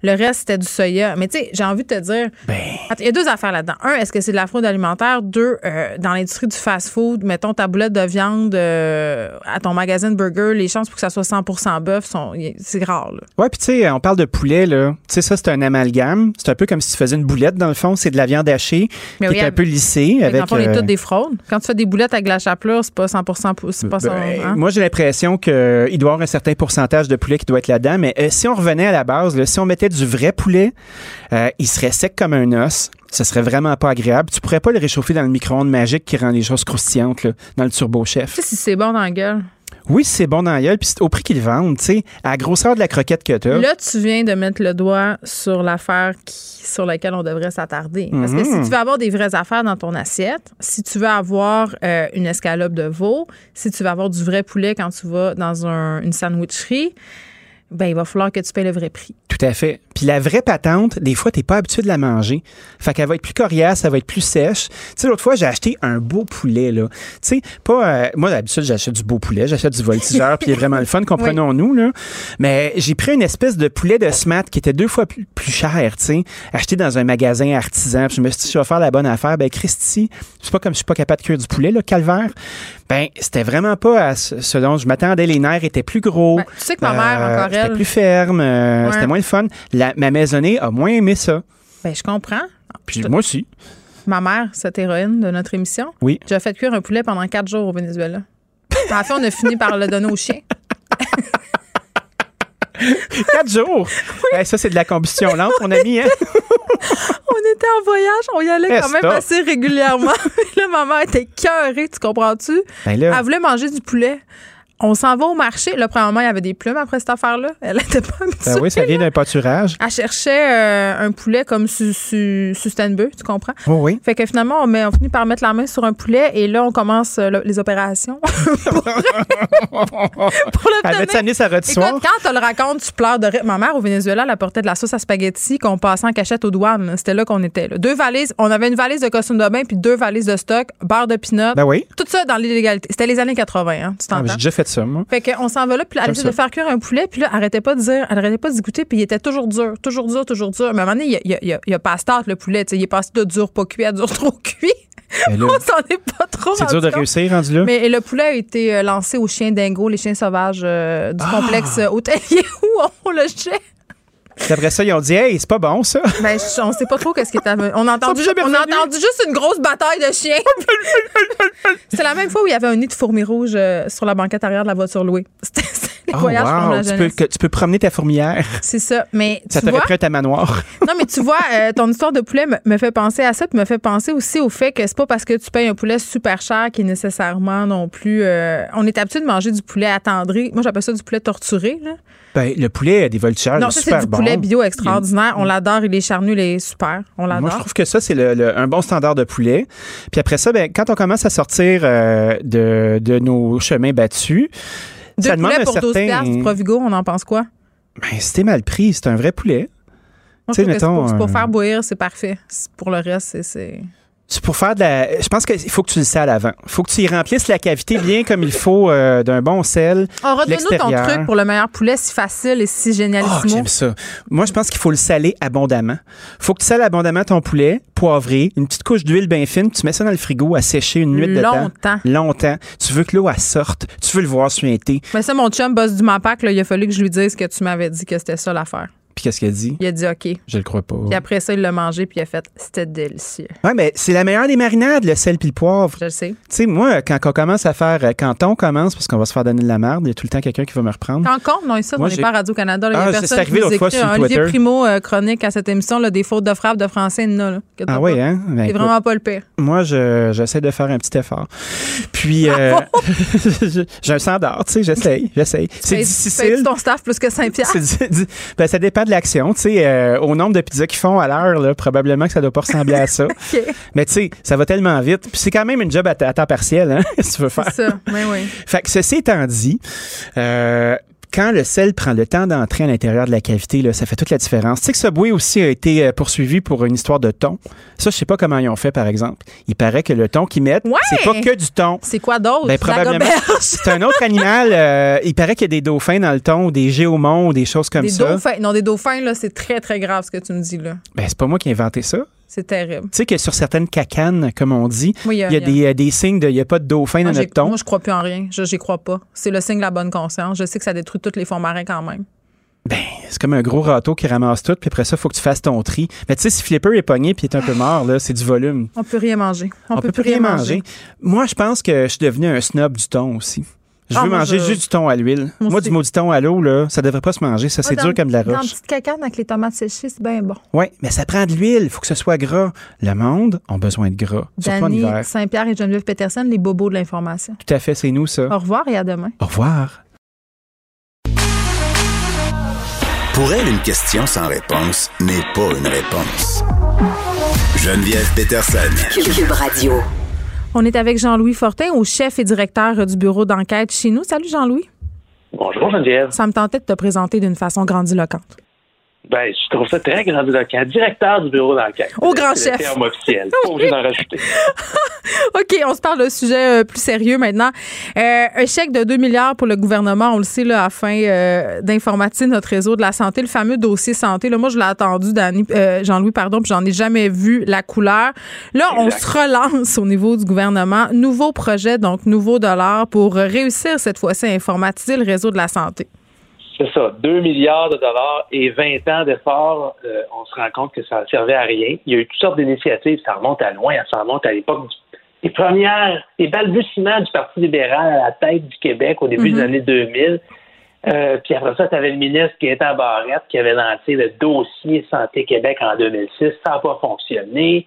Le reste, c'était du soya. Mais tu sais, j'ai envie de te dire, Ben, il y a deux affaires là-dedans. Un, est-ce que c'est de la fraude alimentaire? Deux, euh, dans l'industrie du fast-food, mettons ta boulette de viande euh, à ton magasin de burger, les chances pour que ça soit 100% bœuf, sont, c'est rare. Là. Ouais, puis tu sais, on parle de poulet, là. Tu sais, ça, c'est un amalgame. C'est un peu comme si tu faisais une boulette, dans le fond. C'est de la viande hachée Mais qui oui, est un peu lissée. Avec, dans le fond, on est euh, toutes des fraudes. Quand tu fais des boulettes avec de la chapelure, c'est pas 100 pou- c'est pas ça. Ben, hein? Moi, j'ai l'impression qu'il doit y avoir un certain pourcentage de poulet qui doit être là-dedans. Mais si on revenait à la base, là, si on mettait du vrai poulet, euh, il serait sec comme un os. Ce serait vraiment pas agréable. Tu pourrais pas le réchauffer dans le micro-ondes magique qui rend les choses croustillantes, là, dans le turbo-chef. Tu sais si c'est bon dans la gueule. Oui, c'est bon dans la gueule, puis au prix qu'ils vendent, tu sais, à la grosseur de la croquette que t'as. Là, tu viens de mettre le doigt sur l'affaire sur laquelle on devrait s'attarder. Parce que si Mhm. tu veux avoir des vraies affaires dans ton assiette, si tu veux avoir euh, une escalope de veau, si tu veux avoir du vrai poulet quand tu vas dans un- une sandwicherie, ben il va falloir que tu payes le vrai prix. Tout à fait. Puis la vraie patente, des fois, t'es pas habitué de la manger. Fait qu'elle va être plus coriace, elle va être plus sèche. Tu sais, l'autre fois, j'ai acheté un beau poulet, là. Tu sais, pas... euh, moi, d'habitude, j'achète du beau poulet, j'achète du voltigeur, puis il est vraiment le fun, comprenons-nous, là. Mais j'ai pris une espèce de poulet de smat qui était deux fois plus, plus cher, tu sais, acheté dans un magasin artisan. Puis je me suis dit, je vais faire la bonne affaire. Ben, Christy, c'est pas comme je suis pas capable de cuire du poulet, là, calvaire. Ben, c'était vraiment pas à ce, ce dont je m'attendais. Les nerfs étaient plus gros. Ben, tu sais que ma mère, encore C'était elle- plus ferme. euh, Ouais. C'était moins le fun. La, ma maisonnée a moins aimé ça. Ben je comprends. Puis moi aussi. Ma mère, cette héroïne de notre émission, Oui. j'ai fait cuire un poulet pendant quatre jours au Venezuela. À la fin, on a fini par le donner au chien. Quatre jours? Ça, c'est de la combustion lente, mon ami. Hein? On était en voyage, on y allait quand même assez régulièrement. là, ma mère était cœurée, tu comprends-tu? Ben. Elle voulait manger du poulet. On s'en va au marché. Là, premièrement, il y avait des plumes après cette affaire-là. Elle était pas habituée. Ben oui, ça vient d'un pâturage. Elle cherchait euh, un poulet comme su, su, tu comprends? Oui, oui. Fait que finalement, on, met, on finit par mettre la main sur un poulet et là, on commence euh, le- les opérations. pour, pour Elle va t'amener sa. Écoute, quand tu le racontes, tu pleures de rire. Ma mère, au Venezuela, elle apportait de la sauce à spaghetti qu'on passait en cachette aux douanes. C'était là qu'on était. là. Deux valises. On avait une valise de costume de bain puis deux valises de stock, beurre de pinot. Ben oui. Tout ça dans l'illégalité. C'était les années 80, hein, tu Ah, t'entends? J'ai déjà fait Fait qu'on s'en va là, puis elle de faire cuire un poulet, puis là, elle arrêtait pas de dire, elle arrêtait pas d'y goûter, puis il était toujours dur, toujours dur, toujours dur. Mais à un moment donné, il y a, il il il a pas start, le poulet, tu sais, il est passé de dur pas cuit à dur trop cuit. Là, On s'en est pas trop c'est dur de compte. réussir, rendu là. Mais le poulet a été euh, lancé aux chiens dingo, les chiens sauvages euh, du complexe euh, hôtelier où on le jette. Puis après ça, ils ont dit, hey, c'est pas bon, ça. Ben, je- on sait pas trop qu'est-ce qui est arrivé. On a entendu, on a juste une grosse bataille de chiens. C'est la même fois où il y avait un nid de fourmis rouges euh, sur la banquette arrière de la voiture louée. C'était Oh, wow. la tu, peux, que- tu peux promener ta fourmilière. C'est ça. Mais Ça t'aurait pris un ta manoir. non, mais tu vois, euh, ton histoire de poulet me, me fait penser à ça, puis me fait penser aussi au fait que c'est pas parce que tu payes un poulet super cher qui est nécessairement non plus. euh, on est habitué de manger du poulet attendri. Moi, j'appelle ça du poulet torturé. Là. Ben, le poulet a des voltigeurs. non, ça, super c'est du bon. poulet bio extraordinaire. On l'adore. Il est charnu, il est super. On Moi, je l'adore. trouve que ça, c'est le- le- un bon standard de poulet. Puis après ça, ben, quand on commence à sortir euh, de, de nos chemins battus, Deux ça poulets pour 12 certain... piastres du Provigo, on en pense quoi? Ben, c'était mal pris. C'est un vrai poulet. Moi, je que c'est pour, euh, faire bouillir, c'est parfait. Pour le reste, c'est- c'est. Pour faire de la. Je pense qu'il faut que tu le sais à l'avant. Il faut que tu y remplisses la cavité bien comme il faut euh, d'un bon sel. Oh, redonne-nous ton truc pour le meilleur poulet si facile et si Oh, génialissimo. j'aime ça. Moi, je pense qu'il faut le saler abondamment. faut que tu sales abondamment ton poulet, poivré, une petite couche d'huile bien fine, tu mets ça dans le frigo à sécher une nuit de temps. Longtemps. Longtemps. Tu veux que l'eau sorte. Tu veux le voir suinter. Mais ça, mon chum boss du MAPAC, là, il a fallu que je lui dise que tu m'avais dit que c'était ça l'affaire. Puis qu'est-ce qu'elle dit? Il a dit OK. Je le crois pas. Puis après ça, il l'a mangé, puis il a fait c'était délicieux. Ouais, mais c'est la meilleure des marinades, le sel puis le poivre. Je le sais. Tu sais, moi, quand on commence à faire, euh, quand on commence, parce qu'on va se faire donner de la merde, il y a tout le temps quelqu'un qui va me reprendre. Quand compte, non, ça, on n'est pas à Radio-Canada. Il y a Ah, personne c'est qui arrivé nous l'autre fois écrit. sur Un Olivier Twitter. Primo, euh, chronique à cette émission, là, des fautes de frappe de français, il y en a, là. Ah oui, hein? Ben, C'est vraiment pas le pire. Moi, je- j'essaie de faire un petit effort. Puis, euh, j'ai un standard, tu sais, j'essaye, j'essaye. C'est difficile. ton staff plus que 5 piastres? C'est ben, ça dépend dépend de l'action. Tu sais, euh, au nombre de pizzas qu'ils font à l'heure, là, probablement que ça doit pas ressembler à ça. Mais tu sais, ça va tellement vite. Puis c'est quand même une job à, à temps partiel, hein, si tu veux faire. C'est ça, oui, oui. Fait que ceci étant dit, euh, quand le sel prend le temps d'entrer à l'intérieur de la cavité, là, ça fait toute la différence. Tu sais que Subway aussi a été euh, poursuivi pour une histoire de thon. Ça, je sais pas comment ils ont fait, par exemple. Il paraît que le thon qu'ils mettent, Ouais. c'est pas que du thon. C'est quoi d'autre? Ben, probablement. C'est un autre animal. euh, il paraît qu'il y a des dauphins dans le thon ou des géomons ou des choses comme Des ça. dauphins. Non, des dauphins, là, c'est très, très grave ce que tu me dis, là. Ben, c'est pas moi qui ai inventé ça. C'est terrible. Tu sais que sur certaines cacanes, comme on dit, Oui, il y a- il y a, il y a- des, euh, des signes de il n'y a pas de dauphin dans notre thon. Moi, je crois plus en rien. Je j'y crois pas. C'est le signe de la bonne conscience. Je sais que ça détruit tous les fonds marins quand même. C'est comme un gros râteau qui ramasse tout, puis après ça, il faut que tu fasses ton tri. Mais tu sais, si Flipper est pogné puis il est un peu mort, là, c'est du volume. On peut rien manger. On, On, peut, plus rien manger. Moi, je pense que je suis devenu un snob du thon aussi. Je Ah, veux moi, manger je- juste du thon à l'huile. Moi du maudit thon à l'eau, là, ça devrait pas se manger. Ça, c'est dur comme de la Dans une roche. petite cacane avec les tomates séchées, c'est bien bon. Oui, mais ça prend de l'huile. Il faut que ce soit gras. Le monde a besoin de gras, hiver. Saint-Pierre et Geneviève Peterson, les bobos de l'information. Tout à fait, c'est nous, ça. Au revoir et à demain. Au revoir. Pour elle, une question sans réponse n'est pas une réponse. Geneviève Peterson. Cube Radio. On est avec Jean-Louis Fortin, au chef et directeur du bureau d'enquête chez nous. Salut Jean-Louis. Bonjour Geneviève. Ça me tentait de te présenter d'une façon grandiloquente. Ben, je trouve ça très grandiloquent. Directeur du bureau d'enquête. Au grand C'est chef. le terme officiel. Pas obligé d'en rajouter. OK, on se parle d'un sujet euh, plus sérieux maintenant. Euh, un chèque de 2 milliards pour le gouvernement, on le sait, là, afin euh, d'informatiser notre réseau de la santé, le fameux dossier santé. Là, moi, je l'ai attendu, Jean-Louis, pardon, puis j'en ai jamais vu la couleur. Là, on se relance au niveau du gouvernement. Nouveau projet, donc nouveau dollar pour réussir cette fois-ci à informatiser le réseau de la santé. C'est ça. 2 milliards de dollars et 20 ans d'efforts, euh, on se rend compte que ça ne servait à rien. Il y a eu toutes sortes d'initiatives. Ça remonte à loin. Ça remonte à l'époque du- des premières, des balbutiements du Parti libéral à la tête du Québec au début Mhm. des années 2000. Euh, puis après ça, tu avais le ministre Gaétan Barrette qui avait lancé le dossier Santé Québec en 2006. Ça n'a pas fonctionné.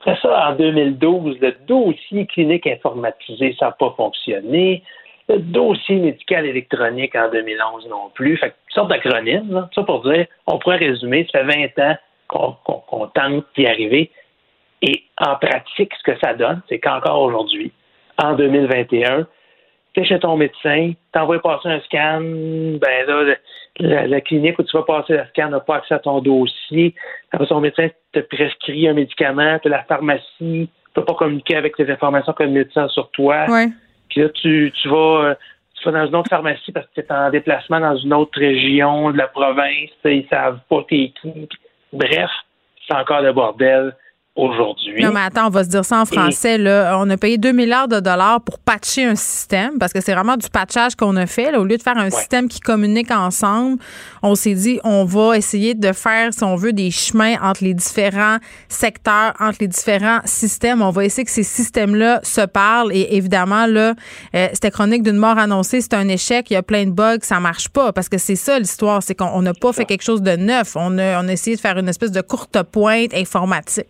Après ça, en 2012, le dossier clinique informatisé, ça n'a pas fonctionné. Le dossier médical électronique en 2011 non plus. Fait que, une sorte d'acronyme, là. Ça pour dire, on pourrait résumer, ça fait 20 ans qu'on tente d'y arriver. Et en pratique, ce que ça donne, c'est qu'encore aujourd'hui, en 2021, tu es chez ton médecin, t'envoies passer un scan, ben là, la, la clinique où tu vas passer le scan n'a pas accès à ton dossier. Après, ton médecin te prescrit un médicament, la pharmacie ne peut pas communiquer avec les informations que le médecin sur toi. Euh, tu vas dans une autre pharmacie parce que tu es en déplacement dans une autre région de la province, ils savent pas t'es qui. Bref, c'est encore le bordel aujourd'hui. Non, mais attends, on va se dire ça en français. Là. On a payé 2 milliards de dollars pour patcher un système parce que c'est vraiment du patchage qu'on a fait. là. Au lieu de faire un système qui communique ensemble, on s'est dit on va essayer de faire, si on veut, des chemins entre les différents secteurs, entre les différents systèmes. On va essayer que ces systèmes-là se parlent. Et évidemment, là, euh, c'était chronique d'une mort annoncée. C'est un échec. Il y a plein de bugs. Ça marche pas parce que c'est ça l'histoire. C'est qu'on on n'a pas fait quelque chose de neuf. On a, on a essayé de faire une espèce de courte pointe informatique.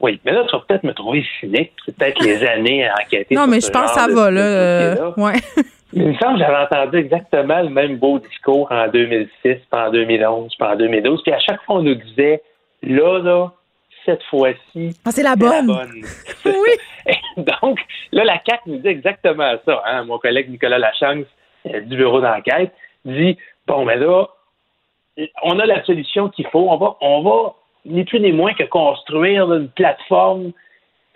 Oui, mais là, tu vas peut-être me trouver cynique. C'est peut-être les années à enquêter. Non, mais je pense que ça va, là. euh, ouais. Il me semble que j'avais entendu exactement le même beau discours en 2006, puis en 2011, puis en 2012. Puis à chaque fois, on nous disait, là, là, cette fois-ci, Ah, c'est la bonne. oui. Donc, là, la CAC nous dit exactement ça. Hein? Mon collègue Nicolas Lachance euh, du bureau d'enquête dit, bon, mais là, on a la solution qu'il faut. On va, on va ni plus ni moins que construire une plateforme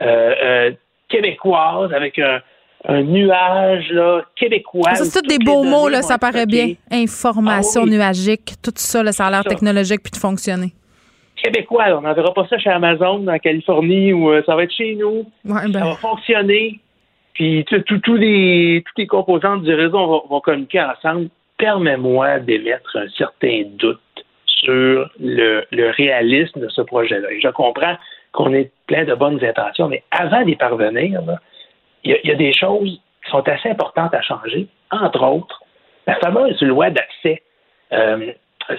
euh, euh, québécoise avec un, un nuage là, québécois. C'est tous des beaux mots, là, ça paraît bien. Information Ah oui. nuagique, tout ça, là, ça a l'air technologique puis de fonctionner. Québécois, là. on n'enverra pas ça chez Amazon en Californie ou euh, ça va être chez nous. Ouais, Ça ben, va fonctionner. Puis tous tous les, toutes les composantes du réseau vont, vont communiquer ensemble. Permets-moi d'émettre un certain doute sur le, le réalisme de ce projet-là. Et je comprends qu'on ait plein de bonnes intentions, mais avant d'y parvenir, il y, a- il y a des choses qui sont assez importantes à changer. Entre autres, la fameuse loi d'accès euh,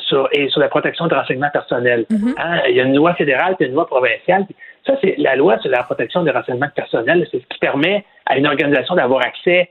sur, et sur la protection de renseignements personnels. Hein, il y a une loi fédérale et une loi provinciale. Ça, c'est la loi sur la protection des renseignements personnels. C'est ce qui permet à une organisation d'avoir accès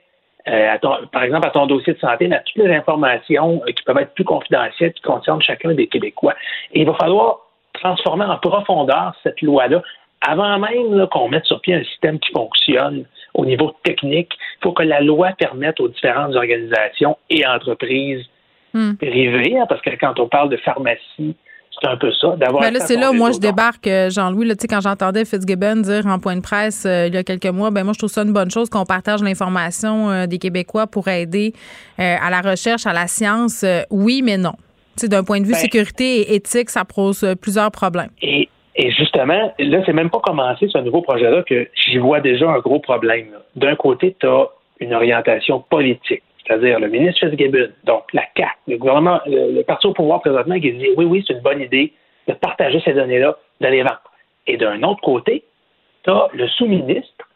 euh, par exemple, à ton dossier de santé, à toutes les informations euh, qui peuvent être plus confidentielles, qui concernent chacun des Québécois. Et il va falloir transformer en profondeur cette loi-là avant même qu'on mette sur pied un système qui fonctionne au niveau technique. Il faut que la loi permette aux différentes organisations et entreprises hmm. privées, hein, parce que quand on parle de pharmacie, c'est un peu ça, d'avoir. Ben là, c'est là où moi je débarque, euh, Jean-Louis. Là, quand j'entendais Fitzgibbon dire en point de presse euh, il y a quelques mois, ben moi je trouve ça une bonne chose qu'on partage l'information euh, des Québécois pour aider à la recherche, à la science. oui, mais non. D'un point de vue ben sécurité et éthique, ça pose plusieurs problèmes. Et, justement, là, c'est même pas commencé ce nouveau projet-là que j'y vois déjà un gros problème. D'un côté, tu as une orientation politique c'est-à-dire le ministre Fitzgibbon, donc la CAC, le gouvernement, le, parti au pouvoir présentement, qui dit oui, oui, c'est une bonne idée de partager ces données-là, de les vendre. Et d'un autre côté, tu as le sous-ministre,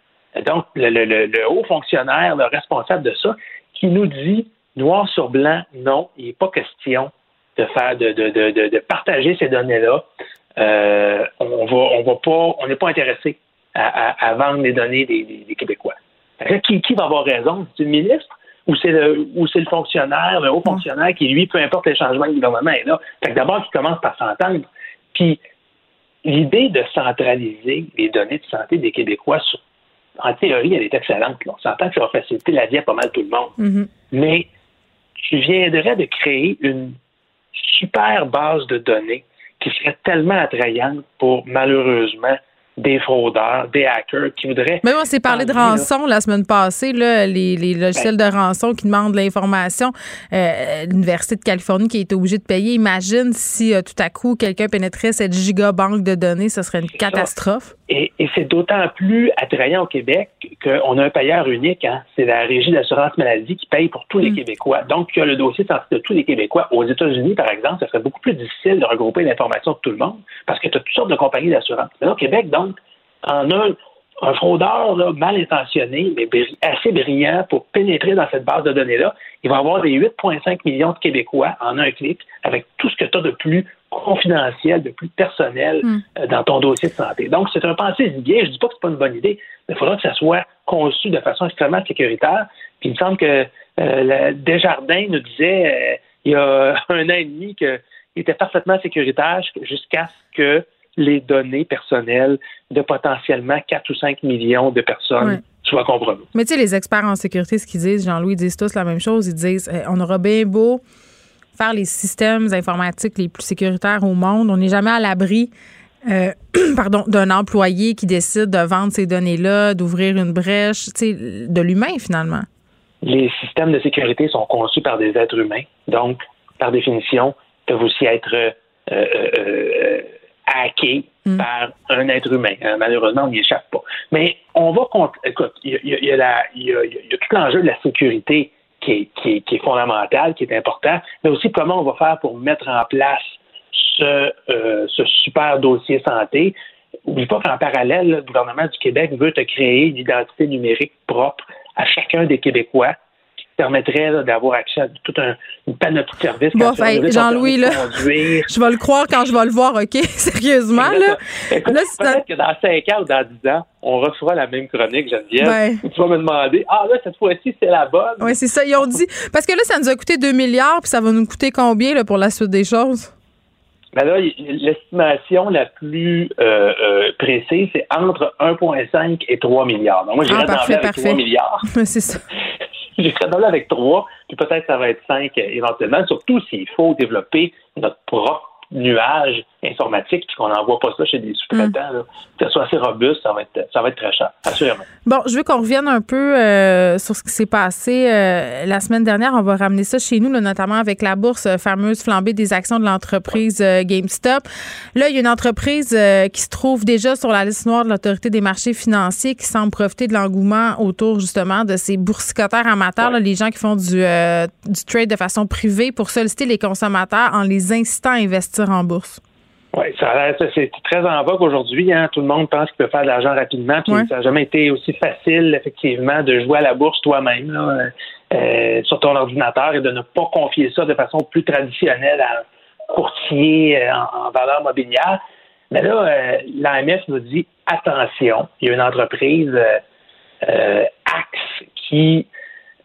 donc le, haut fonctionnaire, le responsable de ça, qui nous dit noir sur blanc, non, il n'est pas question de faire de, de, partager ces données-là. Euh, on va, on va pas, on n'est pas intéressé à, vendre les données des, Québécois. Qui, qui va avoir raison? C'est le ministre? Ou c'est le ou c'est le fonctionnaire, le haut fonctionnaire qui, lui, peu importe les changements du gouvernement est là. Fait que d'abord, il commence par s'entendre. Puis l'idée de centraliser les données de santé des Québécois, en théorie, elle est excellente. On s'entend que ça va faciliter la vie à pas mal tout le monde. Mm-hmm. Mais je viendrais de créer une super base de données qui serait tellement attrayante pour malheureusement des fraudeurs, des hackers qui voudraient. Mais on s'est parlé de rançon la semaine passée, là, les, logiciels de rançon qui demandent l'information. Euh, L'Université de Californie qui a été obligée de payer. Imagine si euh, tout à coup quelqu'un pénétrait cette gigabanque de données, ce serait une catastrophe. Et, c'est d'autant plus attrayant au Québec qu'on a un payeur unique. Hein. C'est la Régie d'assurance maladie qui paye pour tous les mm. Québécois. Donc, il y a le dossier de tous les Québécois. Aux États-Unis, par exemple, ce serait beaucoup plus difficile de regrouper l'information de tout le monde parce que tu as toutes sortes de compagnies d'assurance. Mais au Québec, donc, en a un fraudeur mal intentionné, mais assez brillant pour pénétrer dans cette base de données-là, il va avoir des 8,5 millions de Québécois en un clic avec tout ce que tu as de plus confidentiel, de plus personnel hmm. euh, dans ton dossier de santé. Donc, c'est un pensée bien. Je ne dis pas que ce n'est pas une bonne idée, mais il faudra que ça soit conçu de façon extrêmement sécuritaire. Puis il me semble que euh, Desjardins nous disait euh, il y a un an et demi qu'il était parfaitement sécuritaire jusqu'à ce que les données personnelles de potentiellement 4 ou 5 millions de personnes soient compromises. Mais tu sais, les experts en sécurité, ce qu'ils disent, Jean-Louis, disent tous la même chose. Ils disent eh, on aura bien beau faire les systèmes informatiques les plus sécuritaires au monde, on n'est jamais à l'abri. Euh, pardon, d'un employé qui décide de vendre ces données-là, d'ouvrir une brèche, de l'humain finalement. Les systèmes de sécurité sont conçus par des êtres humains, donc par définition, peuvent aussi être euh, euh, hacké mm. par un être humain. Euh, malheureusement, on n'y échappe pas. Mais on va contre. Écoute, il y, a, tout l'enjeu de la sécurité qui est, fondamental, qui est important, mais aussi comment on va faire pour mettre en place ce, euh, super dossier santé. N'oublie pas qu'en parallèle, le gouvernement du Québec veut te créer une identité numérique propre à chacun des Québécois permettrait d'avoir accès à toute un, une panoplie de services. Bon, Jean-Louis, là, je vais le croire quand je vais le voir, OK? Sérieusement, là. peut-être que dans 5 ans ou dans 10 ans, on reçoit la même chronique, Geneviève. Ouais. Tu vas me demander, ah là, cette fois-ci, c'est la bonne. Oui, c'est ça. Ils ont dit, parce que là, ça nous a coûté 2 milliards, puis ça va nous coûter combien là, pour la suite des choses? Ben là, l'estimation la plus euh, euh, précise, c'est entre 1,5 et 3 milliards. Donc, moi, j'irais ah, avec 3 milliards. c'est ça. J'ai là avec trois, puis peut-être ça va être cinq euh, éventuellement, surtout s'il faut développer notre propre nuage informatique, puis qu'on n'envoie pas ça chez des sous-traitants, mm. que ce soit assez robuste, ça va être, ça va être très cher, assurément. Bon, je veux qu'on revienne un peu euh, sur ce qui s'est passé euh, la semaine dernière. On va ramener ça chez nous, notamment avec la bourse fameuse flambée des actions de l'entreprise GameStop. Là, il y a une entreprise qui se trouve déjà sur la liste noire de l'autorité des marchés financiers qui semble profiter de l'engouement autour justement de ces boursicoteurs amateurs, les gens qui font du, du trade de façon privée pour solliciter les consommateurs en les incitant à investir en bourse. Oui, c'est très en vogue aujourd'hui. Hein. Tout le monde pense qu'il peut faire de l'argent rapidement. Puis ça n'a jamais été aussi facile, effectivement, de jouer à la bourse toi-même euh, euh, sur ton ordinateur et de ne pas confier ça de façon plus traditionnelle à un courtier euh, en, valeur mobilière. Mais là, l'AMF nous dit attention, il y a une entreprise Axe qui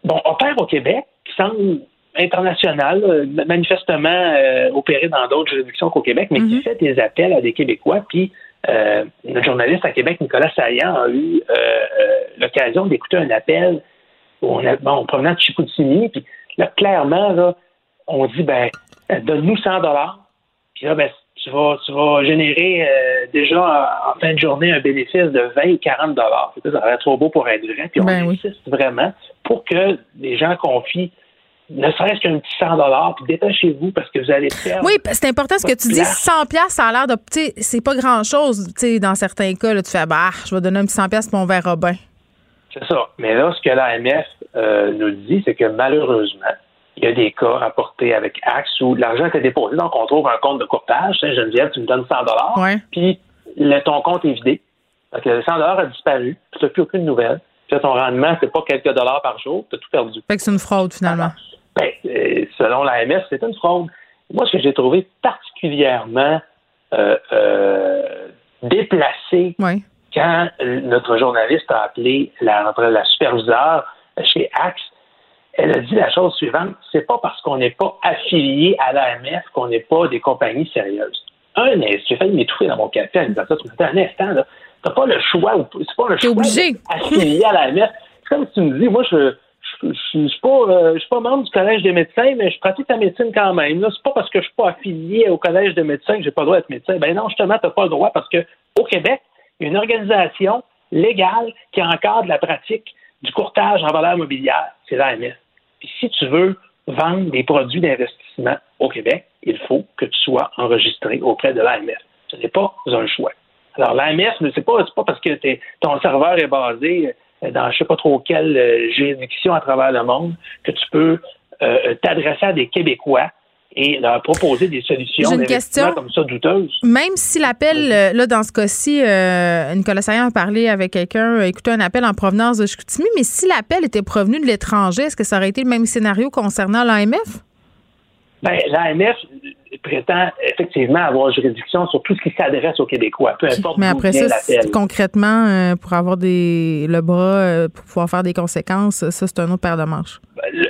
bon, opère au Québec, qui semble international, euh, manifestement euh, opéré dans d'autres juridictions qu'au Québec, mais qui Mhm. fait des appels à des Québécois. Puis euh, notre journaliste à Québec, Nicolas Saillant, a eu euh, l'occasion d'écouter un appel on a, bon, provenant de Chicoutimi. Puis là, clairement, là, on dit ben, donne-nous 100 dollars. Puis là, ben, tu vas, tu vas générer déjà en, en fin de journée un bénéfice de 20 ou 40 dollars. Ça a l'air trop beau pour être vrai. Puis on Ben oui. insiste vraiment pour que les gens confient ne serait-ce qu'un petit 100 dollars, puis dépêchez-vous parce que vous allez perdre. Oui, c'est important ce que tu dis. place. 100 pièces, ça a l'air de, tu sais, c'est pas grand chose. Tu sais, dans certains cas, là, tu fais, bah, je vais donner un petit 100 pièces, puis on verra bien. C'est ça. Mais là, ce que l'AMF euh, nous dit, c'est que malheureusement, il y a des cas rapportés avec Axe où l'argent était déposé, donc on trouve un compte de courtage. Tiens, Geneviève, tu me donnes 100 dollars, puis ton compte est vidé. Donc, le 100 dollars a disparu, puis tu n'as plus aucune nouvelle. Puis ton rendement, c'est pas quelques dollars par jour, tu as tout perdu. Fait que c'est une fraude, finalement. Ben, euh, selon l'AMF, c'est une fraude. Moi, ce que j'ai trouvé particulièrement euh, euh, déplacé Oui. quand notre journaliste a appelé la, la superviseure chez Axe, elle a dit la chose suivante c'est pas parce qu'on n'est pas affilié à l'AMF qu'on n'est pas des compagnies sérieuses. Un instant, j'ai failli m'étouffer dans mon café en disant ça. Dis, un instant, là, t'as pas le choix, ou- c'est pas le T'es choix obligé. affilié à l'AMF. C'est comme si tu me dis, moi, je je suis pas, euh, suis pas membre du collège des médecins, mais je pratique la médecine quand même. Là, c'est pas parce que je suis pas affilié au collège des médecins que j'ai pas le droit d'être médecin. Ben non, justement, t'as pas le droit parce que au Québec, il y a une organisation légale qui encadre la pratique du courtage en valeur mobilière. C'est l'AMF. Puis si tu veux vendre des produits d'investissement au Québec, il faut que tu sois enregistré auprès de l'AMF. Ce n'est pas un choix. Alors, l'AMF, c'est pas, pas parce que ton serveur est basé dans je sais pas trop quelle euh, juridiction à travers le monde que tu peux euh, t'adresser à des Québécois et leur proposer des solutions une question. comme ça douteuses. Même si l'appel, euh, là, dans ce cas-ci, euh, Nicolas Saillant a parlé avec quelqu'un, a écouté un appel en provenance de Chicoutimi, mais si l'appel était provenu de l'étranger, est-ce que ça aurait été le même scénario concernant l'AMF? Ben, l'AMF prétend effectivement avoir juridiction sur tout ce qui s'adresse aux Québécois, peu importe Mais après ça, concrètement, euh, pour avoir des le bras, euh, pour pouvoir faire des conséquences, ça, c'est un autre paire de manches.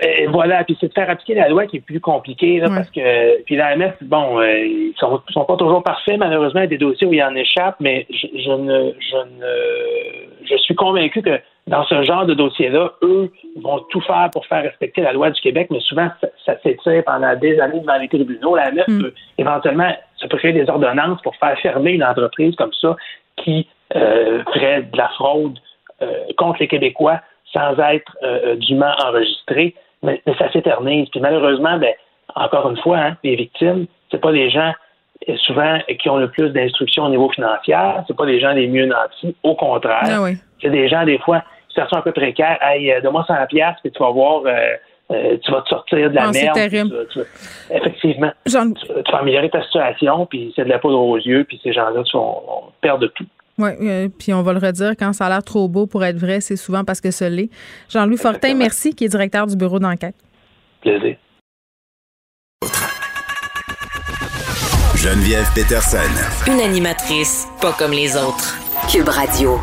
Et voilà, puis c'est de faire appliquer la loi qui est plus compliquée, là, Ouais. parce que puis l'AMF, bon, euh, ils sont, sont pas toujours parfaits, malheureusement, il y a des dossiers où il en échappe, mais je, je ne je ne je suis convaincu que dans ce genre de dossier-là, eux vont tout faire pour faire respecter la loi du Québec, mais souvent ça, ça s'étire pendant des années devant les tribunaux. L'AMF peut éventuellement se créer des ordonnances pour faire fermer une entreprise comme ça qui euh, ferait de la fraude euh, contre les Québécois sans être euh, euh, dûment enregistré, mais, mais ça s'éternise. Puis malheureusement, ben, encore une fois, hein, les victimes, c'est pas les gens souvent qui ont le plus d'instructions au niveau financier, c'est pas les gens les mieux nantis, au contraire. Ah oui. C'est des gens, des fois, situation un peu précaire, hey, euh, donne-moi 100 pièces puis tu vas voir, euh, euh, tu vas te sortir de la Non, c'est merde. terrible. Tu vas- tu vas- effectivement, Jean- tu, tu vas améliorer ta situation, puis c'est de la poudre aux yeux, puis ces gens-là vont perdre tout. Oui, euh, puis on va le redire, quand ça a l'air trop beau pour être vrai, c'est souvent parce que ce l'est. Jean-Louis Fortin, merci, qui est directeur du bureau d'enquête. Plaisir. Geneviève Peterson. Une animatrice pas comme les autres. Cube Radio.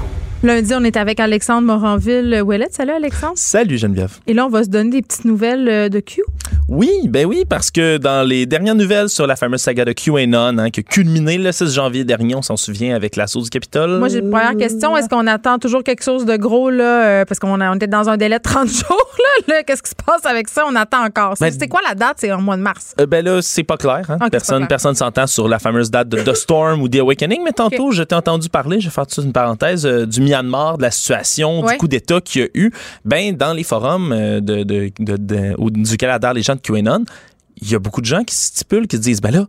Lundi, on est avec Alexandre Moranville-Ouellet. Salut, Alexandre. Salut Geneviève. Et là, on va se donner des petites nouvelles euh, de Q. Oui, ben oui, parce que dans les dernières nouvelles sur la fameuse saga de QAnon, hein, qui a culminé le 6 janvier dernier, on s'en souvient, avec l'assaut du Capitole. Moi, j'ai une première question. Est-ce qu'on attend toujours quelque chose de gros, là? euh, parce qu'on on était dans un délai de 30 jours, là. là. Qu'est-ce qui se passe avec ça? On attend encore. C'est Ben, c'est quoi la date? C'est en mois de mars. Euh, ben là, c'est pas clair. Hein? Pas personne clair. personne s'entend sur la fameuse date de The Storm ou The Awakening, mais tantôt, je t'ai entendu parler, je vais faire une parenthèse, euh, du Myanmar, de la situation, Ouais. du coup d'État qu'il y a eu. Ben, dans les forums euh, de, de, de, de- ou duquel adhèrent les gens de QAnon, il y a beaucoup de gens qui stipulent, qui se disent, ben là,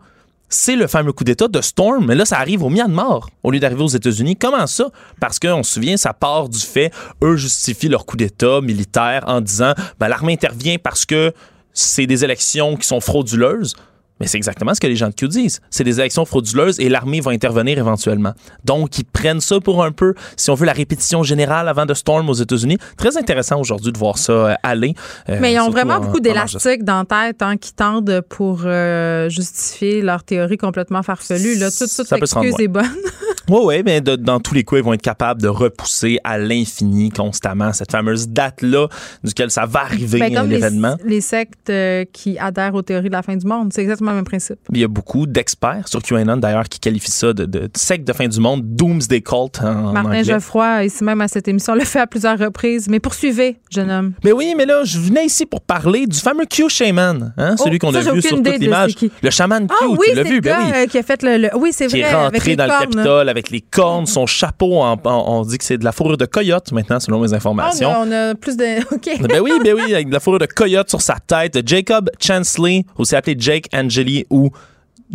c'est le fameux coup d'État de Storm, mais là, ça arrive au Myanmar au lieu d'arriver aux États-Unis. Comment ça? Parce qu'on se souvient, ça part du fait, eux justifient leur coup d'État militaire en disant, ben, l'armée intervient parce que c'est des élections qui sont frauduleuses. Mais c'est exactement ce que les gens de Q disent. C'est des élections frauduleuses et l'armée va intervenir éventuellement. Donc, ils prennent ça pour un peu, si on veut, la répétition générale avant de Storm aux États-Unis. Très intéressant aujourd'hui de voir ça euh, aller. euh, Mais ils ont vraiment en- beaucoup d'élastiques dans la tête hein, qui tendent pour euh, justifier leur théorie complètement farfelue. Là, toute toute Ça peut se rendre excuse est bonne. Oui, oui, mais de- dans tous les cas, ils vont être capables de repousser à l'infini constamment cette fameuse date-là duquel ça va arriver, Ben, comme l'événement. les, les sectes euh, qui adhèrent aux théories de la fin du monde. C'est exactement le même principe. Il y a beaucoup d'experts sur QAnon, d'ailleurs, qui qualifient ça de, de secte de fin du monde, Doomsday Cult en, en Martin anglais. Geoffroy, ici même à cette émission, le fait à plusieurs reprises. Mais poursuivez, jeune homme. Mais oui, mais là, je venais ici pour parler du fameux Q Shaman, hein, Oh, celui qu'on a vu sur toute l'image. qui. Le chaman Q, Ah oui, tu l'as vu, le ben oui. euh, qui a fait le... le- Oui, c'est qui vrai, est avec rentré dans le. Capitole avec les cornes, son chapeau, en- en- on dit que c'est de la fourrure de coyote maintenant, selon mes Ah, informations. on a plus de... OK. Ben oui, ben oui, avec de la fourrure de coyote sur sa tête. Jacob Chansley, aussi appelé Jake Angeli ou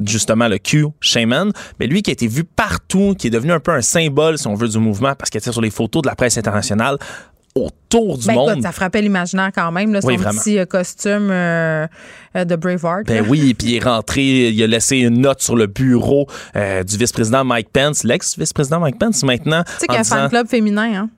justement le Q Shaman, mais lui qui a été vu partout, qui est devenu un peu un symbole, si on veut, du mouvement, parce qu'il était sur les photos de la presse internationale autour du Ben, monde. écoute, ça frappait l'imaginaire quand même, là, son vraiment. petit euh, costume euh, euh, de Braveheart. Ben là. oui, puis il est rentré, il a laissé une note sur le bureau euh, du vice-président Mike Pence, l'ex-vice-président Mike Pence maintenant, Tu sais qu'il y a un fan club féminin, hein?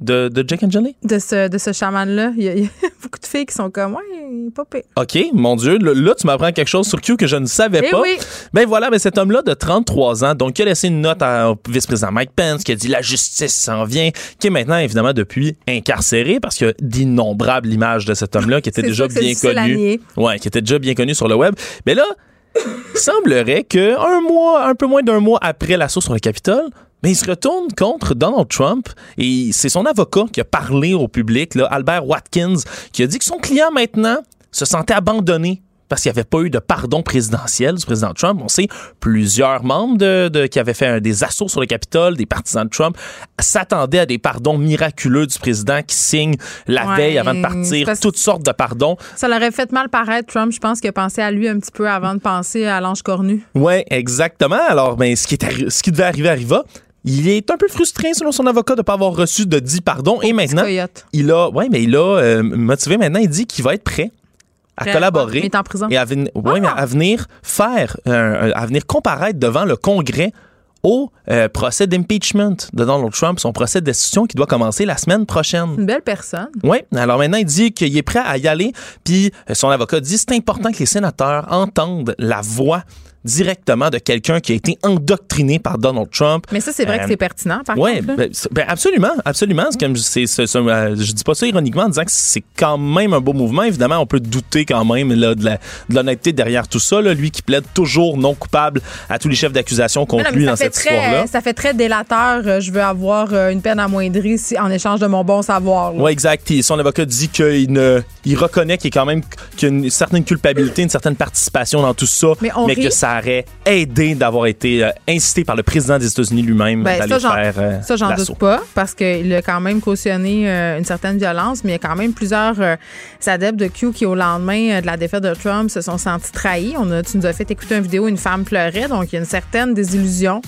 De, de Jake Angeli. De ce, de ce chaman-là. Il y, a, il y a beaucoup de filles qui sont comme, ouais, il est pas pire. OK, mon Dieu, là, là, tu m'apprends quelque chose sur Q que je ne savais Eh pas. oui. Ben voilà, ben cet homme-là de 33 ans, donc qui a laissé une note à- au vice-président Mike Pence, qui a dit la justice s'en vient, qui est maintenant évidemment depuis incarcéré parce qu'il y a d'innombrables images de cet homme-là qui était déjà bien connu. Ouais, qui était déjà bien connu sur le web. Mais là, il semblerait que un mois, un peu moins d'un mois après l'assaut sur le Capitole, mais il se retourne contre Donald Trump et c'est son avocat qui a parlé au public, là, Albert Watkins, qui a dit que son client maintenant se sentait abandonné parce qu'il n'y avait pas eu de pardon présidentiel du président Trump. On sait plusieurs membres de, de- qui avaient fait un- des assauts sur le Capitole, des partisans de Trump, s'attendaient à des pardons miraculeux du président qui signe la Ouais, veille avant de partir toutes sortes de pardons. Ça l'aurait fait mal paraître, Trump. Je pense qu'il a pensé à lui un petit peu avant de penser à l'ange cornu. Oui, exactement. Alors, ben, ce, qui est ce qui devait arriver arriva. Il est un peu frustré, selon son avocat, de ne pas avoir reçu de 10 pardons. Et maintenant, il a, ouais, mais il a euh, motivé maintenant. Il dit qu'il va être prêt à Prêt collaborer quoi? Il est en prison. et à, ven- ouais, mais à venir faire, euh, à venir comparaître devant le Congrès au euh, procès d'impeachment de Donald Trump, son procès de destitution qui doit commencer la semaine prochaine. Une belle personne. Oui, alors maintenant, il dit qu'il est prêt à y aller. Puis euh, son avocat dit c'est important que les sénateurs entendent la voix directement de quelqu'un qui a été endoctriné par Donald Trump. Mais ça, c'est vrai Euh, que c'est pertinent, par Ouais, contre. ben, ben, absolument, absolument. Comme euh, je dis pas ça ironiquement en disant que c'est quand même un beau mouvement. Évidemment, on peut douter quand même là, de, l'honnêteté derrière tout ça. là. Lui qui plaide toujours non coupable à tous les chefs d'accusation contre non, lui dans cette histoire-là. Ça fait très délateur. euh, Je veux avoir euh, une peine amoindrie si- en échange de mon bon savoir. Oui, exact. Et son avocat dit qu'il ne, il reconnaît qu'il y a quand même qu'il y a une certaine culpabilité, une certaine participation dans tout ça, Mais on que ça aurait aidé d'avoir été euh, incité par le président des États-Unis lui-même Ben, d'aller faire euh, ça, j'en l'assaut. doute pas, parce qu'il a quand même cautionné euh, une certaine violence, mais il y a quand même plusieurs euh, adeptes de Q qui, au lendemain euh, de la défaite de Trump, se sont sentis trahis. On a, tu nous as fait écouter une vidéo où une femme pleurait, donc il y a une certaine désillusion,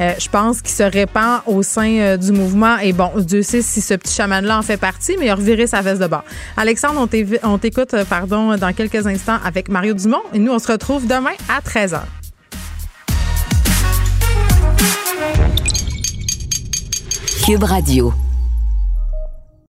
euh, je pense, qui se répand au sein euh, du mouvement. Et bon, Dieu sait si ce petit chaman-là en fait partie, mais il a reviré sa veste de bord. Alexandre, on t'écoute, euh, pardon, dans quelques instants avec Mario Dumont, et nous, on se retrouve demain à 13h. Cube Radio.